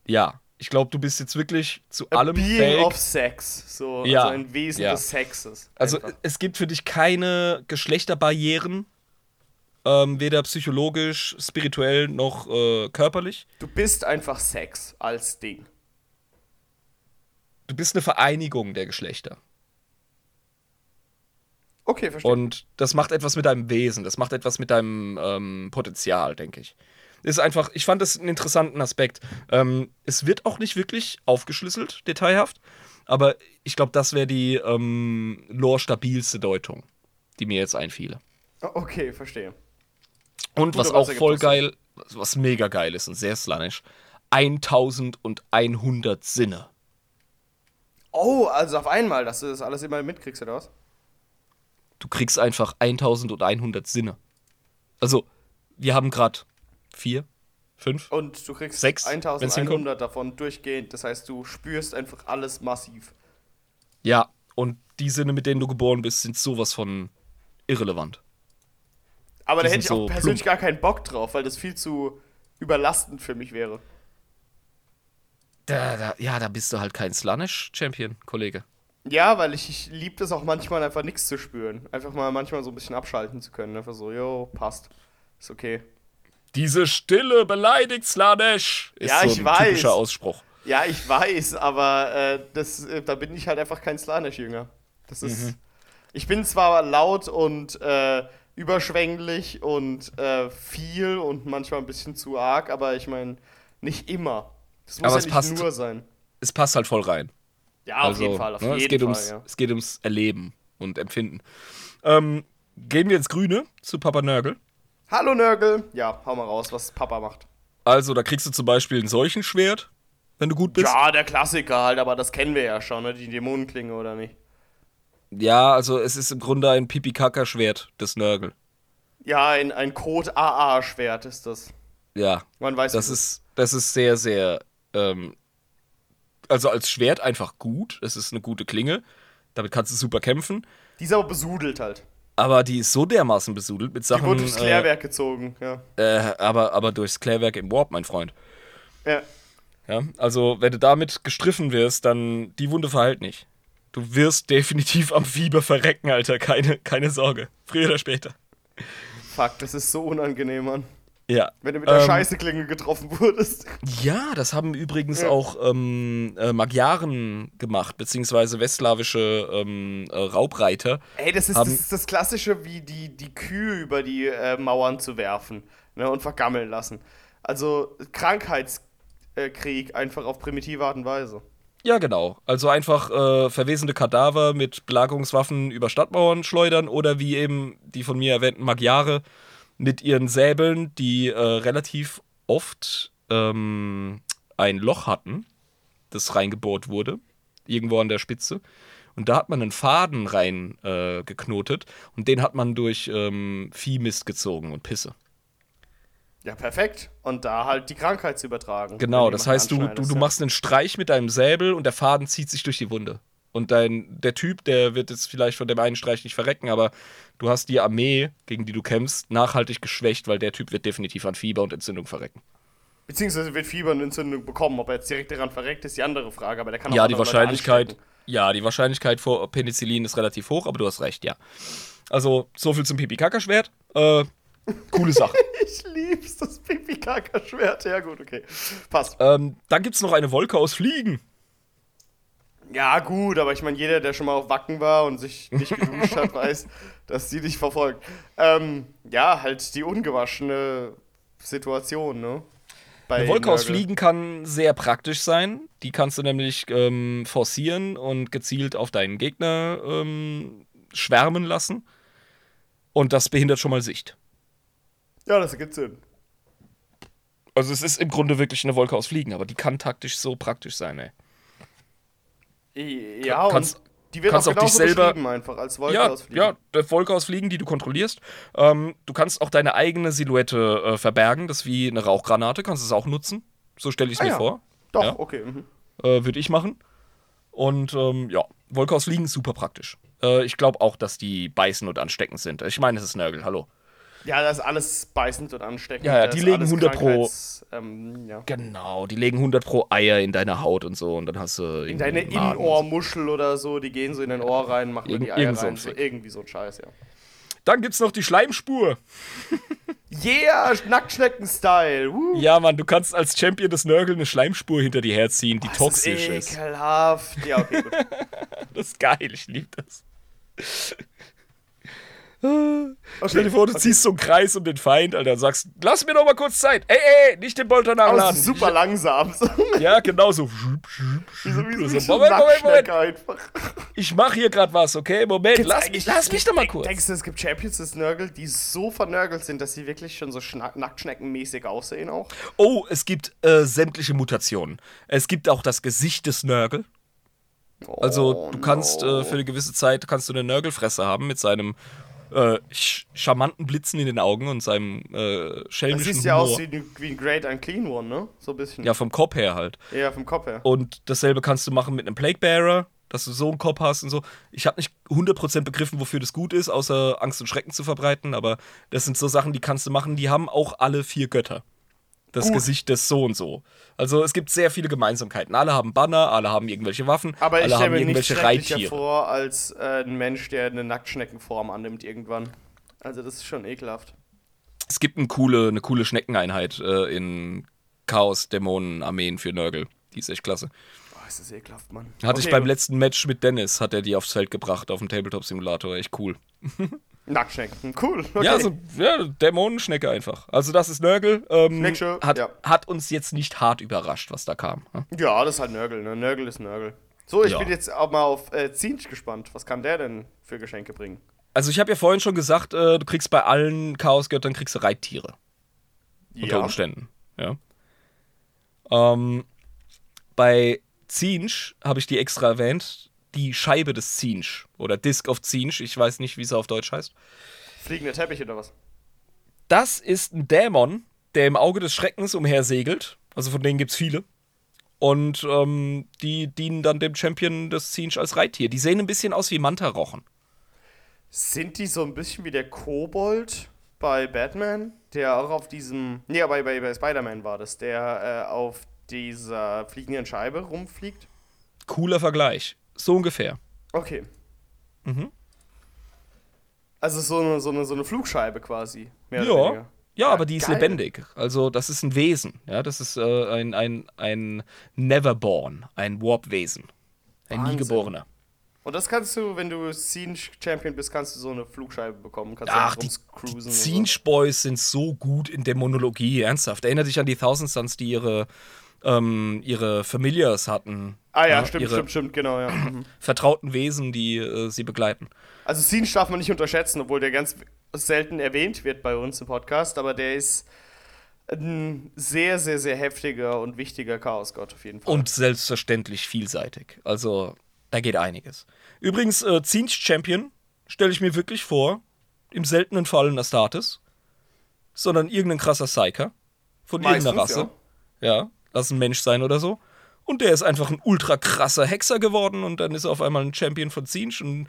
Speaker 1: Ja, ich glaube, du bist jetzt wirklich zu
Speaker 2: A
Speaker 1: allem
Speaker 2: Being
Speaker 1: fähig.
Speaker 2: of Sex. So,
Speaker 1: Ja,
Speaker 2: also ein Wesen
Speaker 1: ja.
Speaker 2: des Sexes.
Speaker 1: Also
Speaker 2: Einfach.
Speaker 1: es gibt für dich keine Geschlechterbarrieren, ähm, weder psychologisch, spirituell noch äh, körperlich.
Speaker 2: Du bist einfach Sex als Ding.
Speaker 1: Du bist eine Vereinigung der Geschlechter.
Speaker 2: Okay, verstehe.
Speaker 1: Und das macht etwas mit deinem Wesen, das macht etwas mit deinem ähm, Potenzial, denke ich. Ist einfach, ich fand das einen interessanten Aspekt. Ähm, es wird auch nicht wirklich aufgeschlüsselt, detailhaft, aber ich glaube, das wäre die ähm, lore-stabilste Deutung, die mir jetzt einfiele.
Speaker 2: okay, verstehe.
Speaker 1: Und
Speaker 2: Gut,
Speaker 1: was auch voll geil, was mega geil ist und sehr slanisch, 1100 Sinne.
Speaker 2: Oh, also auf einmal, dass du das alles immer mitkriegst, oder was?
Speaker 1: Du kriegst einfach 1100 Sinne. Also, wir haben gerade vier, fünf.
Speaker 2: Und du kriegst
Speaker 1: Sechs, wenn's
Speaker 2: 1100 davon durchgehend. Das heißt, du spürst einfach alles massiv.
Speaker 1: Ja, und die Sinne, mit denen du geboren bist, sind sowas von irrelevant.
Speaker 2: Aber
Speaker 1: Die
Speaker 2: da hätte ich auch
Speaker 1: so
Speaker 2: persönlich gar keinen Bock drauf, weil das viel zu überlastend für mich wäre.
Speaker 1: Da, da, ja, da bist du halt kein Slanish-Champion, Kollege.
Speaker 2: Ja, weil ich, ich liebe das auch manchmal einfach nichts zu spüren. Einfach mal manchmal so ein bisschen abschalten zu können. Einfach so, jo, passt. Ist okay.
Speaker 1: Diese Stille beleidigt Slanish, ist
Speaker 2: Ja,
Speaker 1: so
Speaker 2: ich
Speaker 1: ein
Speaker 2: weiß.
Speaker 1: typischer Ausspruch.
Speaker 2: Ja, ich weiß, aber äh, das, äh, da bin ich halt einfach kein Slanish-Jünger. Das ist.
Speaker 1: Mhm.
Speaker 2: Ich bin zwar laut und äh, überschwänglich und äh, viel und manchmal ein bisschen zu arg, aber ich meine, nicht immer. Das muss
Speaker 1: Aber
Speaker 2: ja
Speaker 1: es
Speaker 2: nicht
Speaker 1: passt-
Speaker 2: nur sein.
Speaker 1: Es passt halt voll rein.
Speaker 2: Ja, auf
Speaker 1: Also,
Speaker 2: jeden Fall, auf
Speaker 1: ne,
Speaker 2: jeden
Speaker 1: es geht
Speaker 2: Fall.
Speaker 1: ums,
Speaker 2: ja.
Speaker 1: Es geht ums Erleben und Empfinden. Ähm, gehen wir ins Grüne zu Papa Nörgel.
Speaker 2: Hallo Nörgel. Ja, hau mal raus, was Papa macht.
Speaker 1: Also, da kriegst du zum Beispiel ein Seuchenschwert, wenn du gut bist.
Speaker 2: Ja, der Klassiker halt, aber das kennen wir ja schon, ne? Die Dämonenklinge oder nicht.
Speaker 1: Ja, also es ist im Grunde ein Pipi-Kaka-Schwert des Nörgel.
Speaker 2: Ja, ein, ein Code-AA-Schwert ist das.
Speaker 1: Ja,
Speaker 2: Man weiß
Speaker 1: das ist, das ist sehr, sehr, ähm, also als Schwert einfach gut. Es ist eine gute Klinge. Damit kannst du super kämpfen.
Speaker 2: Die ist aber besudelt halt.
Speaker 1: Aber die ist so dermaßen besudelt mit
Speaker 2: Die
Speaker 1: Sachen.
Speaker 2: wurde durchs
Speaker 1: äh,
Speaker 2: Klärwerk gezogen, ja.
Speaker 1: äh, aber, aber durchs Klärwerk im Warp, mein Freund.
Speaker 2: Ja.
Speaker 1: Ja, also wenn du damit gestriffen wirst, dann die Wunde verheilt nicht. Du wirst definitiv am Fieber verrecken, Alter. Keine, keine Sorge. Früher oder später.
Speaker 2: Fuck, das ist so unangenehm, Mann.
Speaker 1: Ja.
Speaker 2: Wenn du mit der
Speaker 1: Ähm,
Speaker 2: Scheißeklinge getroffen wurdest.
Speaker 1: Ja, das haben übrigens
Speaker 2: Ja.
Speaker 1: auch ähm, äh, Magyaren gemacht, beziehungsweise westslawische ähm, äh, Raubreiter.
Speaker 2: Ey, das ist, das ist das Klassische, wie die, die Kühe über die äh, Mauern zu werfen ne, und vergammeln lassen. Also Krankheitskrieg einfach auf primitive Art und Weise.
Speaker 1: Ja, genau. Also einfach äh, verwesende Kadaver mit Belagerungswaffen über Stadtmauern schleudern oder wie eben die von mir erwähnten Magyare mit ihren Säbeln, die äh, relativ oft ähm, ein Loch hatten, das reingebohrt wurde, irgendwo an der Spitze. Und da hat man einen Faden rein äh, und den hat man durch ähm, Viehmist gezogen und Pisse.
Speaker 2: Ja, perfekt. Und da halt die Krankheit zu übertragen.
Speaker 1: Genau, das heißt, du, du, du machst einen Streich mit deinem Säbel und der Faden zieht sich durch die Wunde. Und dein, der Typ, der wird jetzt vielleicht von dem einen Streich nicht verrecken, aber du hast die Armee, gegen die du kämpfst, nachhaltig geschwächt, weil der Typ wird definitiv an Fieber und Entzündung verrecken.
Speaker 2: Beziehungsweise wird Fieber und Entzündung bekommen. Ob er jetzt direkt daran verreckt, ist die andere Frage. Aber der kann auch
Speaker 1: Ja, die Wahrscheinlichkeit, ja, die Wahrscheinlichkeit vor Penicillin ist relativ hoch, aber du hast recht, ja. Also, so viel zum Pipi-Kaka-Schwert. Äh, coole Sache.
Speaker 2: Ich lieb's, das Pipi-Kaka-Schwert. Ja, gut, okay. Passt.
Speaker 1: ähm, dann gibt's noch eine Wolke aus Fliegen.
Speaker 2: Ja, gut, aber ich meine, jeder, der schon mal auf Wacken war und sich nicht geduscht hat, weiß, dass die dich verfolgt. Ähm, ja, halt die ungewaschene Situation, ne? Bei
Speaker 1: Eine Wolke aus. Fliegen kann sehr praktisch sein. Die kannst du nämlich ähm, forcieren und gezielt auf deinen Gegner ähm, schwärmen lassen. Und das behindert schon mal Sicht.
Speaker 2: Ja, das ergibt Sinn.
Speaker 1: Also es ist im Grunde wirklich eine Wolke aus Fliegen, aber die kann taktisch so praktisch sein, ey.
Speaker 2: Ja,
Speaker 1: Kannst-
Speaker 2: und die wird auch
Speaker 1: kannst auch dich
Speaker 2: genauso
Speaker 1: selber-
Speaker 2: einfach als Wolke
Speaker 1: Ja,
Speaker 2: aus Fliegen.
Speaker 1: ja, der Wolke aus Fliegen, die du kontrollierst. Ähm, du kannst auch deine eigene Silhouette äh, verbergen. Das ist wie eine Rauchgranate, kannst es auch nutzen. So stelle ich es
Speaker 2: Ah
Speaker 1: mir
Speaker 2: ja.
Speaker 1: vor.
Speaker 2: Doch,
Speaker 1: Ja.
Speaker 2: okay. Mhm.
Speaker 1: Äh, Würde ich machen. Und ähm, ja, Volkos liegen super praktisch. Äh, ich glaube auch, dass die beißen und ansteckend sind. Ich meine, es ist Nörgel, hallo.
Speaker 2: Ja, das ist alles beißend und ansteckend.
Speaker 1: Ja, ja, die
Speaker 2: ist
Speaker 1: legen
Speaker 2: alles
Speaker 1: 100 pro.
Speaker 2: Ähm, ja.
Speaker 1: Genau, die legen 100 pro Eier in deine Haut und so und dann hast du
Speaker 2: In deine. Innenohrmuschel oder so, die gehen so in dein Ohr rein, machen dann die Eier rein.
Speaker 1: ein
Speaker 2: So, irgendwie so ein Scheiß, ja.
Speaker 1: Dann gibt's noch die Schleimspur.
Speaker 2: Yeah, Nacktschnecken-Style.
Speaker 1: Ja, Mann, du kannst als Champion des Nörgel eine Schleimspur hinter dir herziehen, die
Speaker 2: Das
Speaker 1: toxisch
Speaker 2: ist
Speaker 1: ist.
Speaker 2: ekelhaft. Ja, okay, gut.
Speaker 1: Das ist geil, ich liebe das.
Speaker 2: Okay,
Speaker 1: Stell dir vor, du
Speaker 2: okay.
Speaker 1: ziehst so einen Kreis um den Feind, Alter, und sagst, lass mir doch mal kurz Zeit. Ey, ey, nicht den Bolter nachladen.
Speaker 2: super langsam.
Speaker 1: Ja, genau so. Moment, Moment, Moment.
Speaker 2: Einfach.
Speaker 1: Ich mach hier gerade was, okay? Moment, lass,
Speaker 2: Eigentlich-
Speaker 1: lass mich doch mal kurz.
Speaker 2: Denkst du, es gibt Champions des Nörgel, die so vernörgelt sind, dass sie wirklich schon so Nacktschneckenmäßig aussehen auch?
Speaker 1: Oh, es gibt äh, sämtliche Mutationen. Es gibt auch das Gesicht des Nörgel. Also
Speaker 2: Oh,
Speaker 1: du kannst
Speaker 2: no.
Speaker 1: äh, für eine gewisse Zeit kannst du eine Nörgelfresse haben mit seinem äh, charmanten Blitzen in den Augen und seinem äh,
Speaker 2: Das
Speaker 1: schelmischen
Speaker 2: sieht ja aus wie, wie ein Great Unclean One, ne? So ein bisschen.
Speaker 1: ja, vom Kopf her halt.
Speaker 2: Ja, vom Kopf her.
Speaker 1: Und dasselbe kannst du machen mit einem Plague Bearer, dass du so einen Kopf hast und so. Ich habe nicht 100% begriffen, wofür das gut ist, außer Angst und Schrecken zu verbreiten, aber das sind so Sachen, die kannst du machen, die haben auch alle vier Götter. Das
Speaker 2: Gut.
Speaker 1: Gesicht des so und so. Also es gibt sehr viele Gemeinsamkeiten. Alle haben Banner, alle haben irgendwelche Waffen,
Speaker 2: Aber ich
Speaker 1: alle
Speaker 2: stelle
Speaker 1: haben
Speaker 2: mir nicht
Speaker 1: irgendwelche
Speaker 2: schrecklicher
Speaker 1: Reittiere.
Speaker 2: vor als äh, ein Mensch, der eine Nacktschneckenform annimmt irgendwann. Also das ist schon ekelhaft.
Speaker 1: Es gibt eine coole, eine coole Schneckeneinheit äh, in Chaos-Dämonen-Armeen für Nörgel. Die ist echt klasse.
Speaker 2: Oh, ist das ekelhaft, Mann.
Speaker 1: Hatte ich
Speaker 2: Okay,
Speaker 1: beim
Speaker 2: gut.
Speaker 1: letzten Match mit Dennis, hat er die aufs Feld gebracht auf dem Tabletop-Simulator. Echt cool.
Speaker 2: Nacktschnecken. Cool. Okay.
Speaker 1: Ja, so ja, Dämonenschnecke einfach. Also das ist Nörgel. Ähm,
Speaker 2: Schnecksche,
Speaker 1: hat,
Speaker 2: ja.
Speaker 1: hat uns jetzt nicht hart überrascht, was da kam. ne?
Speaker 2: Ja, das ist halt Nörgel, ne? Nörgel ist Nörgel. So, ich
Speaker 1: Ja.
Speaker 2: bin jetzt auch mal auf äh, Zinch gespannt. Was kann der denn für Geschenke bringen?
Speaker 1: Also ich habe ja vorhin schon gesagt, äh, du kriegst bei allen Chaosgöttern kriegst du Reittiere. Unter Umständen. Ja. Ähm, bei Zinch habe ich die extra erwähnt. Die Scheibe des Zinch oder Disc of Zinch. Ich weiß nicht, wie es auf Deutsch heißt.
Speaker 2: Fliegende Teppich oder was?
Speaker 1: Das ist ein Dämon, der im Auge des Schreckens umhersegelt. Also von denen gibt es viele. Und ähm, die dienen dann dem Champion des Zinch als Reittier. Die sehen ein bisschen aus wie Mantarochen.
Speaker 2: Sind die so ein bisschen wie der Kobold bei Batman, der auch auf diesem. Nee, bei, bei, bei Spider-Man war das, der äh, auf dieser fliegenden Scheibe rumfliegt?
Speaker 1: Cooler Vergleich. So ungefähr.
Speaker 2: Okay.
Speaker 1: Mhm.
Speaker 2: Also so eine, so eine, so eine Flugscheibe quasi.
Speaker 1: Ja.
Speaker 2: weniger.
Speaker 1: Ja, aber die ist
Speaker 2: geil.
Speaker 1: lebendig. Also, das ist ein Wesen. Ja, das ist äh, ein, ein, ein Neverborn, ein Warp-Wesen. Ein
Speaker 2: Wahnsinn.
Speaker 1: Niegeborener.
Speaker 2: Und das kannst du, wenn du Scene Champion bist, kannst du so eine Flugscheibe bekommen. Kannst
Speaker 1: Ach,
Speaker 2: du
Speaker 1: die
Speaker 2: cruisen. und so.
Speaker 1: Sind so gut in Dämonologie, ernsthaft. Erinnert dich an die Thousand Suns, die ihre, ähm, ihre Familiars hatten.
Speaker 2: Ah ja,
Speaker 1: Ja,
Speaker 2: stimmt, stimmt, stimmt, genau, ja. Mhm.
Speaker 1: Vertrauten Wesen, die äh, sie begleiten.
Speaker 2: Also Scene darf man nicht unterschätzen, obwohl der ganz selten erwähnt wird bei uns im Podcast, aber der ist ein sehr, sehr, sehr heftiger und wichtiger Chaosgott auf jeden Fall.
Speaker 1: Und selbstverständlich vielseitig. Also, da geht einiges. Übrigens, äh, Zinch Champion stelle ich mir wirklich vor, im seltenen Fall ein Astartes, sondern irgendein krasser Psyker von irgendeiner
Speaker 2: Meistens,
Speaker 1: Rasse. Ja. lass ein Mensch sein oder so. Und der ist einfach ein ultra krasser Hexer geworden und dann ist er auf einmal ein Champion von Zinch und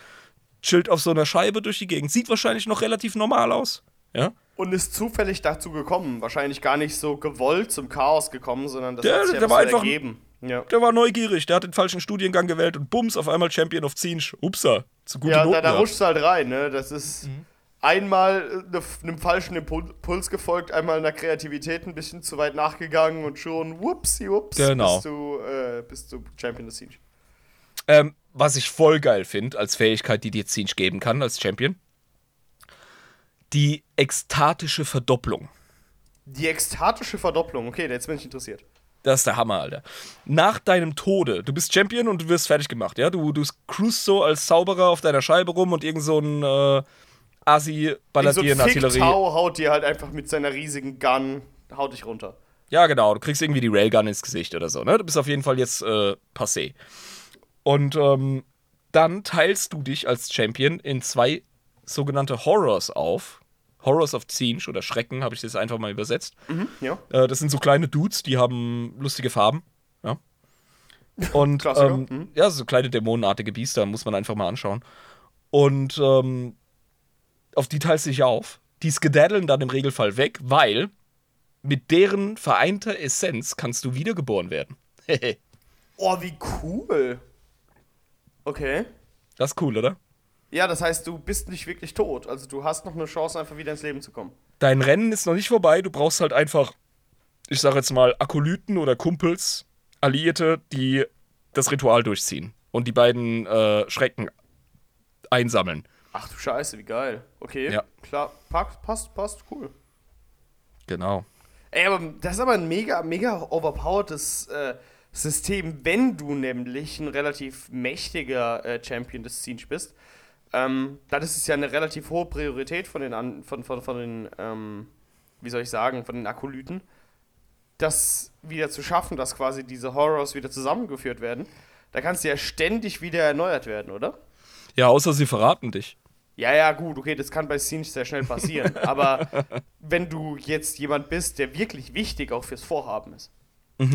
Speaker 1: chillt auf so einer Scheibe durch die Gegend. Sieht wahrscheinlich noch relativ normal aus. Ja.
Speaker 2: Und ist zufällig dazu gekommen. Wahrscheinlich gar nicht so gewollt zum Chaos gekommen, sondern das
Speaker 1: Der-
Speaker 2: hat sich
Speaker 1: der
Speaker 2: einfach
Speaker 1: war einfach-
Speaker 2: ergeben. Ja,
Speaker 1: Der war neugierig, der hat den falschen Studiengang gewählt und bums, auf einmal Champion of Zinch. Upsa, zu gute
Speaker 2: ja
Speaker 1: Noten
Speaker 2: da, da rutscht halt rein, ne? Das ist
Speaker 1: Mhm.
Speaker 2: Einmal äh, ne, einem falschen Impul- Puls gefolgt, einmal einer Kreativität ein bisschen zu weit nachgegangen und schon whoopsie whoops
Speaker 1: Genau.
Speaker 2: bist du, äh, bist du Champion des Siege.
Speaker 1: Ähm, was ich voll geil finde als Fähigkeit, die dir Zinch geben kann als Champion. Die ekstatische Verdopplung.
Speaker 2: Die ekstatische Verdopplung, okay, jetzt bin ich interessiert.
Speaker 1: Das ist der Hammer, Alter. Nach deinem Tode, du bist Champion und du wirst fertig gemacht, ja? Du, du cruist so als Zauberer auf deiner Scheibe rum und irgend so ein äh, Assi
Speaker 2: so
Speaker 1: ballert
Speaker 2: ein
Speaker 1: dir in Artillerie.
Speaker 2: Tau haut dir halt einfach mit seiner riesigen Gun, haut dich runter.
Speaker 1: Ja, genau. Du kriegst irgendwie die Railgun ins Gesicht oder so, ne? Du bist auf jeden Fall jetzt äh, passé. Und ähm, dann teilst du dich als Champion in zwei sogenannte Horrors auf. Horrors of Zinch oder Schrecken, habe ich das einfach mal übersetzt.
Speaker 2: Ja.
Speaker 1: Äh, das sind so kleine Dudes, die haben lustige Farben. Ja. Und ähm,
Speaker 2: mhm.
Speaker 1: ja, so kleine dämonenartige Biester muss man einfach mal anschauen. Und ähm, auf die teilst du dich auf. Die skedaddeln dann im Regelfall weg, weil mit deren vereinter Essenz kannst du wiedergeboren werden.
Speaker 2: Oh, wie cool. Okay.
Speaker 1: das ist cool, oder?
Speaker 2: Ja, das heißt, du bist nicht wirklich tot. Also du hast noch eine Chance, einfach wieder ins Leben zu kommen.
Speaker 1: Dein Rennen ist noch nicht vorbei. Du brauchst halt einfach, ich sag jetzt mal, Akolyten oder Kumpels, Alliierte, die das Ritual durchziehen und die beiden äh, Schrecken einsammeln.
Speaker 2: Ach du Scheiße, wie geil. Okay,
Speaker 1: Ja.
Speaker 2: klar. Passt, passt, passt, cool.
Speaker 1: Genau.
Speaker 2: Ey, aber das ist aber ein mega, mega overpowertes äh, System, wenn du nämlich ein relativ mächtiger äh, Champion des Siege bist. Ähm, dann ist es ja eine relativ hohe Priorität von den, an, von, von, von den ähm, wie soll ich sagen, von den Akolyten, das wieder zu schaffen, dass quasi diese Horrors wieder zusammengeführt werden. Da kannst du ja ständig wieder erneuert werden, oder?
Speaker 1: Ja, außer sie verraten dich.
Speaker 2: Ja, ja, gut, okay, das kann bei Siege sehr schnell passieren. aber wenn du jetzt jemand bist, der wirklich wichtig auch fürs Vorhaben ist.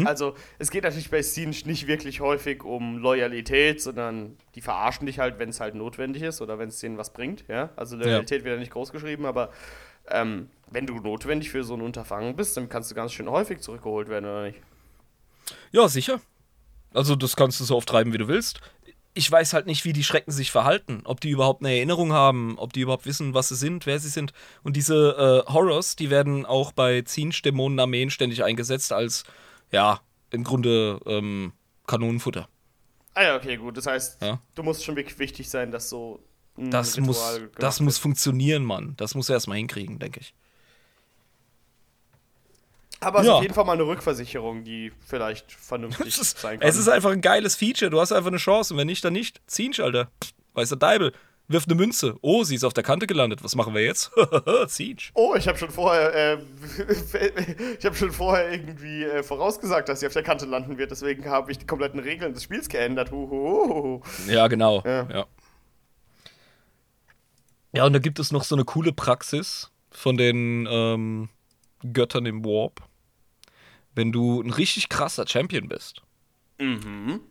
Speaker 2: Also, es geht natürlich bei Siege nicht wirklich häufig um Loyalität, sondern die verarschen dich halt, wenn es halt notwendig ist oder wenn es denen was bringt. Ja? Also, Loyalität wird ja nicht groß geschrieben, aber ähm, wenn du notwendig für so ein Unterfangen bist, dann kannst du ganz schön häufig zurückgeholt werden, oder nicht?
Speaker 1: Ja, sicher. Also, das kannst du so oft treiben, wie du willst. Ich weiß halt nicht, wie die Schrecken sich verhalten. Ob die überhaupt eine Erinnerung haben, ob die überhaupt wissen, was sie sind, wer sie sind. Und diese äh, Horrors, die werden auch bei Zinch-Dämonenarmeen ständig eingesetzt als, ja, im Grunde ähm, Kanonenfutter.
Speaker 2: Ah ja, okay, gut. Das heißt,
Speaker 1: Ja.
Speaker 2: du musst schon wirklich wichtig sein, dass so ein
Speaker 1: Das,
Speaker 2: Ritual
Speaker 1: muss, das muss funktionieren, Mann. Das muss er erstmal hinkriegen, denke ich.
Speaker 2: Aber es ist
Speaker 1: Ja.
Speaker 2: auf jeden Fall mal eine Rückversicherung, die vielleicht vernünftig
Speaker 1: Es ist,
Speaker 2: sein kann.
Speaker 1: es ist einfach ein geiles Feature. Du hast einfach eine Chance. Und wenn nicht, dann nicht. Zinch, Alter. Weißt du, Deibel. Wirf eine Münze. Oh, sie ist auf der Kante gelandet. Was machen wir jetzt? Zinch.
Speaker 2: Oh, ich habe schon vorher, äh, ich habe schon vorher irgendwie äh, vorausgesagt, dass sie auf der Kante landen wird. Deswegen habe ich die kompletten Regeln des Spiels geändert. Huhuhu.
Speaker 1: Ja, genau.
Speaker 2: Ja.
Speaker 1: Ja. ja. und da gibt es noch so eine coole Praxis von den ähm, Göttern im Warp. Wenn du ein richtig krasser Champion bist,
Speaker 2: Mhm.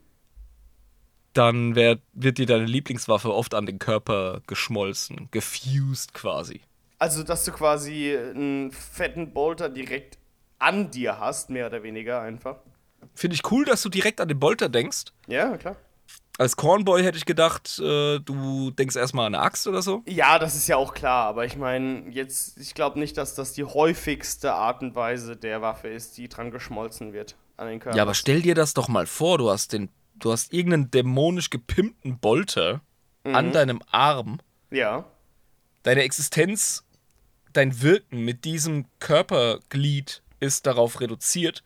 Speaker 1: dann wär, wird dir deine Lieblingswaffe oft an den Körper geschmolzen, gefused quasi.
Speaker 2: Also, dass du quasi einen fetten Bolter direkt an dir hast, mehr oder weniger einfach.
Speaker 1: Finde ich cool, dass du direkt an den Bolter denkst.
Speaker 2: Ja, klar.
Speaker 1: Als Cornboy hätte ich gedacht, äh, du denkst erstmal an eine Axt oder so.
Speaker 2: Ja, das ist ja auch klar, aber ich meine, jetzt, ich glaube nicht, dass das die häufigste Art und Weise der Waffe ist, die dran geschmolzen wird an den Körper.
Speaker 1: Ja, aber stell dir das doch mal vor, du hast den, du hast irgendeinen dämonisch gepimpten Bolter an deinem Arm.
Speaker 2: Ja.
Speaker 1: Deine Existenz, dein Wirken mit diesem Körperglied ist darauf reduziert,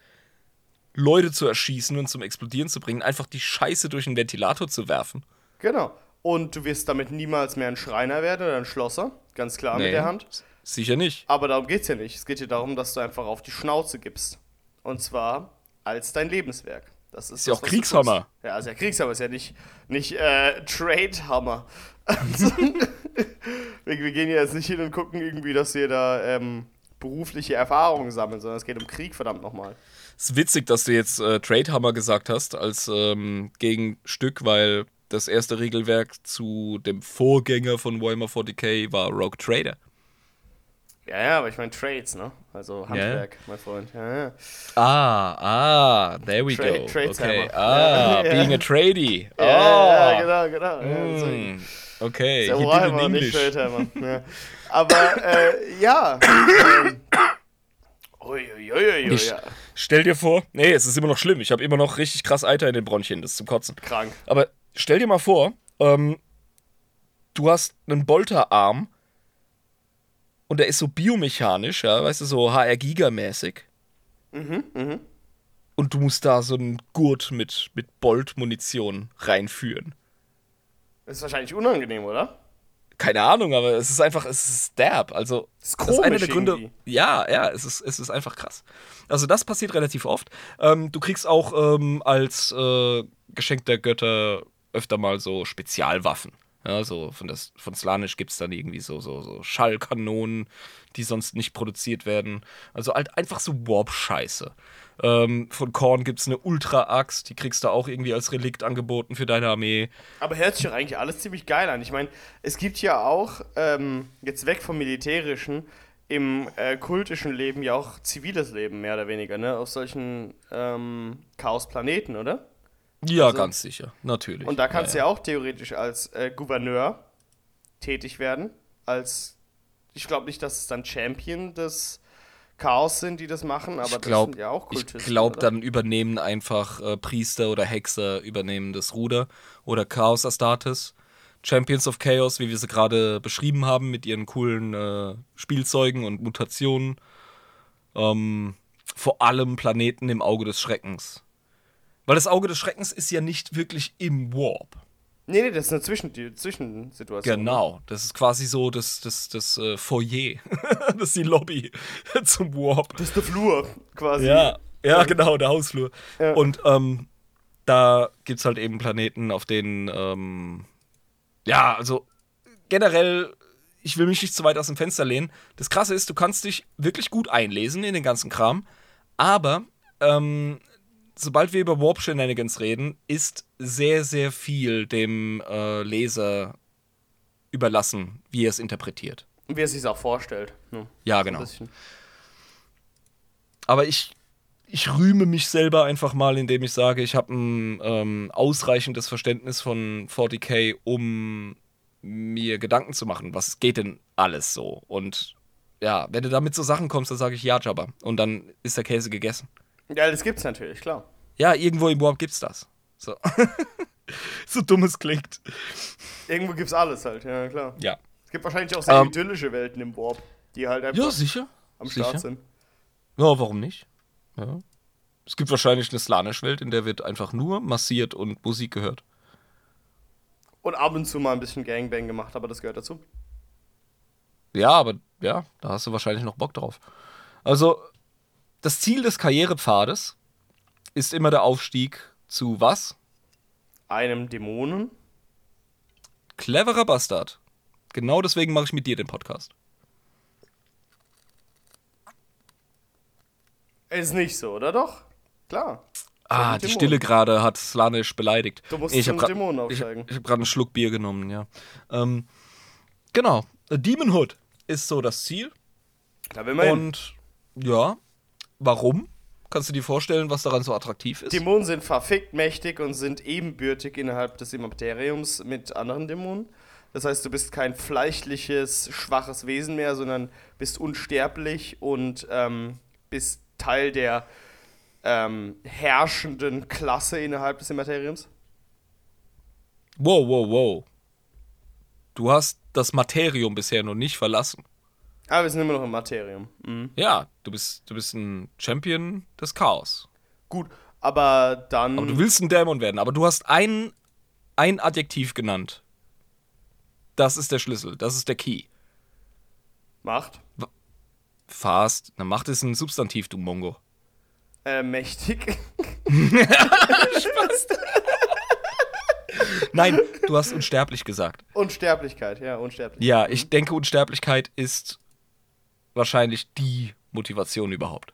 Speaker 1: Leute zu erschießen und zum Explodieren zu bringen, einfach die Scheiße durch einen Ventilator zu werfen.
Speaker 2: Genau. Und du wirst damit niemals mehr ein Schreiner werden oder ein Schlosser, ganz klar mit der Hand.
Speaker 1: Sicher nicht.
Speaker 2: Aber darum geht's ja nicht. Es geht ja darum, dass du einfach auf die Schnauze gibst. Und zwar als dein Lebenswerk. Das ist,
Speaker 1: ja
Speaker 2: das,
Speaker 1: auch
Speaker 2: was du
Speaker 1: Kriegshammer.
Speaker 2: Ja, also ja Kriegshammer ist ja nicht, nicht äh, Trade-Hammer. Also, wir, wir gehen ja jetzt nicht hin und gucken irgendwie, dass wir da ähm, berufliche Erfahrungen sammeln, sondern es geht um Krieg, verdammt nochmal.
Speaker 1: Es ist witzig, dass du jetzt äh, Tradehammer gesagt hast als ähm, Gegenstück, weil das erste Regelwerk zu dem Vorgänger von Warhammer 40k war Rogue Trader.
Speaker 2: Ja, ja, aber ich meine Trades, ne? Also Handwerk, mein Freund. Ja, ja.
Speaker 1: Ah, ah, there we
Speaker 2: Trade-
Speaker 1: go.
Speaker 2: Tradeshammer.
Speaker 1: Okay. Ah, being a tradie.
Speaker 2: Ja,
Speaker 1: Ah,
Speaker 2: ja, genau, genau. So-
Speaker 1: mm, okay,
Speaker 2: Der
Speaker 1: he did in
Speaker 2: nicht
Speaker 1: English.
Speaker 2: Tradehammer. ja. Aber, äh, ja. ähm, Uiuiuiui,
Speaker 1: Ich-
Speaker 2: ja.
Speaker 1: Stell dir vor, nee, es ist immer noch schlimm. Ich habe immer noch richtig krass Eiter in den Bronchien, das ist zum Kotzen.
Speaker 2: Krank.
Speaker 1: Aber stell dir mal vor, ähm, du hast einen Bolterarm und der ist so biomechanisch, ja, weißt du, so HR-Giga-mäßig.
Speaker 2: Mhm, mhm.
Speaker 1: Und du musst da so einen Gurt mit, mit Bolt-Munition reinführen.
Speaker 2: Das ist wahrscheinlich unangenehm, oder?
Speaker 1: Keine Ahnung, aber es ist einfach, es ist derb. Also,
Speaker 2: Das ist
Speaker 1: das ist einer
Speaker 2: komisch
Speaker 1: der Gründe.
Speaker 2: irgendwie.
Speaker 1: Ja, ja, es ist, es ist einfach krass. Also, das passiert relativ oft. Ähm, du kriegst auch ähm, als äh, Geschenk der Götter öfter mal so Spezialwaffen. Ja, so von, das, von Slanisch gibt es dann irgendwie so, so, so Schallkanonen, die sonst nicht produziert werden. Also halt einfach so Warp-Scheiße. Ähm, von Korn gibt es eine Ultra-Axt, die kriegst du auch irgendwie als Relikt angeboten für deine Armee.
Speaker 2: Aber hört sich doch eigentlich alles ziemlich geil an. Ich meine, es gibt ja auch, ähm, jetzt weg vom Militärischen, im äh, kultischen Leben ja auch ziviles Leben, mehr oder weniger, ne? Auf solchen ähm, Chaos-Planeten, oder?
Speaker 1: Ja,
Speaker 2: Also-
Speaker 1: ganz sicher, natürlich.
Speaker 2: Und da kannst du
Speaker 1: ja,
Speaker 2: ja auch theoretisch als äh, Gouverneur tätig werden. Als, ich glaube nicht, dass es dann Champion des Chaos sind, die das machen, aber
Speaker 1: ich glaube,
Speaker 2: das sind ja auch
Speaker 1: ich
Speaker 2: Kultisten.
Speaker 1: glaub,
Speaker 2: oder?
Speaker 1: dann übernehmen einfach äh, Priester oder Hexer übernehmen das Ruder oder Chaos Astartes. Champions of Chaos, wie wir sie gerade beschrieben haben, mit ihren coolen äh, Spielzeugen und Mutationen. Ähm, vor allem Planeten im Auge des Schreckens. Weil das Auge des Schreckens ist ja nicht wirklich im Warp.
Speaker 2: Nee, nee, das ist eine Zwischen die Zwischensituation.
Speaker 1: Genau, das ist quasi so das, das, das äh, Foyer. das ist die Lobby zum Warp.
Speaker 2: Das ist der Flur, quasi.
Speaker 1: Ja, ja, genau, der Hausflur.
Speaker 2: Ja.
Speaker 1: Und ähm, da gibt es halt eben Planeten, auf denen, ähm, ja, also generell, ich will mich nicht zu weit aus dem Fenster lehnen. Das Krasse ist, du kannst dich wirklich gut einlesen in den ganzen Kram, aber ähm, sobald wir über Warp Shenanigans reden, ist sehr, sehr viel dem äh, Leser überlassen, wie er es interpretiert.
Speaker 2: Und wie er sich auch vorstellt. Ne?
Speaker 1: Ja, genau. Aber ich, ich rühme mich selber einfach mal, indem ich sage, ich habe ein ähm, ausreichendes Verständnis von 40k, um mir Gedanken zu machen, was geht denn alles so? Und ja, wenn du damit so Sachen kommst, dann sage ich ja, Jabba. Und dann ist der Käse gegessen.
Speaker 2: Ja, das gibt's natürlich, klar.
Speaker 1: Ja, irgendwo im Warp gibt's das. So. so dumm es klingt.
Speaker 2: Irgendwo gibt's alles halt, ja, klar.
Speaker 1: Ja.
Speaker 2: Es gibt wahrscheinlich auch sehr
Speaker 1: Ähm.
Speaker 2: idyllische Welten im Warp, die halt einfach
Speaker 1: Ja, sicher.
Speaker 2: am
Speaker 1: sicher.
Speaker 2: Start sind.
Speaker 1: Ja, warum nicht? Ja. Es gibt wahrscheinlich eine Slanisch-Welt, in der wird einfach nur massiert und Musik gehört.
Speaker 2: Und ab und zu mal ein bisschen Gangbang gemacht, aber das gehört dazu.
Speaker 1: Ja, aber ja, da hast du wahrscheinlich noch Bock drauf. Also, das Ziel des Karrierepfades ist immer der Aufstieg zu was?
Speaker 2: Einem Dämonen.
Speaker 1: Cleverer Bastard. Genau deswegen mache ich mit dir den Podcast.
Speaker 2: Ist nicht so, oder doch? Klar.
Speaker 1: Ah, die
Speaker 2: Dämonen.
Speaker 1: Stille gerade hat Slanisch beleidigt.
Speaker 2: Du musst
Speaker 1: ich
Speaker 2: zum
Speaker 1: habe grad-
Speaker 2: Dämonen
Speaker 1: Ich,
Speaker 2: aufsteigen.
Speaker 1: ich habe gerade einen Schluck Bier genommen, ja. Ähm, genau. Demon Hood ist so das Ziel.
Speaker 2: Da will man hin.
Speaker 1: Und ja, warum? Kannst du dir vorstellen, was daran so attraktiv ist?
Speaker 2: Dämonen sind verfickt mächtig und sind ebenbürtig innerhalb des Imperiums mit anderen Dämonen. Das heißt, du bist kein fleischliches, schwaches Wesen mehr, sondern bist unsterblich und ähm, bist Teil der ähm, herrschenden Klasse innerhalb des Imperiums.
Speaker 1: Wow, wow, wow. Du hast das Materium bisher noch nicht verlassen.
Speaker 2: Aber wir sind immer noch im Materium. Mhm.
Speaker 1: Ja, du bist, du bist ein Champion des Chaos.
Speaker 2: Gut, aber dann.
Speaker 1: Aber du willst ein Dämon werden. Aber du hast ein, ein Adjektiv genannt. Das ist der Schlüssel. Das ist der Key.
Speaker 2: Macht.
Speaker 1: Fast. Na, Macht ist ein Substantiv, du Mongo.
Speaker 2: Äh, mächtig.
Speaker 1: Nein, du hast unsterblich gesagt.
Speaker 2: Unsterblichkeit, ja, unsterblich.
Speaker 1: Ja, ich denke, Unsterblichkeit ist wahrscheinlich die Motivation überhaupt.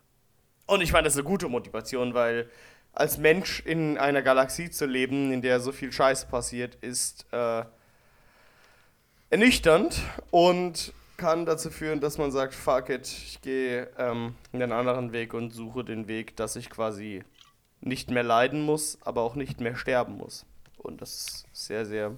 Speaker 2: Und ich meine, das ist eine gute Motivation, weil als Mensch in einer Galaxie zu leben, in der so viel Scheiße passiert, ist äh, ernüchternd und kann dazu führen, dass man sagt, fuck it, ich gehe ähm, einen anderen Weg und suche den Weg, dass ich quasi nicht mehr leiden muss, aber auch nicht mehr sterben muss. Und das ist sehr, sehr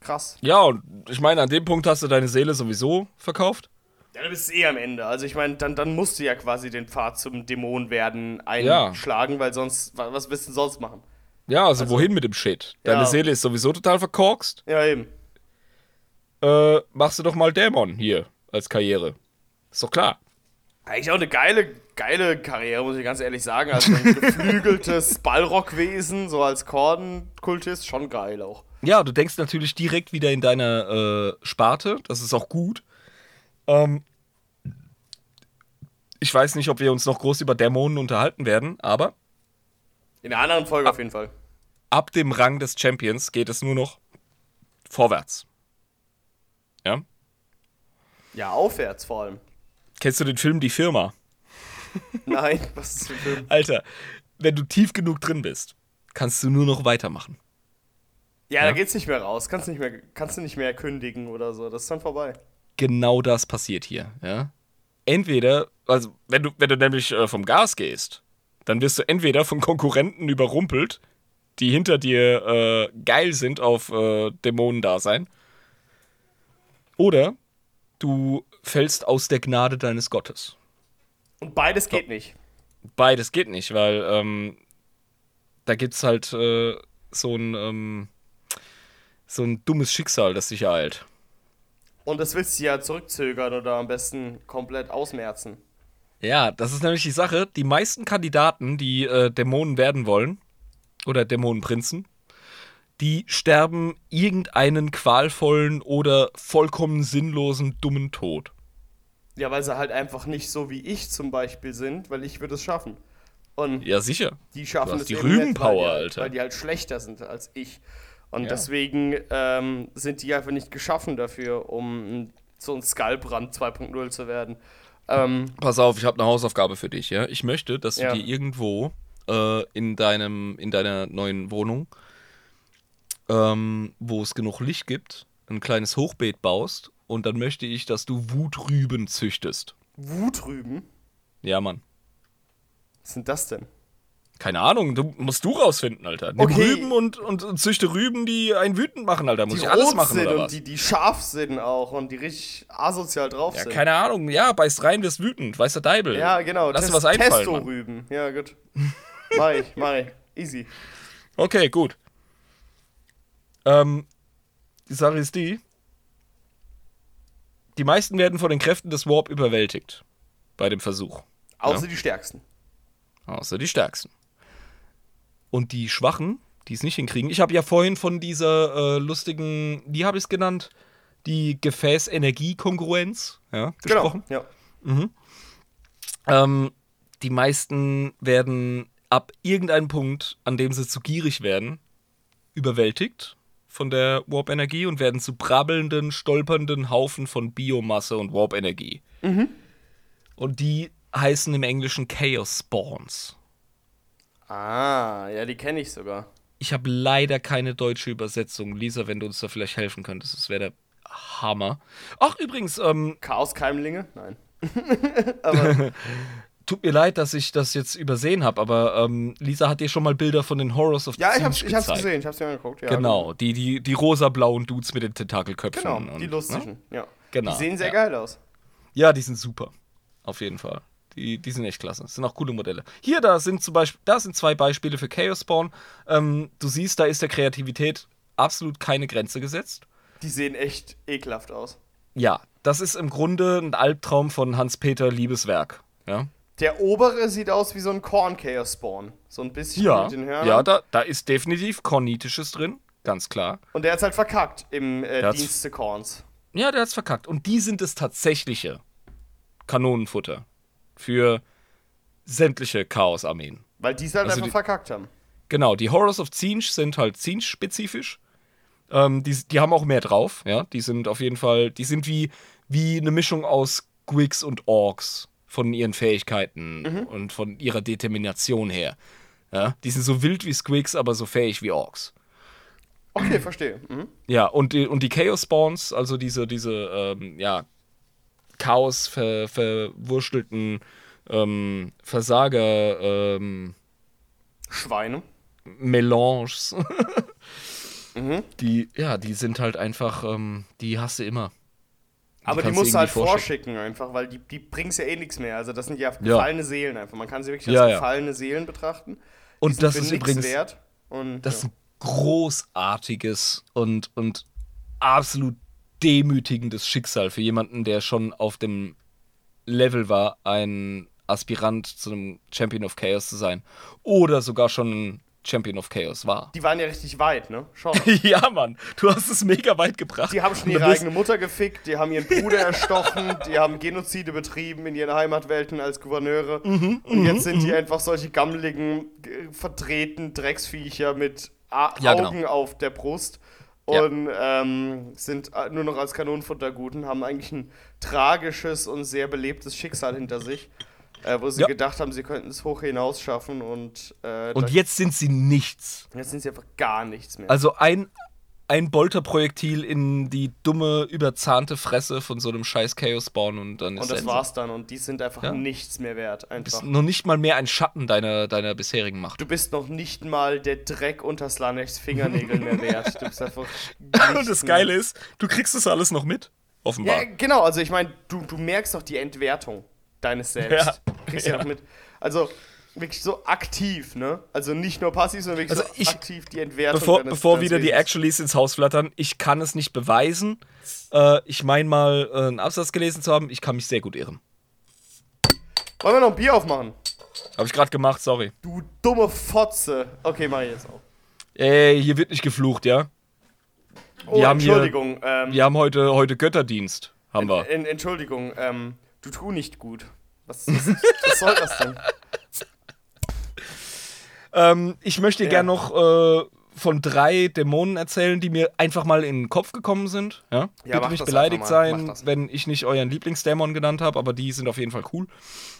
Speaker 2: krass.
Speaker 1: Ja, und ich meine, an dem Punkt hast du deine Seele sowieso verkauft.
Speaker 2: Ja, du bist eh am Ende. Also ich meine, dann, dann musst du ja quasi den Pfad zum Dämon werden einschlagen, weil sonst, wa- was willst du sonst machen?
Speaker 1: Ja, also, wohin mit dem Shit? Deine
Speaker 2: Ja.
Speaker 1: Seele ist sowieso total verkorkst.
Speaker 2: Ja, eben.
Speaker 1: Äh, machst du doch mal Dämon hier als Karriere. Ist doch klar.
Speaker 2: Eigentlich auch eine geile, geile Karriere, muss ich ganz ehrlich sagen. Also ein geflügeltes Ballrockwesen, so als Kordenkultist, schon geil auch.
Speaker 1: Ja, du denkst natürlich direkt wieder in deine äh, Sparte. Das ist auch gut. Ähm, ich weiß nicht, ob wir uns noch groß über Dämonen unterhalten werden, aber
Speaker 2: In einer anderen Folge auf jeden Fall.
Speaker 1: ab dem Rang des Champions geht es nur noch vorwärts. Ja?
Speaker 2: Ja, aufwärts vor allem.
Speaker 1: Kennst du den Film Die Firma?
Speaker 2: Nein, was ist das für ein Film?
Speaker 1: Alter, wenn du tief genug drin bist, kannst du nur noch weitermachen.
Speaker 2: Ja,
Speaker 1: Ja.
Speaker 2: da geht's nicht mehr raus. Kannst nicht mehr, kannst du nicht mehr kündigen oder so. Das ist dann vorbei.
Speaker 1: Genau das passiert hier, ja. Entweder, also wenn du, wenn du nämlich äh, vom Gas gehst, dann wirst du entweder von Konkurrenten überrumpelt, die hinter dir äh, geil sind auf äh, Dämonendasein, oder du fällst aus der Gnade deines Gottes.
Speaker 2: Und beides geht nicht.
Speaker 1: Beides geht nicht, weil ähm, da gibt's halt äh, so ein ähm, so ein dummes Schicksal, das dich ereilt.
Speaker 2: Und das willst du ja zurückzögern oder am besten komplett ausmerzen.
Speaker 1: Ja, das ist nämlich die Sache. Die meisten Kandidaten, die äh, Dämonen werden wollen, oder Dämonenprinzen, die sterben irgendeinen qualvollen oder vollkommen sinnlosen, dummen Tod.
Speaker 2: Ja, weil sie halt einfach nicht so wie ich zum Beispiel sind, weil ich würde es schaffen. Und
Speaker 1: Ja, sicher.
Speaker 2: die schaffen
Speaker 1: Du hast
Speaker 2: es
Speaker 1: die Rübenpower,
Speaker 2: halt-
Speaker 1: Alter.
Speaker 2: Weil die halt schlechter sind als ich. Und
Speaker 1: Ja.
Speaker 2: deswegen ähm, sind die einfach nicht geschaffen dafür, um so ein Skullbrand 2.0 zu werden. Ähm,
Speaker 1: Pass auf, ich habe eine Hausaufgabe für dich, ja. Ich möchte, dass du
Speaker 2: Ja.
Speaker 1: dir irgendwo äh, in deinem, in deiner neuen Wohnung, ähm, wo es genug Licht gibt, ein kleines Hochbeet baust und dann möchte ich, dass du Wutrüben züchtest.
Speaker 2: Wutrüben?
Speaker 1: Ja, Mann.
Speaker 2: Was sind das denn?
Speaker 1: Keine Ahnung, du musst du rausfinden, Alter. Nimm
Speaker 2: Okay.
Speaker 1: Rüben und, und, und züchte Rüben, die einen wütend machen, Alter. Muss
Speaker 2: die
Speaker 1: ich alles machen,
Speaker 2: sind
Speaker 1: oder
Speaker 2: und
Speaker 1: was?
Speaker 2: die, die scharf sind auch und die richtig asozial drauf
Speaker 1: ja,
Speaker 2: sind.
Speaker 1: keine Ahnung. Ja, beißt rein, wirst wütend. Weiß der Deibel.
Speaker 2: Ja, genau.
Speaker 1: Lass dir
Speaker 2: Test-
Speaker 1: was einfallen, Mann.
Speaker 2: Testo-Rüben. Ja, gut. mach ich, mach ich. Easy.
Speaker 1: Okay, gut. Ähm, die Sache ist die, die meisten werden von den Kräften des Warp überwältigt. Bei dem Versuch.
Speaker 2: Außer
Speaker 1: Ja.
Speaker 2: die Stärksten.
Speaker 1: Außer die Stärksten. Und die Schwachen, die es nicht hinkriegen. Ich habe ja vorhin von dieser äh, lustigen, wie habe ich es genannt? Die Gefäßenergiekongruenz ja, gesprochen.
Speaker 2: Genau. Ja.
Speaker 1: Ähm, die meisten werden ab irgendeinem Punkt, an dem sie zu gierig werden, überwältigt von der Warp-Energie und werden zu brabbelnden, stolpernden Haufen von Biomasse und Warp-Energie. Und die heißen im Englischen Chaos Spawns.
Speaker 2: Ah, ja, die kenne ich sogar.
Speaker 1: Ich habe leider keine deutsche Übersetzung. Lisa, wenn du uns da vielleicht helfen könntest, das wäre der Hammer. Ach, übrigens, ähm,
Speaker 2: Chaoskeimlinge? Nein.
Speaker 1: tut mir leid, dass ich das jetzt übersehen habe, aber ähm, Lisa hat dir schon mal Bilder von den Horrors of
Speaker 2: Ja, ich
Speaker 1: Siege
Speaker 2: hab's, ich hab's
Speaker 1: gezeigt.
Speaker 2: gesehen, ich hab's mir angeguckt. Ja,
Speaker 1: Genau, die, die, die rosa-blauen Dudes mit den Tentakelköpfen.
Speaker 2: Genau,
Speaker 1: und,
Speaker 2: die lustigen.
Speaker 1: Ne?
Speaker 2: Ja.
Speaker 1: Genau,
Speaker 2: Die sehen sehr
Speaker 1: ja.
Speaker 2: geil aus.
Speaker 1: Ja, die sind super. Auf jeden Fall. Die, die sind echt klasse. Das sind auch coole Modelle. Hier, da sind zum Beispiel, da sind zwei Beispiele für Chaos Spawn. Ähm, du siehst, da ist der Kreativität absolut keine Grenze gesetzt.
Speaker 2: Die sehen echt ekelhaft aus.
Speaker 1: Ja, das ist im Grunde ein Albtraum von Hans-Peter Liebeswerk. Ja,
Speaker 2: Der obere sieht aus wie so ein Korn Chaos Spawn. So ein bisschen
Speaker 1: ja,
Speaker 2: mit den Hörnern.
Speaker 1: ja da, da ist definitiv Kornitisches drin, ganz klar.
Speaker 2: Und der hat's halt verkackt im äh,
Speaker 1: Der hat's-
Speaker 2: Dienst des Korns.
Speaker 1: Ja, der hat's verkackt. Und die sind das tatsächliche Kanonenfutter für sämtliche Chaos-Armeen.
Speaker 2: Weil die es halt
Speaker 1: Also
Speaker 2: einfach
Speaker 1: die-
Speaker 2: verkackt haben.
Speaker 1: Genau, die Horrors of Zinch sind halt Zinch-spezifisch. Ähm, die, die haben auch mehr drauf, ja. Die sind auf jeden Fall, die sind wie, wie eine Mischung aus Griggs und Orks von ihren Fähigkeiten und von ihrer Determination her. Ja, die sind so wild wie Squigs, aber so fähig wie Orks.
Speaker 2: Okay, verstehe. Mhm.
Speaker 1: Ja, und die, und die Chaos Spawns, also diese, diese, ähm, ja, Chaos ver, verwurstelten ähm, Versager, ähm,
Speaker 2: Schweine.
Speaker 1: Melanges.
Speaker 2: Mhm.
Speaker 1: Die, ja, die sind halt einfach, ähm, die hast du immer.
Speaker 2: Aber die
Speaker 1: kannst du
Speaker 2: musst du halt
Speaker 1: irgendwie
Speaker 2: vorschicken einfach, weil die, die bringst ja eh nichts mehr. Also das sind ja gefallene Seelen einfach. Man kann sie wirklich als
Speaker 1: Ja, ja.
Speaker 2: gefallene Seelen betrachten. Die
Speaker 1: Und das ist übrigens,
Speaker 2: wert. Und,
Speaker 1: das ist
Speaker 2: ja.
Speaker 1: ein großartiges und, und absolut demütigendes Schicksal für jemanden, der schon auf dem Level war, ein Aspirant zu einem Champion of Chaos zu sein. Oder sogar schon ein Champion of Chaos war.
Speaker 2: Die waren ja richtig weit, ne? Schon.
Speaker 1: ja, Mann, du hast es mega weit gebracht.
Speaker 2: Die haben schon ihre eigene Mutter gefickt, die haben ihren Bruder erstochen, die haben Genozide betrieben in ihren Heimatwelten als Gouverneure.
Speaker 1: Mhm,
Speaker 2: und jetzt sind die einfach solche gammeligen, verdrehten Drecksviecher mit
Speaker 1: genau.
Speaker 2: Augen auf der Brust.
Speaker 1: Ja.
Speaker 2: und ähm, sind äh, nur noch als Kanonenfutter gut und haben eigentlich ein tragisches und sehr belebtes Schicksal hinter sich, äh, wo sie
Speaker 1: Ja.
Speaker 2: gedacht haben, sie könnten es hoch hinaus schaffen und, äh,
Speaker 1: Und jetzt sind sie nichts.
Speaker 2: jetzt sind sie einfach gar nichts mehr.
Speaker 1: Also ein, ein Bolterprojektil in die dumme, überzahnte Fresse von so einem scheiß Chaos-Spawn und dann ist
Speaker 2: und das
Speaker 1: Ende.
Speaker 2: war's dann und die sind einfach
Speaker 1: Ja.
Speaker 2: nichts mehr wert. Einfach.
Speaker 1: Bist noch nicht mal mehr ein Schatten deiner, deiner bisherigen Macht.
Speaker 2: Du bist noch nicht mal der Dreck unter Slanechs Fingernägeln mehr wert. Du bist einfach.
Speaker 1: Und das. Geile ist, du kriegst das alles noch mit. Offenbar.
Speaker 2: Ja, genau, also ich meine, du, du merkst doch die Entwertung deines Selbst.
Speaker 1: Ja.
Speaker 2: Du kriegst ja.
Speaker 1: Ja.
Speaker 2: noch mit. Also wirklich so aktiv, ne? Also nicht nur passiv, sondern wirklich
Speaker 1: Also
Speaker 2: so
Speaker 1: ich-
Speaker 2: aktiv die Entwertung
Speaker 1: Bevor, bevor wieder die
Speaker 2: Wesens.
Speaker 1: Actuallys ins Haus flattern, ich kann es nicht beweisen. Äh, ich meine mal, äh, einen Absatz gelesen zu haben, ich kann mich sehr gut irren.
Speaker 2: Wollen wir noch ein Bier aufmachen?
Speaker 1: Habe ich gerade gemacht, sorry.
Speaker 2: Du dumme Fotze. Okay, mach ich jetzt auch.
Speaker 1: Ey, hier wird nicht geflucht, ja?
Speaker 2: Oh,
Speaker 1: Wir haben hier-
Speaker 2: Entschuldigung. ähm,
Speaker 1: Wir haben heute, heute Götterdienst. Haben wir.
Speaker 2: en, Entschuldigung, ähm, du tu nicht gut. Was, was, was soll das denn?
Speaker 1: Ähm, ich möchte
Speaker 2: Ja.
Speaker 1: gern noch äh, von drei Dämonen erzählen, die mir einfach mal in den Kopf gekommen sind. Ja?
Speaker 2: Ja,
Speaker 1: Bitte nicht beleidigt sein, wenn ich nicht euren Lieblingsdämon genannt habe, aber die sind auf jeden Fall cool.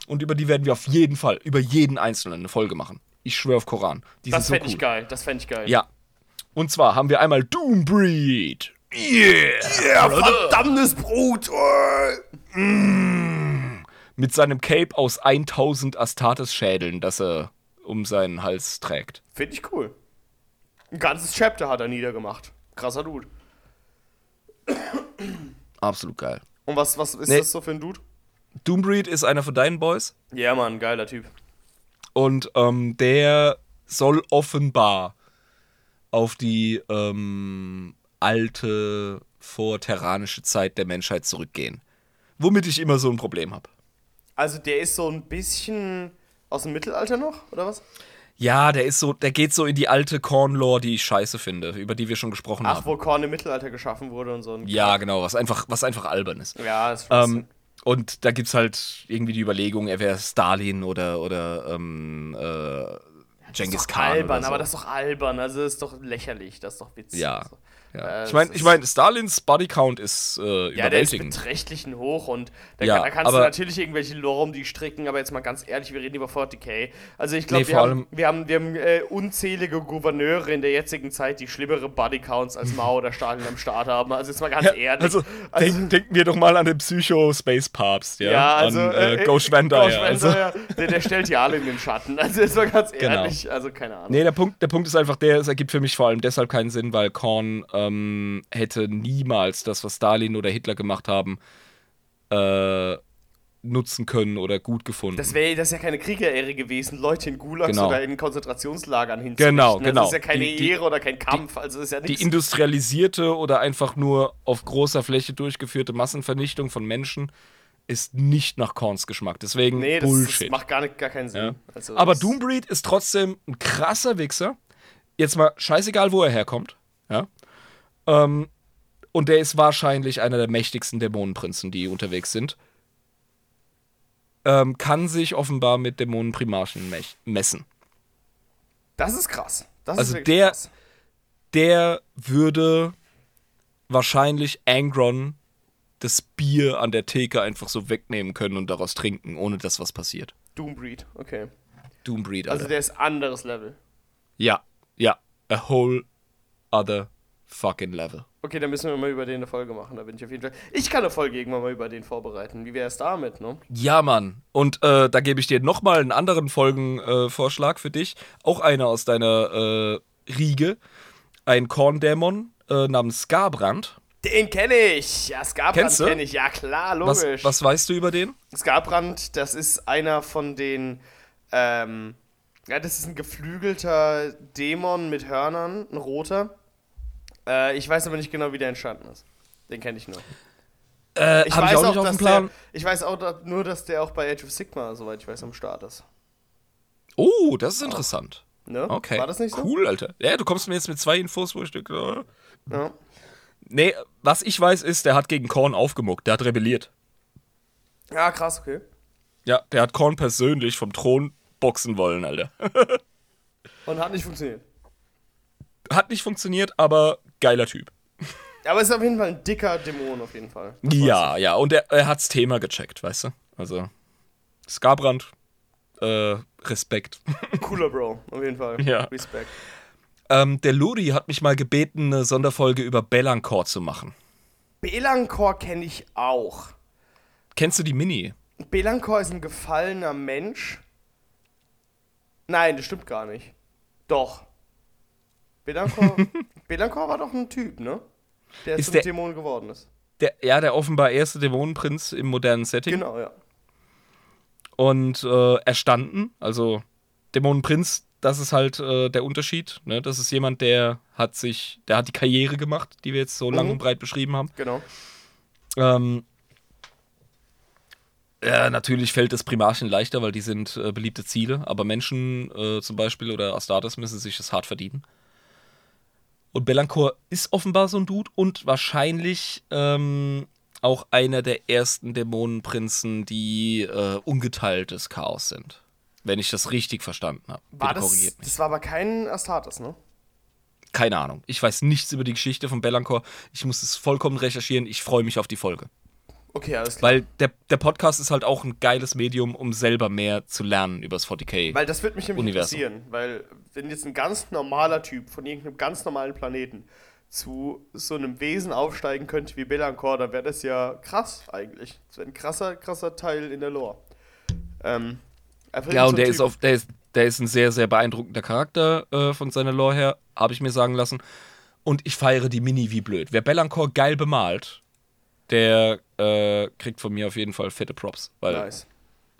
Speaker 1: Und über die werden wir auf jeden Fall, über jeden einzelnen eine Folge machen. Ich schwöre auf Koran. Die
Speaker 2: Das
Speaker 1: sind
Speaker 2: fände
Speaker 1: so cool.
Speaker 2: ich geil. Das fände ich geil.
Speaker 1: Ja. Und zwar haben wir einmal Doombreed. Yeah!
Speaker 2: Ja, verdammtes Brut. äh.
Speaker 1: Mit seinem Cape aus 1000 Astartes-Schädeln, das er um seinen Hals trägt.
Speaker 2: Finde ich cool. Ein ganzes Chapter hat er niedergemacht. Krasser Dude.
Speaker 1: Absolut geil.
Speaker 2: Und was, was ist
Speaker 1: Nee.
Speaker 2: das so für ein Dude?
Speaker 1: Doombreed ist einer von deinen Boys.
Speaker 2: Ja, Mann, geiler Typ.
Speaker 1: Und ähm, der soll offenbar auf die ähm, alte vorterranische Zeit der Menschheit zurückgehen. Womit ich immer so ein Problem habe.
Speaker 2: Also der ist so ein bisschen aus dem Mittelalter noch, oder was?
Speaker 1: Ja, der ist so, der geht so in die alte Corn-Lore, die ich scheiße finde, über die wir schon gesprochen
Speaker 2: Ach,
Speaker 1: haben.
Speaker 2: wo Korn im Mittelalter geschaffen wurde und so. ein
Speaker 1: Ja, genau, was einfach, was einfach albern ist.
Speaker 2: Ja, das ist
Speaker 1: Ähm, und da gibt's halt irgendwie die Überlegung, er wäre Stalin oder, oder ähm, äh, Genghis
Speaker 2: ist doch
Speaker 1: Khan.
Speaker 2: albern,
Speaker 1: oder so.
Speaker 2: aber das ist doch albern. Also das ist doch lächerlich, das ist doch witzig.
Speaker 1: Ja.
Speaker 2: Also,
Speaker 1: ja.
Speaker 2: äh,
Speaker 1: ich meine, ich mein, Stalins Bodycount ist äh,
Speaker 2: Ja, der ist beträchtlichen hoch und da,
Speaker 1: Ja,
Speaker 2: kann, da kannst du natürlich irgendwelche Lore um die stricken, aber jetzt mal ganz ehrlich, wir reden über 40k. Also ich glaube,
Speaker 1: Nee,
Speaker 2: wir, haben, wir haben, wir haben äh, unzählige Gouverneure in der jetzigen Zeit, die schlimmere Bodycounts als Mao oder Stalin am Start haben. Also jetzt mal ganz ehrlich.
Speaker 1: Also, denk, denken wir doch mal an den Psycho-Space-Papst, ja?
Speaker 2: ja, also
Speaker 1: an, äh,
Speaker 2: äh,
Speaker 1: Ghost Vampire.
Speaker 2: Ghost
Speaker 1: also,
Speaker 2: Vampire, der, der stellt die alle in den Schatten. Also jetzt mal ganz
Speaker 1: Genau.
Speaker 2: ehrlich, also keine Ahnung.
Speaker 1: nee, der Punkt, der Punkt ist einfach der, es ergibt für mich vor allem deshalb keinen Sinn, weil Korn ähm, hätte niemals das, was Stalin oder Hitler gemacht haben, äh, nutzen können oder gut gefunden.
Speaker 2: Das wäre das ja keine Kriegeräre gewesen, Leute in Gulags
Speaker 1: Genau.
Speaker 2: oder in Konzentrationslagern hinzurichten.
Speaker 1: Genau,
Speaker 2: Also
Speaker 1: genau.
Speaker 2: Das ist ja keine
Speaker 1: Die- die-
Speaker 2: Ehre oder kein Kampf, also das ist ja
Speaker 1: die industrialisierte oder einfach nur auf großer Fläche durchgeführte Massenvernichtung von Menschen ist nicht nach Korns Geschmack. Deswegen
Speaker 2: Nee, das, das
Speaker 1: Bullshit.
Speaker 2: macht gar, nicht, gar keinen Sinn.
Speaker 1: Ja.
Speaker 2: Also
Speaker 1: Aber
Speaker 2: das-
Speaker 1: Doombreed ist trotzdem ein krasser Wichser. Jetzt mal scheißegal, wo er herkommt. Ähm, und der ist wahrscheinlich einer der mächtigsten Dämonenprinzen, die unterwegs sind. Ähm, kann sich offenbar mit Dämonenprimarchen mech- messen.
Speaker 2: Das ist krass. Das
Speaker 1: Also
Speaker 2: ist
Speaker 1: der-
Speaker 2: krass.
Speaker 1: Der würde wahrscheinlich Angron das Bier an der Theke einfach so wegnehmen können und daraus trinken, ohne dass was passiert.
Speaker 2: Doombreed, okay.
Speaker 1: Doombreed,
Speaker 2: Also
Speaker 1: Alter.
Speaker 2: der ist anderes Level.
Speaker 1: ja, ja. A whole other fucking level.
Speaker 2: Okay, dann müssen wir mal über den eine Folge machen. Da bin ich auf jeden Fall. Ich kann eine Folge irgendwann mal über den vorbereiten. Wie wäre es damit, ne?
Speaker 1: Ja, Mann. Und äh, da gebe ich dir nochmal einen anderen Folgenvorschlag äh, für dich. Auch einer aus deiner äh, Riege. Ein Korndämon äh, namens Skarbrand.
Speaker 2: Den kenne ich. Ja, Skarbrand kenne ich. Ja, klar,
Speaker 1: Was,
Speaker 2: logisch.
Speaker 1: was weißt du über den?
Speaker 2: Skarbrand, das ist einer von den. Ähm, ja, das ist ein geflügelter Dämon mit Hörnern, ein roter. Äh, ich weiß aber nicht genau, wie der entstanden ist. Den kenne ich nur.
Speaker 1: Äh,
Speaker 2: Ich weiß
Speaker 1: ich auch nicht auf
Speaker 2: dass
Speaker 1: dem Plan.
Speaker 2: Der, ich weiß auch da, nur, dass der auch bei Age of Sigma, soweit ich weiß, am Start ist.
Speaker 1: Oh, das ist interessant.
Speaker 2: Ne?
Speaker 1: Okay.
Speaker 2: War das nicht so?
Speaker 1: Cool, Alter. Ja, du kommst mir jetzt mit zwei Infos, wo ich denke, äh.
Speaker 2: Ja.
Speaker 1: Nee, was ich weiß ist, der hat gegen Korn aufgemuckt. Der hat rebelliert.
Speaker 2: ja, krass, okay.
Speaker 1: Ja, der hat Korn persönlich vom Thron boxen wollen, Alter.
Speaker 2: Und hat nicht funktioniert.
Speaker 1: Hat nicht funktioniert, aber geiler Typ.
Speaker 2: Aber es ist auf jeden Fall ein dicker Dämon, auf jeden Fall. Das
Speaker 1: Ja, ja, und er, er hat's Thema gecheckt, weißt du? Also, Skarbrand, äh, Respekt.
Speaker 2: Cooler Bro, auf jeden Fall.
Speaker 1: Ja.
Speaker 2: Respekt.
Speaker 1: ähm, der Luri hat mich mal gebeten, eine Sonderfolge über Bellancor zu machen.
Speaker 2: Belancor kenne ich auch.
Speaker 1: Kennst du die Mini?
Speaker 2: Belancor ist ein gefallener Mensch. Nein, das stimmt gar nicht. Doch. Belancor, Belancor war doch ein Typ, ne? Der
Speaker 1: Ist
Speaker 2: zum
Speaker 1: der-
Speaker 2: Dämon geworden ist.
Speaker 1: Der, ja, der offenbar erste Dämonenprinz im modernen Setting.
Speaker 2: Genau, ja.
Speaker 1: Und äh, erstanden, also Dämonenprinz, das ist halt äh, der Unterschied. Ne? Das ist jemand, der hat sich, der hat die Karriere gemacht, die wir jetzt so lang
Speaker 2: Mhm.
Speaker 1: und breit beschrieben haben.
Speaker 2: Genau.
Speaker 1: Ähm, ja, natürlich fällt das Primarchen leichter, weil die sind äh, beliebte Ziele, aber Menschen äh, zum Beispiel oder Astartes müssen sich das hart verdienen. Und Bellancor ist offenbar so ein Dude und wahrscheinlich ähm, auch einer der ersten Dämonenprinzen, die äh, ungeteiltes Chaos sind. Wenn ich das richtig verstanden habe.
Speaker 2: War das,
Speaker 1: mich.
Speaker 2: das war aber kein Astartes, ne?
Speaker 1: Keine Ahnung. Ich weiß nichts über die Geschichte von Bellancor. Ich muss es vollkommen recherchieren. Ich freue mich auf die Folge.
Speaker 2: Okay, alles klar.
Speaker 1: Weil der, der Podcast ist halt auch ein geiles Medium, um selber mehr zu lernen über das 40k.
Speaker 2: Weil das würde mich nämlich
Speaker 1: Universum.
Speaker 2: interessieren, weil wenn jetzt ein ganz normaler Typ von irgendeinem ganz normalen Planeten zu so einem Wesen aufsteigen könnte wie Belancor, dann wäre das ja krass eigentlich. Das wäre ein krasser, krasser Teil in der Lore. Ähm,
Speaker 1: ja, und der ist, auf, der, ist, der ist ein sehr, sehr beeindruckender Charakter äh, von seiner Lore her, habe ich mir sagen lassen. Und ich feiere die Mini wie blöd. Wer Bellancor geil bemalt, der äh, kriegt von mir auf jeden Fall fette Props. Weil
Speaker 2: Nice.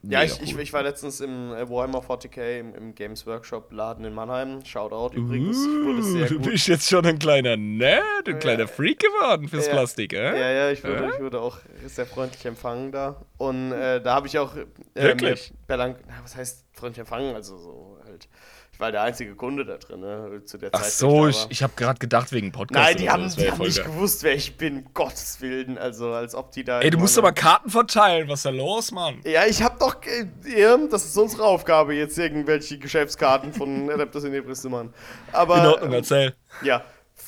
Speaker 2: Ja, ich, ich,
Speaker 1: cool.
Speaker 2: ich war letztens im äh, Warhammer 40k im, im Games Workshop Laden in Mannheim. Shoutout übrigens. Ich
Speaker 1: Uh, du bist jetzt schon ein kleiner Nerd, ein kleiner Freak geworden fürs
Speaker 2: Ja.
Speaker 1: Plastik, äh?
Speaker 2: Ja, ja, ich wurde,
Speaker 1: Äh?
Speaker 2: ich wurde auch sehr freundlich empfangen da. Und äh, da habe ich auch. Äh,
Speaker 1: Wirklich?
Speaker 2: mit Belang, na, was heißt freundlich empfangen? Also so halt. Ich war der einzige Kunde da drin, ne, zu der
Speaker 1: Ach
Speaker 2: Zeit.
Speaker 1: so,
Speaker 2: wo
Speaker 1: ich,
Speaker 2: war.
Speaker 1: ich habe gerade gedacht wegen Podcast.
Speaker 2: Nein, die haben,
Speaker 1: so,
Speaker 2: die haben nicht gewusst, wer ich bin. um Gottes Willen. Also, als ob die da.
Speaker 1: Ey, du musst aber Karten verteilen. Was ist da los, Mann?
Speaker 2: Ja, ich hab doch. das ist unsere Aufgabe, jetzt irgendwelche Geschäftskarten von Adeptus in Ebris zu machen. Aber.
Speaker 1: In Ordnung,
Speaker 2: ähm,
Speaker 1: erzähl.
Speaker 2: Ja.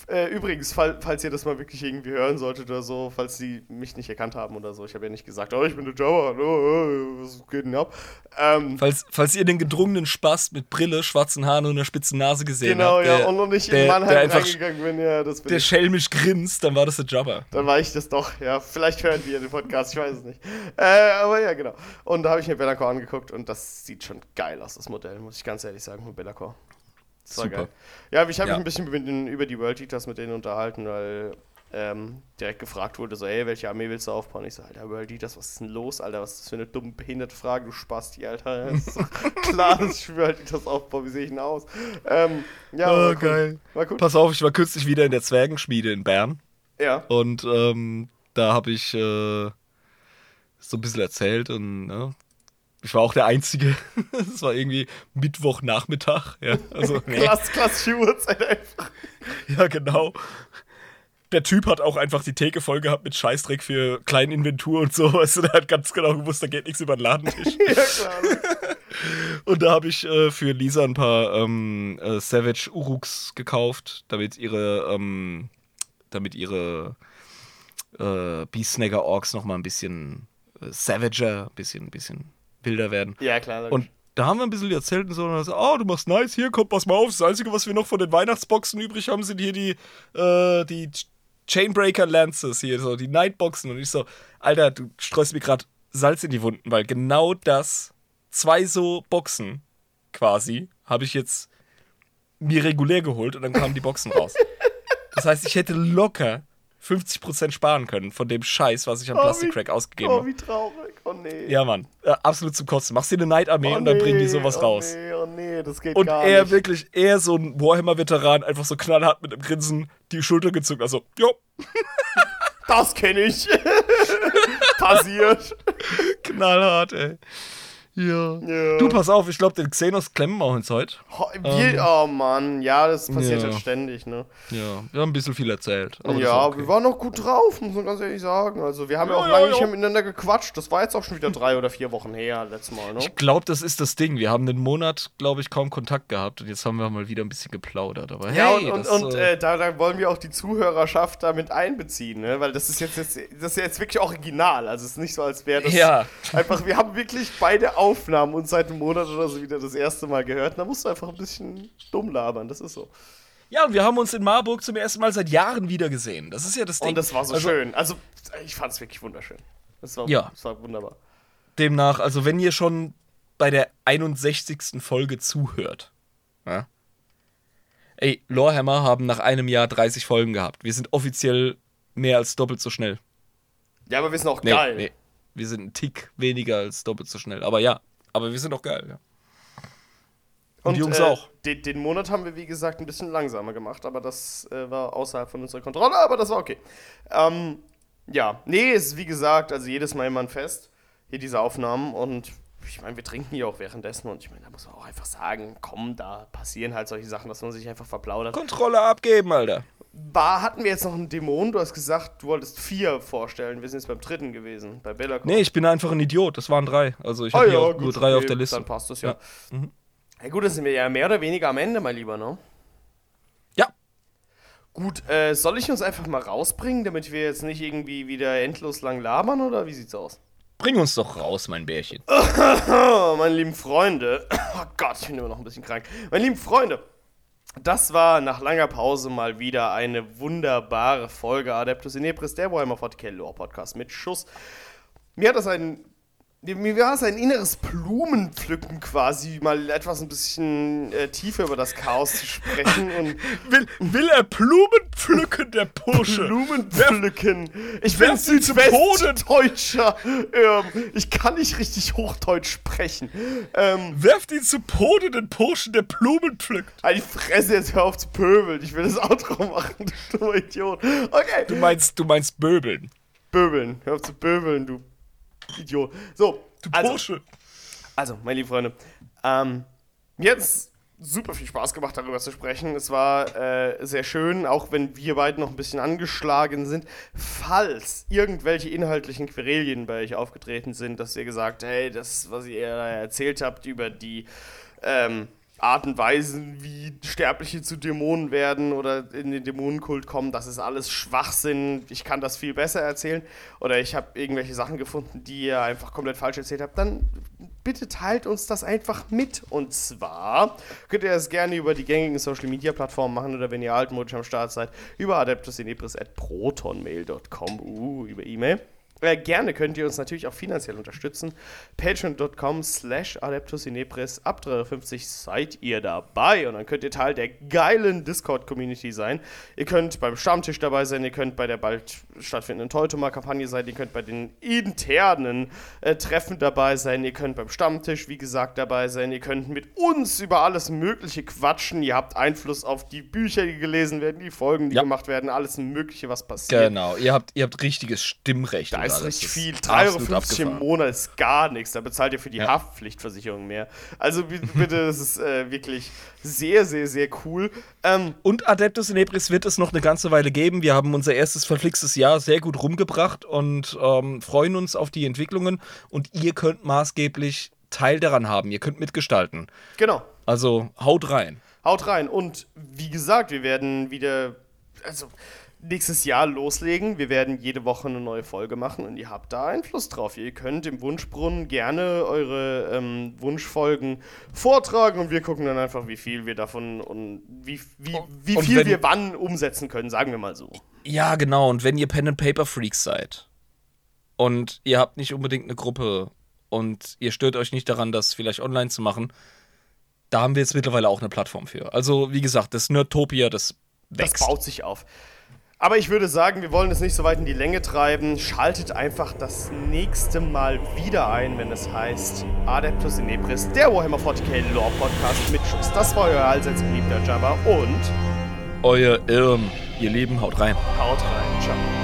Speaker 2: Äh, übrigens, fall, falls ihr das mal wirklich irgendwie hören solltet oder so, falls sie mich nicht erkannt haben oder so, ich habe ja nicht gesagt, oh, ich bin der Jabba, oh, oh, was geht denn ab? Ähm,
Speaker 1: Falls, falls ihr den gedrungenen Spaß mit Brille, schwarzen Haaren und einer spitzen Nase gesehen
Speaker 2: genau,
Speaker 1: habt,
Speaker 2: ja,
Speaker 1: der,
Speaker 2: und noch nicht
Speaker 1: der,
Speaker 2: in Mannheim
Speaker 1: der einfach
Speaker 2: reingegangen bin, ja, das bin
Speaker 1: der
Speaker 2: ich.
Speaker 1: schelmisch grinst, dann war das der Jabba.
Speaker 2: Dann war ich das doch, ja. Vielleicht hören die ja den Podcast, ich weiß es nicht. Äh, aber ja, genau. Und da habe ich mir Bellacore angeguckt und das sieht schon geil aus, das Modell, muss ich ganz ehrlich sagen, mit Bellacore. Das war
Speaker 1: Super.
Speaker 2: geil. Ja, ich habe
Speaker 1: Ja.
Speaker 2: mich ein bisschen mit den, über die World Eaters mit denen unterhalten, weil ähm, direkt gefragt wurde, so, ey, welche Armee willst du aufbauen? Ich so, Alter, World Eaters, was ist denn los, Alter? Was ist das für eine dumme, behinderte Frage, du Spasti, Alter. Das klar, dass ich World Eaters aufbaue, wie sehe ich denn aus? Ähm, ja,
Speaker 1: Oh,
Speaker 2: cool.
Speaker 1: geil.
Speaker 2: War cool.
Speaker 1: Pass auf, ich war kürzlich wieder in der Zwergenschmiede in Bern
Speaker 2: Ja.
Speaker 1: und ähm, da habe ich äh, so ein bisschen erzählt und ne, ich war auch der Einzige. Es war irgendwie Mittwochnachmittag. Ja, also, nee.
Speaker 2: Klass, klassische Uhrzeit einfach.
Speaker 1: Ja, genau. Der Typ hat auch einfach die Theke voll gehabt mit Scheißdreck für Kleininventur und so. Weißt du, der hat ganz genau gewusst, da geht nichts über den Ladentisch.
Speaker 2: Ja, klar.
Speaker 1: Und da habe ich äh, für Lisa ein paar ähm, äh, Savage Uruks gekauft, damit ihre, ähm, damit ihre äh, Beasnagger Orks noch mal ein bisschen äh, savager, ein bisschen, ein bisschen wilder werden.
Speaker 2: Ja, klar. logisch.
Speaker 1: Und da haben wir ein bisschen erzählt und so. Und so, oh, du machst nice, hier, kommt, pass mal auf. Das Einzige, was wir noch von den Weihnachtsboxen übrig haben, sind hier die, äh, die Ch- Chainbreaker Lances, hier, so die Nightboxen. Und ich so, Alter, du streust mir gerade Salz in die Wunden, weil genau das, zwei so Boxen quasi, habe ich jetzt mir regulär geholt und dann kamen die Boxen raus. Das heißt, ich hätte locker 50% sparen können von dem Scheiß, was ich am
Speaker 2: Oh,
Speaker 1: Plastic
Speaker 2: wie-
Speaker 1: Crack ausgegeben
Speaker 2: Oh,
Speaker 1: habe.
Speaker 2: wie traurig. Oh, nee.
Speaker 1: Ja, Mann. Äh, absolut zum Kotzen. Machst dir eine Night-Armee
Speaker 2: oh,
Speaker 1: und dann
Speaker 2: nee.
Speaker 1: bringen die sowas
Speaker 2: oh,
Speaker 1: raus.
Speaker 2: Nee, oh nee, das geht
Speaker 1: Und
Speaker 2: gar
Speaker 1: er
Speaker 2: nicht.
Speaker 1: wirklich, er so ein Warhammer-Veteran, einfach so knallhart mit einem Grinsen die Schulter gezuckt. Also, jo,
Speaker 2: Das kenne ich. Passiert.
Speaker 1: knallhart, ey. Ja.
Speaker 2: Ja.
Speaker 1: Du, pass auf, ich glaube, den Xenos klemmen wir uns heute.
Speaker 2: Ho- Wir, oh Mann, ja, das passiert
Speaker 1: Ja.
Speaker 2: halt ständig, ne?
Speaker 1: Ja, wir haben ein bisschen viel erzählt.
Speaker 2: ja,
Speaker 1: okay.
Speaker 2: wir waren auch gut drauf, muss man ganz ehrlich sagen. Also, wir haben ja,
Speaker 1: Ja,
Speaker 2: auch
Speaker 1: ja,
Speaker 2: lange
Speaker 1: ja.
Speaker 2: nicht mehr miteinander gequatscht. Das war jetzt auch schon wieder drei oder vier Wochen her, letztes Mal, ne?
Speaker 1: Ich glaube, das ist das Ding. Wir haben einen Monat, glaube ich, kaum Kontakt gehabt und jetzt haben wir mal wieder ein bisschen geplaudert. Aber
Speaker 2: Ja,
Speaker 1: hey,
Speaker 2: und, und,
Speaker 1: das,
Speaker 2: und
Speaker 1: äh,
Speaker 2: äh, da, da wollen wir auch die Zuhörerschaft damit einbeziehen, ne? Weil das ist jetzt, jetzt das ist jetzt wirklich original. Also es ist nicht so, als wäre das
Speaker 1: Ja.
Speaker 2: einfach, wir haben wirklich beide Aufnahmen uns seit einem Monat oder so wieder das erste Mal gehört. Da musst du einfach ein bisschen dumm labern, das ist so.
Speaker 1: ja, und wir haben uns in Marburg zum ersten Mal seit Jahren wieder gesehen. Das ist ja das Ding.
Speaker 2: Und das war so
Speaker 1: also,
Speaker 2: schön. Also ich fand es wirklich wunderschön. Das war,
Speaker 1: Ja.
Speaker 2: das war wunderbar.
Speaker 1: Demnach, also wenn ihr schon bei der 61. Folge zuhört, ja, ey, Lorehammer haben nach einem Jahr 30 Folgen gehabt. Wir sind offiziell mehr als doppelt so schnell.
Speaker 2: Ja, aber wir sind auch
Speaker 1: Nee,
Speaker 2: geil.
Speaker 1: nee. Wir sind ein Tick weniger als doppelt so schnell. Aber ja, aber wir sind auch geil, ja. Und, die Jungs
Speaker 2: äh,
Speaker 1: auch.
Speaker 2: Den, den Monat haben wir, wie gesagt, ein bisschen langsamer gemacht, aber das äh, war außerhalb von unserer Kontrolle, aber das war okay. Ähm, ja, nee, es ist wie gesagt, also jedes Mal immer ein Fest, hier diese Aufnahmen und ich meine, wir trinken hier auch währenddessen und ich meine, da muss man auch einfach sagen, komm, da passieren halt solche Sachen, dass man sich einfach verplaudert.
Speaker 1: Kontrolle abgeben, Alter.
Speaker 2: War, hatten wir jetzt noch einen Dämon? Du hast gesagt, du wolltest vier vorstellen. Wir sind jetzt beim dritten gewesen, bei Bellacor.
Speaker 1: Nee, ich bin einfach ein Idiot. Das waren drei. Also ich
Speaker 2: Ah
Speaker 1: habe
Speaker 2: ja,
Speaker 1: nur drei
Speaker 2: okay,
Speaker 1: auf der Liste.
Speaker 2: Dann passt das ja.
Speaker 1: Ja. Mhm.
Speaker 2: Ja gut, dann sind wir ja mehr oder weniger am Ende, mein Lieber, ne?
Speaker 1: Ja.
Speaker 2: Gut, äh, soll ich uns einfach mal rausbringen, damit wir jetzt nicht irgendwie wieder endlos lang labern, oder wie sieht's aus?
Speaker 1: Bring uns doch raus, mein Bärchen.
Speaker 2: Meine lieben Freunde. Oh Gott, ich bin immer noch ein bisschen krank. Meine lieben Freunde, das war nach langer Pause mal wieder eine wunderbare Folge Adeptus Inepris, der Warhammer 40k Lore Podcast mit Schuss. Mir hat das ein. Mir war es ein inneres Blumenpflücken quasi, mal etwas ein bisschen äh, tiefer über das Chaos zu sprechen und
Speaker 1: Will, will er Blumen pflücken, der Bursche?
Speaker 2: Blumenpflücken. Ich
Speaker 1: wer
Speaker 2: bin Südwestdeutscher. Ähm, ich kann nicht richtig Hochdeutsch sprechen. Ähm,
Speaker 1: Werft ihn zu Boden, den Burschen, der Blumen pflückt.
Speaker 2: Halt die Fresse, jetzt hör auf zu pöbeln. Ich will das Outro machen, du dummer Idiot. Okay.
Speaker 1: Du meinst, du meinst Böbeln.
Speaker 2: Böbeln. Hör auf zu böbeln, du Idiot. So,
Speaker 1: Du
Speaker 2: also,
Speaker 1: Bursche.
Speaker 2: also, meine lieben Freunde, ähm, mir hat es super viel Spaß gemacht, darüber zu sprechen. Es war äh, sehr schön, auch wenn wir beide noch ein bisschen angeschlagen sind. Falls irgendwelche inhaltlichen Querelien bei euch aufgetreten sind, dass ihr gesagt, hey, das, was ihr da erzählt habt über die ähm, Art und Weisen, wie Sterbliche zu Dämonen werden oder in den Dämonenkult kommen, das ist alles Schwachsinn. Ich kann das viel besser erzählen. Oder ich habe irgendwelche Sachen gefunden, die ihr einfach komplett falsch erzählt habt. Dann bitte teilt uns das einfach mit. Und zwar könnt ihr das gerne über die gängigen Social Media Plattformen machen oder wenn ihr altmodisch am Start seid, über adeptusinepris.protonmail.com, uh, über E-Mail. Äh, gerne könnt ihr uns natürlich auch finanziell unterstützen. Patreon.com slash adeptusinepris. Ab 350 seid ihr dabei und dann könnt ihr Teil der geilen Discord-Community sein. Ihr könnt beim Stammtisch dabei sein, ihr könnt bei der bald stattfindenden Teutoma-Kampagne sein, ihr könnt bei den internen äh, Treffen dabei sein, ihr könnt beim Stammtisch, wie gesagt, dabei sein, ihr könnt mit uns über alles Mögliche quatschen, ihr habt Einfluss auf die Bücher, die gelesen werden, die Folgen, die
Speaker 1: Ja.
Speaker 2: gemacht werden, alles Mögliche, was passiert.
Speaker 1: Genau, ihr habt, ihr habt richtiges Stimmrecht.
Speaker 2: Da
Speaker 1: und
Speaker 2: ist
Speaker 1: alles.
Speaker 2: richtig
Speaker 1: Das
Speaker 2: viel.
Speaker 1: ist
Speaker 2: 3,50
Speaker 1: absolut
Speaker 2: Euro im. Monat ist gar nichts. Da bezahlt ihr für die
Speaker 1: Ja.
Speaker 2: Haftpflichtversicherung mehr. Also bi- bitte, das ist äh, wirklich sehr, sehr, sehr cool. Ähm,
Speaker 1: Und Adeptus Inepris wird es noch eine ganze Weile geben. Wir haben unser erstes verflixtes Jahr sehr gut rumgebracht und ähm, freuen uns auf die Entwicklungen. Und ihr könnt maßgeblich Teil daran haben. Ihr könnt mitgestalten.
Speaker 2: genau.
Speaker 1: Also haut rein.
Speaker 2: Haut rein. Und wie gesagt, wir werden wieder, also nächstes Jahr loslegen. Wir werden jede Woche eine neue Folge machen und ihr habt da Einfluss drauf. Ihr könnt im Wunschbrunnen gerne eure ähm, Wunschfolgen vortragen und wir gucken dann einfach, wie viel wir davon und wie, wie, wie
Speaker 1: Und
Speaker 2: viel wir wann umsetzen können, sagen wir mal so.
Speaker 1: Ja, genau. Und wenn ihr Pen and Paper Freaks seid und ihr habt nicht unbedingt eine Gruppe und ihr stört euch nicht daran, das vielleicht online zu machen, da haben wir jetzt mittlerweile auch eine Plattform für. Also, wie gesagt, das Nerdtopia, das wächst.
Speaker 2: Das baut sich auf. Aber ich würde sagen, wir wollen es nicht so weit in die Länge treiben. Schaltet einfach das nächste Mal wieder ein, wenn es heißt Adeptus Inepris, der Warhammer 40k Lore Podcast mit Schuss. Das war euer allseits beliebter Jabba und
Speaker 1: Euer Irm. Ihr Lieben, haut rein.
Speaker 2: haut rein. Ciao.